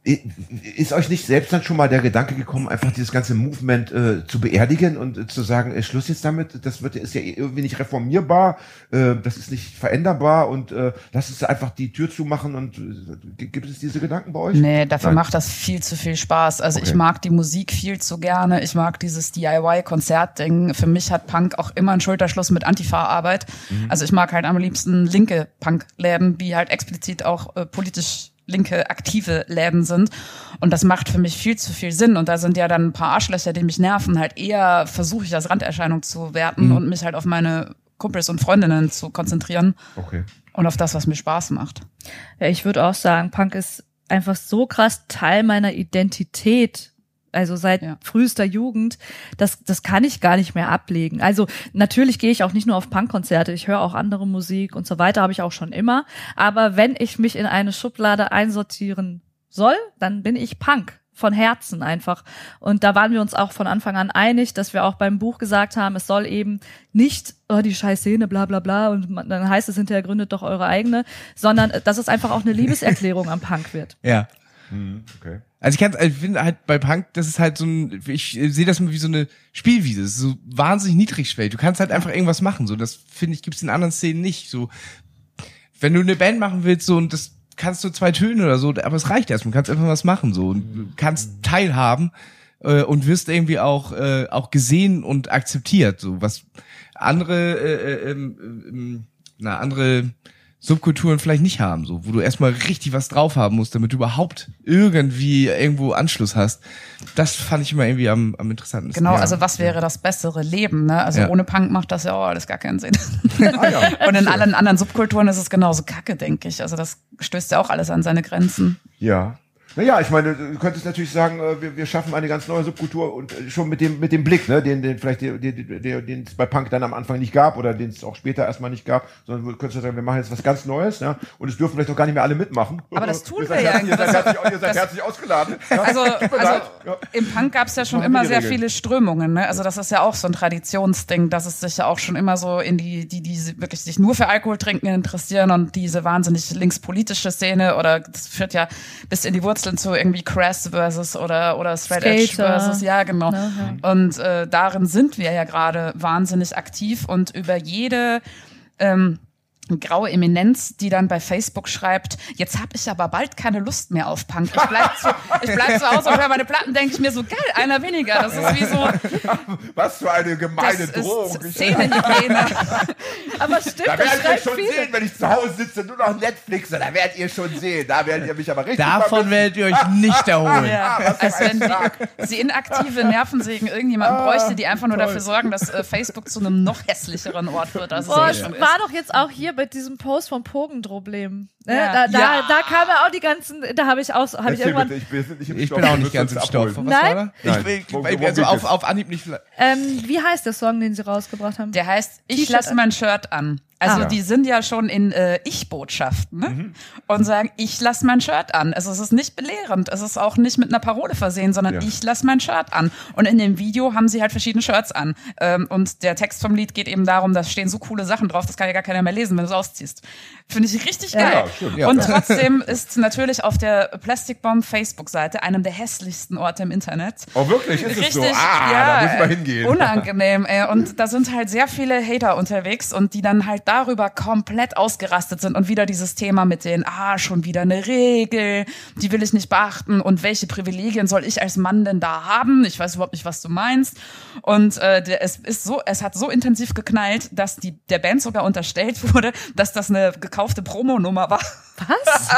[SPEAKER 2] ist euch nicht selbst dann schon mal der Gedanke gekommen, einfach dieses ganze Movement äh, zu beerdigen und äh, zu sagen, äh, Schluss jetzt damit, das wird ist ja irgendwie nicht reformierbar, äh, das ist nicht veränderbar und äh, lass es einfach die Tür zumachen und äh, gibt es diese Gedanken bei euch?
[SPEAKER 3] Nee, dafür
[SPEAKER 2] Nein.
[SPEAKER 3] macht das viel zu viel Spaß. Also
[SPEAKER 2] Okay.
[SPEAKER 3] ich mag die Musik viel zu gerne. Ich mag dieses DIY-Konzertding. Für mich hat Punk auch immer einen Schulterschluss mit Antifa-Arbeit. Also ich mag halt am liebsten linke Punk-Läden, die halt explizit auch äh, politisch linke aktive Läden sind. Und das macht für mich viel zu viel Sinn. Und da sind ja dann ein paar Arschlöcher, die mich nerven, halt eher versuche ich als Randerscheinung zu werten und mich halt auf meine Kumpels und Freundinnen zu konzentrieren
[SPEAKER 2] Okay.
[SPEAKER 3] und auf das, was mir Spaß macht.
[SPEAKER 4] Ja, ich würde auch sagen, Punk ist einfach so krass Teil meiner Identität. Also seit
[SPEAKER 3] Ja.
[SPEAKER 4] frühester Jugend, das, das kann ich gar nicht mehr ablegen. Also natürlich gehe ich auch nicht nur auf Punkkonzerte, ich höre auch andere Musik und so weiter, habe ich auch schon immer. Aber wenn ich mich in eine Schublade einsortieren soll, dann bin ich Punk. Von Herzen einfach. Und da waren wir uns auch von Anfang an einig, dass wir auch beim Buch gesagt haben, es soll eben nicht, oh, die scheiß Szene, bla bla bla, und man, dann heißt es hinterher, gründet doch eure eigene, sondern äh, dass es einfach auch eine *laughs* Liebeserklärung am Punk wird.
[SPEAKER 1] Ja.
[SPEAKER 2] Hm, okay.
[SPEAKER 1] Also ich kann, ich finde halt bei Punk, das ist halt so ein, ich äh, sehe das mal wie so eine Spielwiese, das ist so wahnsinnig niedrigschwellig. Du kannst halt einfach irgendwas machen, so das finde ich gibt's in anderen Szenen nicht. So, wenn du eine Band machen willst, so und das kannst du zwei Töne oder so, aber es reicht erstmal, du kannst einfach was machen, so und du kannst teilhaben äh, und wirst irgendwie auch äh, auch gesehen und akzeptiert, so was andere, äh, äh, ähm, ähm, na andere Subkulturen vielleicht nicht haben, so, wo du erstmal richtig was drauf haben musst, damit du überhaupt irgendwie irgendwo Anschluss hast. Das fand ich immer irgendwie am, am interessantesten.
[SPEAKER 3] Genau,
[SPEAKER 1] Ja.
[SPEAKER 3] also was wäre das bessere Leben? Ne? Also
[SPEAKER 1] Ja.
[SPEAKER 3] ohne Punk macht das ja auch alles gar keinen Sinn. *laughs*
[SPEAKER 2] Ah, ja.
[SPEAKER 3] Und in allen anderen Subkulturen ist es genauso kacke, denke ich. Also das stößt ja auch alles an seine Grenzen.
[SPEAKER 2] Ja. Naja, ich meine, du könntest natürlich sagen, äh, wir, wir schaffen eine ganz neue Subkultur und äh, schon mit dem mit dem Blick, ne, den den vielleicht den, den, den, es bei Punk dann am Anfang nicht gab oder den es auch später erstmal nicht gab, sondern du könntest sagen, wir machen jetzt was ganz Neues, ja, und es dürfen vielleicht auch gar nicht mehr alle mitmachen.
[SPEAKER 3] Aber das tun wir ja.
[SPEAKER 2] Ihr seid herzlich, ihr seid herzlich ausgeladen. Ja, *laughs*
[SPEAKER 3] Also, also.
[SPEAKER 2] Ja.
[SPEAKER 3] im Punk gab es ja schon immer sehr viele Strömungen. Ne? Also das ist ja auch so ein Traditionsding, dass es sich ja auch schon immer so in die, die, die wirklich sich nur für Alkohol trinken interessieren und diese wahnsinnig linkspolitische Szene oder das führt ja bis in die Wurzeln zu irgendwie Crass versus oder, oder Straight Edge versus, ja genau.
[SPEAKER 4] Ja,
[SPEAKER 3] Und äh, darin sind wir ja gerade wahnsinnig aktiv und über jede ähm, graue Eminenz, die dann bei Facebook schreibt, jetzt habe ich aber bald keine Lust mehr auf Punk. Ich bleib zu, ich bleib zu Hause und höre meine Platten, denke ich mir so, geil, einer weniger. Das ist wie so, *laughs*
[SPEAKER 2] Was für eine gemeine
[SPEAKER 3] das
[SPEAKER 2] Drohung.
[SPEAKER 3] ist Szenehygiene. *laughs*
[SPEAKER 4] Aber stimmt,
[SPEAKER 2] Da
[SPEAKER 4] das
[SPEAKER 2] werdet ihr schon
[SPEAKER 4] viele.
[SPEAKER 2] sehen, wenn ich zu Hause sitze, nur noch Netflix, da werdet ihr schon sehen. Da werdet ihr mich aber richtig
[SPEAKER 1] Davon werdet ihr euch nicht erholen.
[SPEAKER 3] Ja, als wenn die, die inaktive Nervensägen irgendjemanden bräuchte, die einfach nur dafür sorgen, dass äh, Facebook zu einem noch hässlicheren Ort wird, als es
[SPEAKER 4] Boah, es
[SPEAKER 3] schon ist.
[SPEAKER 4] war doch jetzt auch hier bei diesem Post vom Pogendroblem. Ne?
[SPEAKER 3] Ja.
[SPEAKER 4] Da, da,
[SPEAKER 3] Ja.
[SPEAKER 4] da kamen ja auch die ganzen, da habe ich auch, habe ich irgendwann,
[SPEAKER 2] bitte, ich bin nicht im
[SPEAKER 1] Ich
[SPEAKER 2] Stoff,
[SPEAKER 1] bin auch nicht ganz im Stoff. Was
[SPEAKER 4] Nein?
[SPEAKER 1] war da?
[SPEAKER 2] Nein.
[SPEAKER 1] Ich,
[SPEAKER 2] Wo-
[SPEAKER 1] ich, also auf, auf Anhieb nicht.
[SPEAKER 4] ähm, wie heißt der Song, den sie rausgebracht haben?
[SPEAKER 3] Der heißt Ich
[SPEAKER 4] an.
[SPEAKER 3] mein Shirt an. Also
[SPEAKER 2] Ah.
[SPEAKER 3] die sind ja schon in äh, Ich-Botschaften ne? und sagen, ich lass mein Shirt an. Also es ist nicht belehrend, es ist auch nicht mit einer Parole versehen, sondern
[SPEAKER 2] Ja.
[SPEAKER 3] ich lass mein Shirt an. Und in dem Video haben sie halt verschiedene Shirts an. Ähm, und der Text vom Lied geht eben darum, da stehen so coole Sachen drauf, das kann ja gar keiner mehr lesen, wenn du es ausziehst. Finde ich richtig geil.
[SPEAKER 2] Ja. Ja.
[SPEAKER 3] und trotzdem ist natürlich auf der Plastic Bomb Facebook-Seite, einem der hässlichsten Orte im Internet,
[SPEAKER 2] Oh, wirklich? Ist es so?
[SPEAKER 3] Richtig,
[SPEAKER 2] Ah,
[SPEAKER 3] ja,
[SPEAKER 2] da wir
[SPEAKER 3] äh,
[SPEAKER 2] hingehen.
[SPEAKER 3] Unangenehm, ey. Und da sind halt sehr viele Hater unterwegs und die dann halt darüber komplett ausgerastet sind und wieder dieses Thema mit den, ah, schon wieder eine Regel, die will ich nicht beachten und welche Privilegien soll ich als Mann denn da haben? Ich weiß überhaupt nicht, was du meinst. Und äh, es ist so, es hat so intensiv geknallt, dass die der Band sogar unterstellt *laughs* wurde, dass das eine gekaufte Promonummer war.
[SPEAKER 4] Was?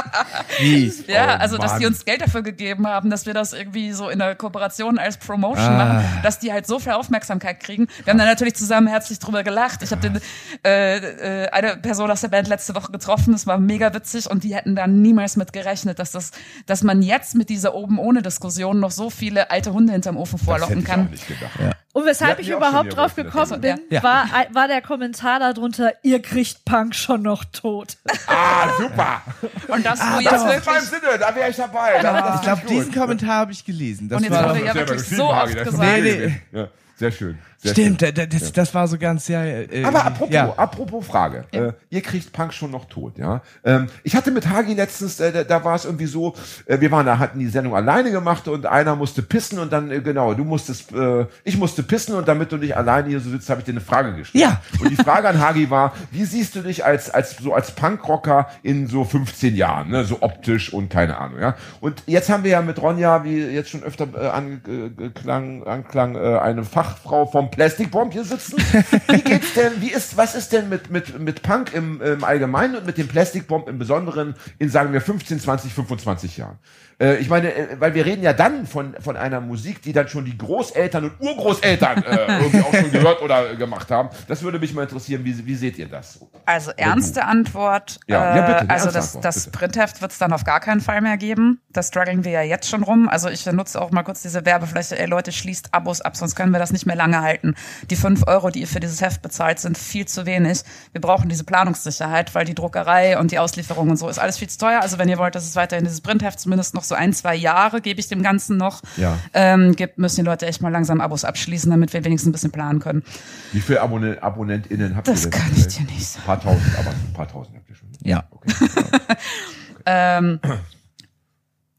[SPEAKER 1] Wie? *laughs*
[SPEAKER 3] Ja,
[SPEAKER 2] Oh,
[SPEAKER 3] also dass
[SPEAKER 2] Mann.
[SPEAKER 3] die uns Geld dafür gegeben haben, dass wir das irgendwie so in der Kooperation als Promotion
[SPEAKER 1] Ah.
[SPEAKER 3] machen, dass die halt so viel Aufmerksamkeit kriegen. Wir haben dann natürlich zusammen herzlich drüber gelacht. Ich habe den äh, äh, eine Person aus der Band letzte Woche getroffen, das war mega witzig und die hätten da niemals mit gerechnet, dass das, dass man jetzt mit dieser oben ohne Diskussion noch so viele alte Hunde hinterm Ofen
[SPEAKER 2] Das hätte
[SPEAKER 3] vorlocken
[SPEAKER 2] ich
[SPEAKER 3] kann.
[SPEAKER 2] auch nicht gedacht.
[SPEAKER 4] Und weshalb ich überhaupt drauf gekommen bin,
[SPEAKER 1] Ja.
[SPEAKER 4] war, war der Kommentar darunter, ihr kriegt Punk schon noch tot.
[SPEAKER 2] Ah, super. *laughs*
[SPEAKER 3] Und das, wo
[SPEAKER 1] Ah,
[SPEAKER 3] jetzt
[SPEAKER 2] Das
[SPEAKER 3] wirklich
[SPEAKER 2] mein Sinne, da wäre ich dabei. Das
[SPEAKER 1] Ich glaube, diesen Kommentar habe ich gelesen. Das
[SPEAKER 3] Und jetzt
[SPEAKER 1] war
[SPEAKER 3] wurde ja wirklich so oft gesagt.
[SPEAKER 2] okay. Ja, sehr schön. Sehr
[SPEAKER 1] Stimmt,
[SPEAKER 2] Schön.
[SPEAKER 1] da- da- das, das war so ganz ja. Äh,
[SPEAKER 2] Aber apropos,
[SPEAKER 1] ja.
[SPEAKER 2] apropos Frage, äh, ihr kriegt Punk schon noch tot, ja? Ähm, ich hatte mit Hagi letztens, äh, da, da war es irgendwie so, äh, wir waren da, hatten die Sendung alleine gemacht und einer musste pissen und dann, äh, genau, du musstest, äh, ich musste pissen und damit du nicht alleine hier so sitzt, habe ich dir eine Frage gestellt.
[SPEAKER 1] Ja.
[SPEAKER 2] Und die Frage an Hagi war, wie siehst du dich als, als, so als Punkrocker in so 15 Jahren, ne? so optisch und keine Ahnung, ja? Und jetzt haben wir ja mit Ronja, wie jetzt schon öfter äh, angeklang, anklang, äh, eine Fachfrau vom Plastic Bomb hier sitzen. Wie geht's denn, wie ist, was ist denn mit, mit, mit Punk im, im Allgemeinen und mit dem Plastic Bomb im Besonderen in, sagen wir, 15, 20, 25 Jahren? Äh, ich meine, äh, weil wir reden ja dann von, von einer Musik, die dann schon die Großeltern und Urgroßeltern äh, *laughs* irgendwie auch schon gehört oder äh, gemacht haben. Das würde mich mal interessieren, wie, wie seht ihr das?
[SPEAKER 3] Also ernste Antwort.
[SPEAKER 2] Ja,
[SPEAKER 3] äh,
[SPEAKER 2] ja, bitte,
[SPEAKER 3] also das,
[SPEAKER 2] Antwort,
[SPEAKER 3] das
[SPEAKER 2] bitte.
[SPEAKER 3] Printheft wird es dann auf gar keinen Fall mehr geben. Da strugglen wir ja jetzt schon rum. Also ich nutze auch mal kurz diese Werbefläche. Ey Leute, schließt Abos ab, sonst können wir das nicht mehr lange halten. Die fünf Euro, die ihr für dieses Heft bezahlt, sind viel zu wenig. Wir brauchen diese Planungssicherheit, weil die Druckerei und die Auslieferung und so ist alles viel zu teuer. Also wenn ihr wollt, dass es weiterhin dieses Printheft zumindest noch so ein, zwei Jahre gebe ich dem Ganzen noch,
[SPEAKER 2] Ja.
[SPEAKER 3] ähm, gibt, müssen die Leute echt mal langsam Abos abschließen, damit wir wenigstens ein bisschen planen können.
[SPEAKER 2] Wie viele Abonne AbonnentInnen habt
[SPEAKER 3] Das
[SPEAKER 2] ihr denn?
[SPEAKER 3] kann ich dir nicht sagen.
[SPEAKER 2] Ein paar tausend, aber ein paar tausend habt ihr schon.
[SPEAKER 1] Ja. *laughs*
[SPEAKER 2] Okay.
[SPEAKER 3] Ähm,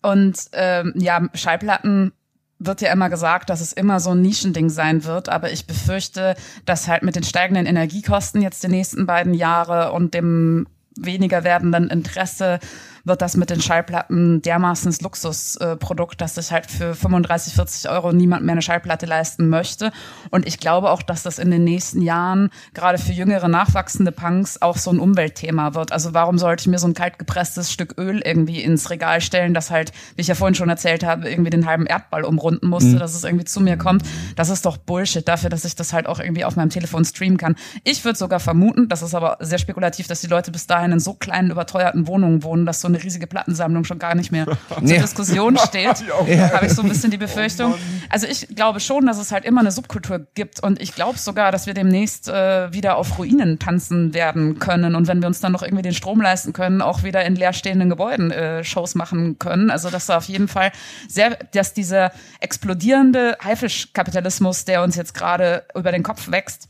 [SPEAKER 3] und ähm, ja, Schallplatten wird ja immer gesagt, dass es immer so ein Nischending sein wird, aber ich befürchte, dass halt mit den steigenden Energiekosten jetzt die nächsten beiden Jahre und dem weniger werdenden Interesse wird das mit den Schallplatten dermaßen ins Luxusprodukt, dass sich halt für 35, 40 Euro niemand mehr eine Schallplatte leisten möchte. Und ich glaube auch, dass das in den nächsten Jahren gerade für jüngere, nachwachsende Punks auch so ein Umweltthema wird. Also warum sollte ich mir so ein kalt gepresstes Stück Öl irgendwie ins Regal stellen, das halt, wie ich ja vorhin schon erzählt habe, irgendwie den halben Erdball umrunden musste, dass es irgendwie zu mir kommt. Das ist doch Bullshit dafür, dass ich das halt auch irgendwie auf meinem Telefon streamen kann. Ich würde sogar vermuten, das ist aber sehr spekulativ, dass die Leute bis dahin in so kleinen, überteuerten Wohnungen wohnen, dass so eine riesige Plattensammlung schon gar nicht mehr *laughs* zur. Diskussion *laughs* steht. Habe ich so ein bisschen die Befürchtung. Also ich glaube schon, dass es halt immer eine Subkultur gibt und ich glaube sogar, dass wir demnächst äh, wieder auf Ruinen tanzen werden können und wenn wir uns dann noch irgendwie den Strom leisten können, auch wieder in leerstehenden Gebäuden äh, Shows machen können. Also dass da auf jeden Fall sehr, dass dieser explodierende Haifischkapitalismus, der uns jetzt gerade über den Kopf wächst,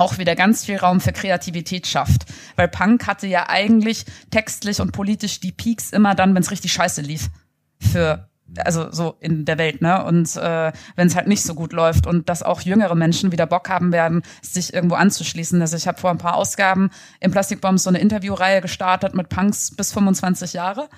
[SPEAKER 3] auch wieder ganz viel Raum für Kreativität schafft. Weil Punk hatte ja eigentlich textlich und politisch die Peaks immer dann, wenn es richtig scheiße lief. Für also so in der Welt, ne? Und äh, wenn es halt nicht so gut läuft und dass auch jüngere Menschen wieder Bock haben werden, sich irgendwo anzuschließen. Also ich habe vor ein paar Ausgaben im Plastikbombs so eine Interviewreihe gestartet mit Punks bis 25 Jahre.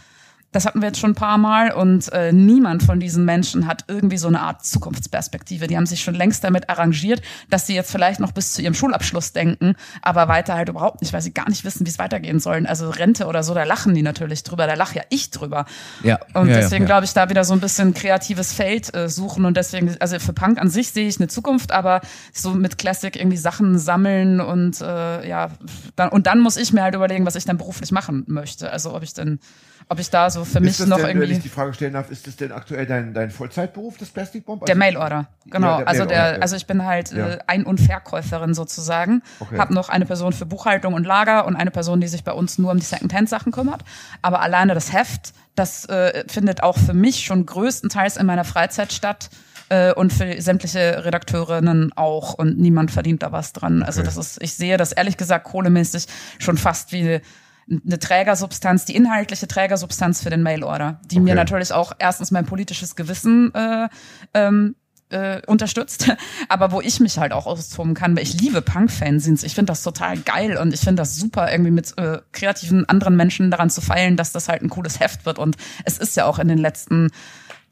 [SPEAKER 3] Das hatten wir jetzt schon ein paar Mal und äh, niemand von diesen Menschen hat irgendwie so eine Art Zukunftsperspektive. Die haben sich schon längst damit arrangiert, dass sie jetzt vielleicht noch bis zu ihrem Schulabschluss denken, aber weiter halt überhaupt nicht, weil sie gar nicht wissen, wie es weitergehen sollen. Also Rente oder so, da lachen die natürlich drüber, da lach ja ich drüber.
[SPEAKER 1] Ja.
[SPEAKER 3] Und
[SPEAKER 1] Ja, ja,
[SPEAKER 3] deswegen
[SPEAKER 1] ja.
[SPEAKER 3] glaube ich, da wieder so ein bisschen kreatives Feld äh, suchen und deswegen, also für Punk an sich sehe ich eine Zukunft, aber so mit Classic irgendwie Sachen sammeln und äh, ja, dann, und dann muss ich mir halt überlegen, was ich dann beruflich machen möchte. Also ob ich denn ob ich da so Also für mich noch
[SPEAKER 2] denn, wenn
[SPEAKER 3] irgendwie
[SPEAKER 2] ich die Frage stellen darf, ist das denn aktuell dein, dein Vollzeitberuf, das Plastic Bomb?
[SPEAKER 3] der
[SPEAKER 2] Also-
[SPEAKER 3] Mailorder. Genau.
[SPEAKER 2] Ja, der
[SPEAKER 3] also
[SPEAKER 2] Mailorder,
[SPEAKER 3] der,
[SPEAKER 2] ja.
[SPEAKER 3] also ich bin halt
[SPEAKER 2] Ja.
[SPEAKER 3] äh, Ein- und Verkäuferin sozusagen.
[SPEAKER 2] Okay.
[SPEAKER 3] Hab noch eine Person für Buchhaltung und Lager und eine Person, die sich bei uns nur um die Secondhand-Sachen kümmert. Aber alleine das Heft, das äh, findet auch für mich schon größtenteils in meiner Freizeit statt. äh, Und für sämtliche Redakteurinnen auch und niemand verdient da was dran. Also
[SPEAKER 2] Okay.
[SPEAKER 3] das ist, ich sehe das ehrlich gesagt kohlemäßig schon fast wie eine Trägersubstanz, die inhaltliche Trägersubstanz für den Mailorder, die mir
[SPEAKER 2] Okay.
[SPEAKER 3] natürlich auch erstens mein politisches Gewissen äh, ähm, äh, unterstützt, *laughs* aber wo ich mich halt auch austoben kann, weil ich liebe Punk-Fanzines. Ich finde das total geil und ich finde das super, irgendwie mit äh, kreativen anderen Menschen daran zu feilen, dass das halt ein cooles Heft wird. Und es ist ja auch in den letzten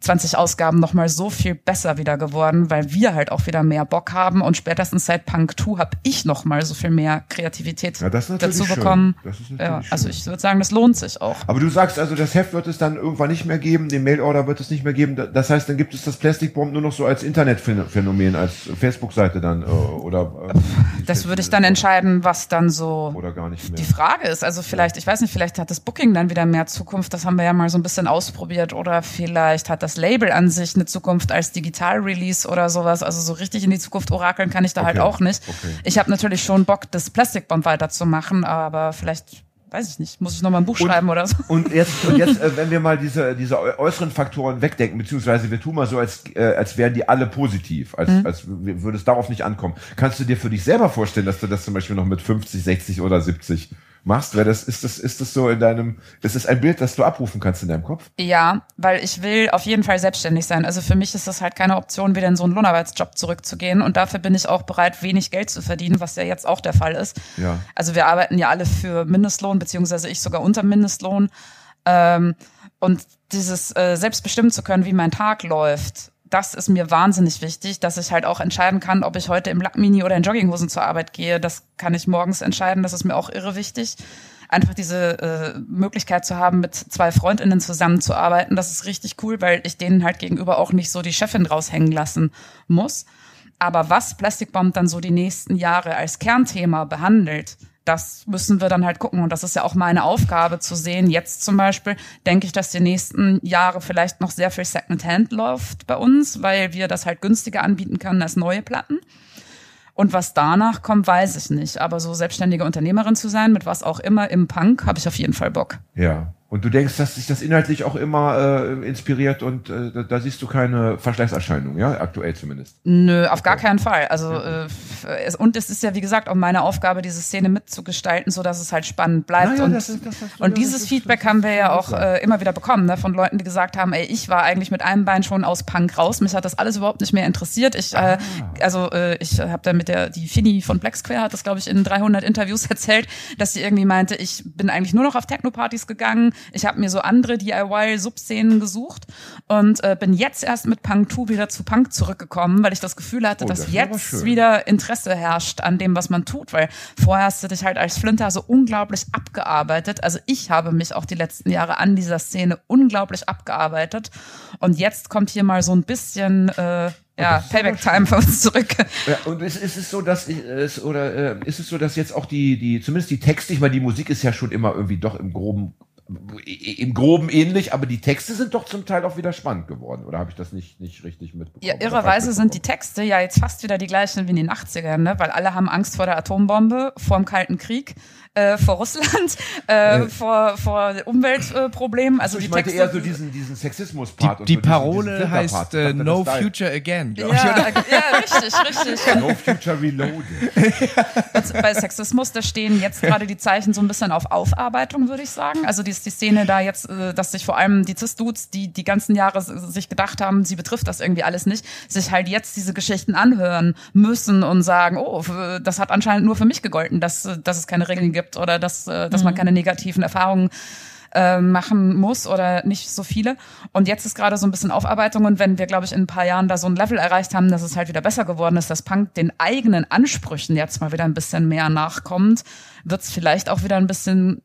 [SPEAKER 3] 20 Ausgaben noch mal so viel besser wieder geworden, weil wir halt auch wieder mehr Bock haben und spätestens seit Punk 2 habe ich noch mal so viel mehr Kreativität
[SPEAKER 2] Ja,
[SPEAKER 3] dazu bekommen. Ja, also ich würde sagen, das lohnt sich auch.
[SPEAKER 2] Aber du sagst also, das Heft wird es dann irgendwann nicht mehr geben, den Mailorder wird es nicht mehr geben. Das heißt, dann gibt es das Plastic Bomb nur noch so als Internetphänomen, als Facebook-Seite dann äh, oder äh,
[SPEAKER 3] Das würde ich dann entscheiden, was dann so
[SPEAKER 2] oder gar nicht mehr.
[SPEAKER 3] die Frage ist. Also vielleicht, ich weiß nicht, vielleicht hat das Booking dann wieder mehr Zukunft. Das haben wir ja mal so ein bisschen ausprobiert. Oder vielleicht hat das Label an sich eine Zukunft als Digital-Release oder sowas. Also so richtig in die Zukunft orakeln kann ich da halt
[SPEAKER 2] Okay.
[SPEAKER 3] auch nicht.
[SPEAKER 2] Okay.
[SPEAKER 3] Ich habe natürlich schon Bock, das Plastic Bomb weiterzumachen, aber vielleicht, weiß ich nicht, muss ich noch mal ein Buch schreiben oder so.
[SPEAKER 2] Und jetzt, und jetzt äh, *laughs* wenn wir mal diese, diese äu- äußeren Faktoren wegdenken, beziehungsweise wir tun mal so, als, äh, als wären die alle positiv, als,
[SPEAKER 3] Mhm.
[SPEAKER 2] als würde es darauf nicht ankommen. Kannst du dir für dich selber vorstellen, dass du das zum Beispiel noch mit 50, 60 oder 70 machst? Wäre das, ist das, ist das so in deinem, ist das ein Bild, das du abrufen kannst in deinem Kopf?
[SPEAKER 3] Ja, weil ich will auf jeden Fall selbstständig sein. Also für mich ist das halt keine Option, wieder in so einen Lohnarbeitsjob zurückzugehen. Und dafür bin ich auch bereit, wenig Geld zu verdienen, was ja jetzt auch der Fall ist.
[SPEAKER 2] Ja.
[SPEAKER 3] Also wir arbeiten ja alle für Mindestlohn, beziehungsweise ich sogar unter Mindestlohn. Ähm, und dieses äh, selbst bestimmen zu können, wie mein Tag läuft, das ist mir wahnsinnig wichtig, dass ich halt auch entscheiden kann, ob ich heute im Lackmini oder in Jogginghosen zur Arbeit gehe. Das kann ich morgens entscheiden. Das ist mir auch irre wichtig. Einfach diese äh, Möglichkeit zu haben, mit zwei Freundinnen zusammenzuarbeiten, das ist richtig cool, weil ich denen halt gegenüber auch nicht so die Chefin raushängen lassen muss. Aber was Plastic Bomb dann so die nächsten Jahre als Kernthema behandelt, das müssen wir dann halt gucken. Und das ist ja auch meine Aufgabe zu sehen. Jetzt zum Beispiel denke ich, dass die nächsten Jahre vielleicht noch sehr viel Secondhand läuft bei uns, weil wir das halt günstiger anbieten können als neue Platten. Und was danach kommt, weiß ich nicht. Aber so selbstständige Unternehmerin zu sein, mit was auch immer im Punk, habe ich auf jeden Fall Bock.
[SPEAKER 2] Ja. Und du denkst, dass sich das inhaltlich auch immer äh, inspiriert und äh, da, da siehst du keine Verschleißerscheinung, ja, aktuell zumindest.
[SPEAKER 3] Nö, auf gar keinen Fall. Also äh, es, und es ist ja wie gesagt auch meine Aufgabe, diese Szene mitzugestalten, so dass es halt spannend bleibt.
[SPEAKER 2] Naja,
[SPEAKER 3] und
[SPEAKER 2] das ist- das du-
[SPEAKER 3] und dieses Feedback haben wir ja auch äh, immer wieder bekommen, ne, von Leuten, die gesagt haben, ey, ich war eigentlich mit einem Bein schon aus Punk raus, mich hat das alles überhaupt nicht mehr interessiert. Ich,
[SPEAKER 2] Ah.
[SPEAKER 3] äh, also äh, ich habe da mit der die Fini von Black Square hat das glaube ich in 300 Interviews *laughs* erzählt, dass sie irgendwie meinte, ich bin eigentlich nur noch auf Techno-Partys gegangen. Ich habe mir so andere DIY-Subszenen gesucht und äh, bin jetzt erst mit Punk 2 wieder zu Punk zurückgekommen, weil ich das Gefühl hatte,
[SPEAKER 2] Oh,
[SPEAKER 3] dass
[SPEAKER 2] das ist aber
[SPEAKER 3] jetzt wieder Interesse herrscht an dem, was man tut, weil vorher hast du dich halt als Flinter so unglaublich abgearbeitet. Also ich habe mich auch die letzten Jahre an dieser Szene unglaublich abgearbeitet und jetzt kommt hier mal so ein bisschen äh, ja,
[SPEAKER 2] ist
[SPEAKER 3] Payback-Time für uns zurück.
[SPEAKER 2] Ja, und ist, ist es so, dass ich, es, oder äh, ist es so, dass jetzt auch die, die, zumindest die Texte, ich meine, die Musik ist ja schon immer irgendwie doch im groben, im groben ähnlich, aber die Texte sind doch zum Teil auch wieder spannend geworden. Oder habe ich das nicht, nicht richtig mitbekommen?
[SPEAKER 3] Ja, irrerweise sind die? Texte ja jetzt fast wieder die gleichen wie in den 80ern, ne? weil alle haben Angst vor der Atombombe, vor dem Kalten Krieg, äh, vor Russland, *laughs* äh, vor, vor Umweltproblemen. also
[SPEAKER 2] ich
[SPEAKER 3] die
[SPEAKER 2] meinte
[SPEAKER 3] Texte,
[SPEAKER 2] eher so diesen, diesen Sexismus-Part.
[SPEAKER 1] Die,
[SPEAKER 2] und
[SPEAKER 1] die
[SPEAKER 2] so diesen-
[SPEAKER 1] Parole
[SPEAKER 2] diesen
[SPEAKER 1] heißt
[SPEAKER 2] Flinter-Part.
[SPEAKER 1] äh,
[SPEAKER 2] dachte,
[SPEAKER 1] No Future Again, ich,
[SPEAKER 3] ja, *laughs* ja, richtig, richtig.
[SPEAKER 2] No Future Reloaded. *laughs*
[SPEAKER 3] Also bei Sexismus, da stehen jetzt gerade die Zeichen so ein bisschen auf Aufarbeitung, würde ich sagen. Also die, die Szene da jetzt, äh, dass sich vor allem die Cis-Dudes, die die ganzen Jahre sich gedacht haben, sie betrifft das irgendwie alles nicht, sich halt jetzt diese Geschichten anhören müssen und sagen, oh, das hat anscheinend nur für mich gegolten, dass, äh, dass es keine Regeln gibt oder dass, äh, dass man keine negativen Erfahrungen äh, machen muss oder nicht so viele. Und jetzt ist gerade so ein bisschen Aufarbeitung und wenn wir, glaube ich, in ein paar Jahren da so ein Level erreicht haben, dass es halt wieder besser geworden ist, dass Punk den eigenen Ansprüchen jetzt mal wieder ein bisschen mehr nachkommt, wird es vielleicht auch wieder ein bisschen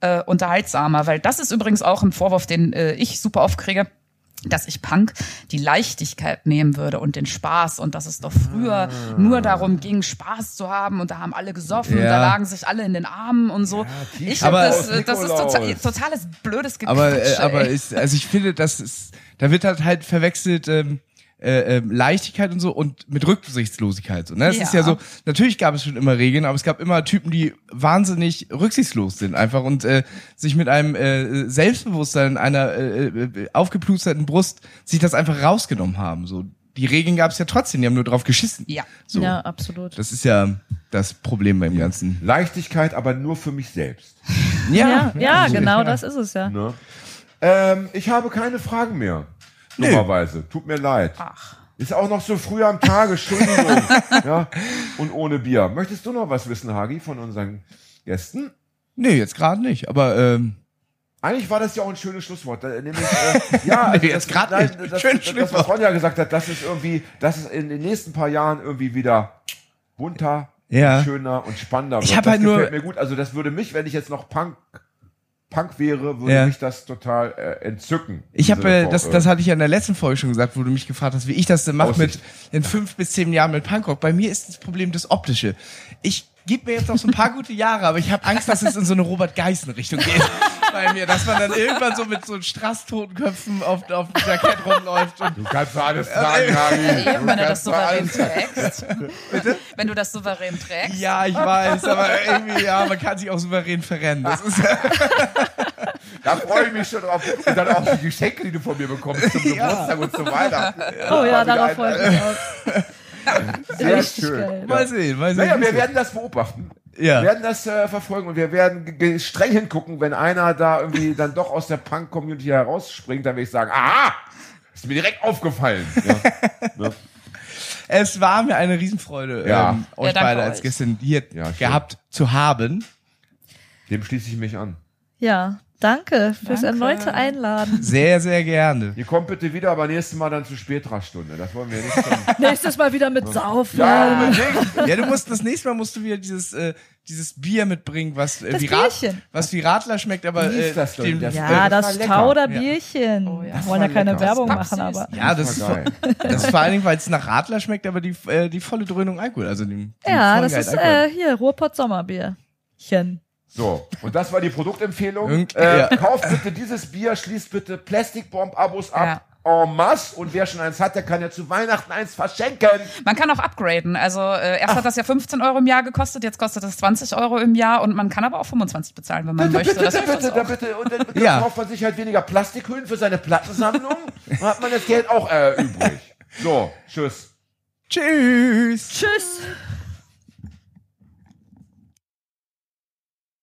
[SPEAKER 3] äh, unterhaltsamer, weil das ist übrigens auch ein Vorwurf, den äh, ich super oft kriege dass ich Punk die Leichtigkeit nehmen würde und den Spaß und dass es doch früher nur darum ging, Spaß zu haben und da haben alle gesoffen und
[SPEAKER 1] Ja.
[SPEAKER 3] da lagen sich alle in den Armen und so.
[SPEAKER 2] T-Shirt
[SPEAKER 3] ich hab
[SPEAKER 1] Aber-
[SPEAKER 3] das, äh, das ist total, totales blödes Gequatsch.
[SPEAKER 1] Aber, äh, aber ist, also ich finde, das ist, da wird halt halt verwechselt ähm, äh, ähm, Leichtigkeit und so und mit Rücksichtslosigkeit. So, ne? Es ist ja
[SPEAKER 3] Ja.
[SPEAKER 1] so, natürlich gab es schon immer Regeln, aber es gab immer Typen, die wahnsinnig rücksichtslos sind einfach und äh, sich mit einem äh, Selbstbewusstsein einer äh, äh, aufgeplusterten Brust sich das einfach rausgenommen haben. So, die Regeln gab es ja trotzdem, die haben nur drauf geschissen.
[SPEAKER 3] Ja.
[SPEAKER 1] So.
[SPEAKER 4] Ja, absolut.
[SPEAKER 1] Das ist ja das Problem beim Ganzen.
[SPEAKER 2] Leichtigkeit, aber nur für mich selbst.
[SPEAKER 4] Ja, ja,
[SPEAKER 1] so.
[SPEAKER 4] genau, das ist es ja.
[SPEAKER 2] Ne? Ähm, ich habe keine Fragen mehr.
[SPEAKER 1] Nö.
[SPEAKER 2] Dummerweise. Tut mir leid.
[SPEAKER 3] Ach.
[SPEAKER 2] Ist auch noch so früh am Tage, Entschuldigung. *laughs* ja? Und ohne Bier. Möchtest du noch was wissen, Hagi, von unseren Gästen?
[SPEAKER 1] Nee, jetzt gerade nicht, aber ähm,
[SPEAKER 2] Eigentlich war das ja auch ein schönes Schlusswort. Da, Nämlich, äh, *laughs* ja, also
[SPEAKER 1] Nee, jetzt grad nicht.
[SPEAKER 2] Das,
[SPEAKER 1] Schönes
[SPEAKER 2] das, das, was Ronja gesagt hat, dass es irgendwie, dass es in den nächsten paar Jahren irgendwie wieder bunter,
[SPEAKER 1] Ja.
[SPEAKER 2] schöner und spannender
[SPEAKER 1] Ich
[SPEAKER 2] wird.
[SPEAKER 1] hab
[SPEAKER 2] das
[SPEAKER 1] halt nur-
[SPEAKER 2] mir gut. Also das würde mich, wenn ich jetzt noch Punk, Punk wäre, würde
[SPEAKER 1] Ja.
[SPEAKER 2] mich das total äh, entzücken.
[SPEAKER 1] Ich habe, äh, das, das hatte ich ja in der letzten Folge schon gesagt, wo du mich gefragt hast, wie ich das denn mache mit in fünf bis zehn Jahren mit Punkrock. Bei mir ist das Problem das Optische. Ich gebe mir jetzt noch so ein paar *laughs* gute Jahre, aber ich habe Angst, dass es in so eine Robert Geissen Richtung geht bei mir, dass man dann irgendwann so mit so Straßtotenköpfen auf, auf dem Jackett rumläuft und
[SPEAKER 2] Du kannst alles sagen, Hagi.
[SPEAKER 3] Hey, wenn du das souverän trägst. Wenn du das souverän trägst.
[SPEAKER 1] ja, ich weiß, aber irgendwie, ja, man kann sich auch souverän verrennen. Das ist, *laughs*
[SPEAKER 2] Da freue ich mich schon drauf. Und dann auch die Geschenke, die du von mir bekommst zum Geburtstag und zu Weihnachten.
[SPEAKER 4] Oh ja, darauf freue ich mich auch. *laughs*
[SPEAKER 2] Sehr
[SPEAKER 4] Richtig
[SPEAKER 2] schön.
[SPEAKER 4] geil.
[SPEAKER 1] mal sehen, mal sehen.
[SPEAKER 2] Naja, wir werden das beobachten.
[SPEAKER 1] Ja.
[SPEAKER 2] Wir werden das äh, verfolgen und wir werden streng hingucken, wenn einer da irgendwie *laughs* dann doch aus der Punk-Community herausspringt, dann werde ich sagen, aha, ist mir direkt aufgefallen. *laughs* Ja.
[SPEAKER 1] Es war mir eine Riesenfreude,
[SPEAKER 2] Ja.
[SPEAKER 1] ähm, euch beide als. Gästin hier gehabt zu haben.
[SPEAKER 2] Dem schließe ich mich an.
[SPEAKER 4] Ja, danke fürs
[SPEAKER 3] Danke.
[SPEAKER 4] erneute Einladen.
[SPEAKER 1] Sehr, sehr gerne.
[SPEAKER 2] Ihr kommt bitte wieder, aber nächstes Mal dann zur Spätraststunde. Das wollen wir nicht. *laughs*
[SPEAKER 4] Nächstes Mal wieder mit Saufen.
[SPEAKER 2] ja, unbedingt.
[SPEAKER 1] Ja, du musst das nächste Mal musst du wieder dieses äh, dieses Bier mitbringen, was äh,
[SPEAKER 4] Das
[SPEAKER 1] wie
[SPEAKER 4] Bierchen.
[SPEAKER 1] was wie Radler schmeckt, aber
[SPEAKER 2] Wie ist
[SPEAKER 1] äh,
[SPEAKER 2] das
[SPEAKER 1] dem,
[SPEAKER 2] Das-
[SPEAKER 4] Ja,
[SPEAKER 2] das
[SPEAKER 4] das,
[SPEAKER 2] lecker.
[SPEAKER 4] Tauderbierchen.
[SPEAKER 3] Oh ja.
[SPEAKER 4] Wir wollen ja keine
[SPEAKER 2] lecker.
[SPEAKER 4] Werbung
[SPEAKER 3] Das
[SPEAKER 4] machen, aber.
[SPEAKER 1] ja, das,
[SPEAKER 2] Das
[SPEAKER 1] ist, *laughs* das ist vor allen Dingen, weil es nach Radler schmeckt, aber die äh, die volle Dröhnung Alkohol, also die, die
[SPEAKER 4] Ja, das ist
[SPEAKER 1] Alkohol.
[SPEAKER 4] äh, hier Ruhrpott Sommerbierchen.
[SPEAKER 2] So, und das war die Produktempfehlung.
[SPEAKER 1] Irgend-
[SPEAKER 2] Äh,
[SPEAKER 1] ja.
[SPEAKER 2] Kauft bitte dieses Bier, schließt bitte Plastikbomb-Abos ab. En masse. Und wer schon eins hat, der kann ja zu Weihnachten eins verschenken.
[SPEAKER 3] Man kann auch upgraden. Also äh, erst hat das ja 15 Euro im Jahr gekostet, jetzt kostet es 20 Euro im Jahr und man kann aber auch 25 bezahlen, wenn man
[SPEAKER 2] Bitte,
[SPEAKER 3] möchte.
[SPEAKER 2] bitte,
[SPEAKER 3] Das
[SPEAKER 2] bitte, bitte,
[SPEAKER 3] auch.
[SPEAKER 2] bitte. Und dann, dann
[SPEAKER 1] Ja.
[SPEAKER 2] kauft man sich halt weniger Plastikhüllen für seine Plattensammlung. Dann hat man das Geld auch äh, übrig. So, tschüss.
[SPEAKER 1] Tschüss.
[SPEAKER 4] Tschüss.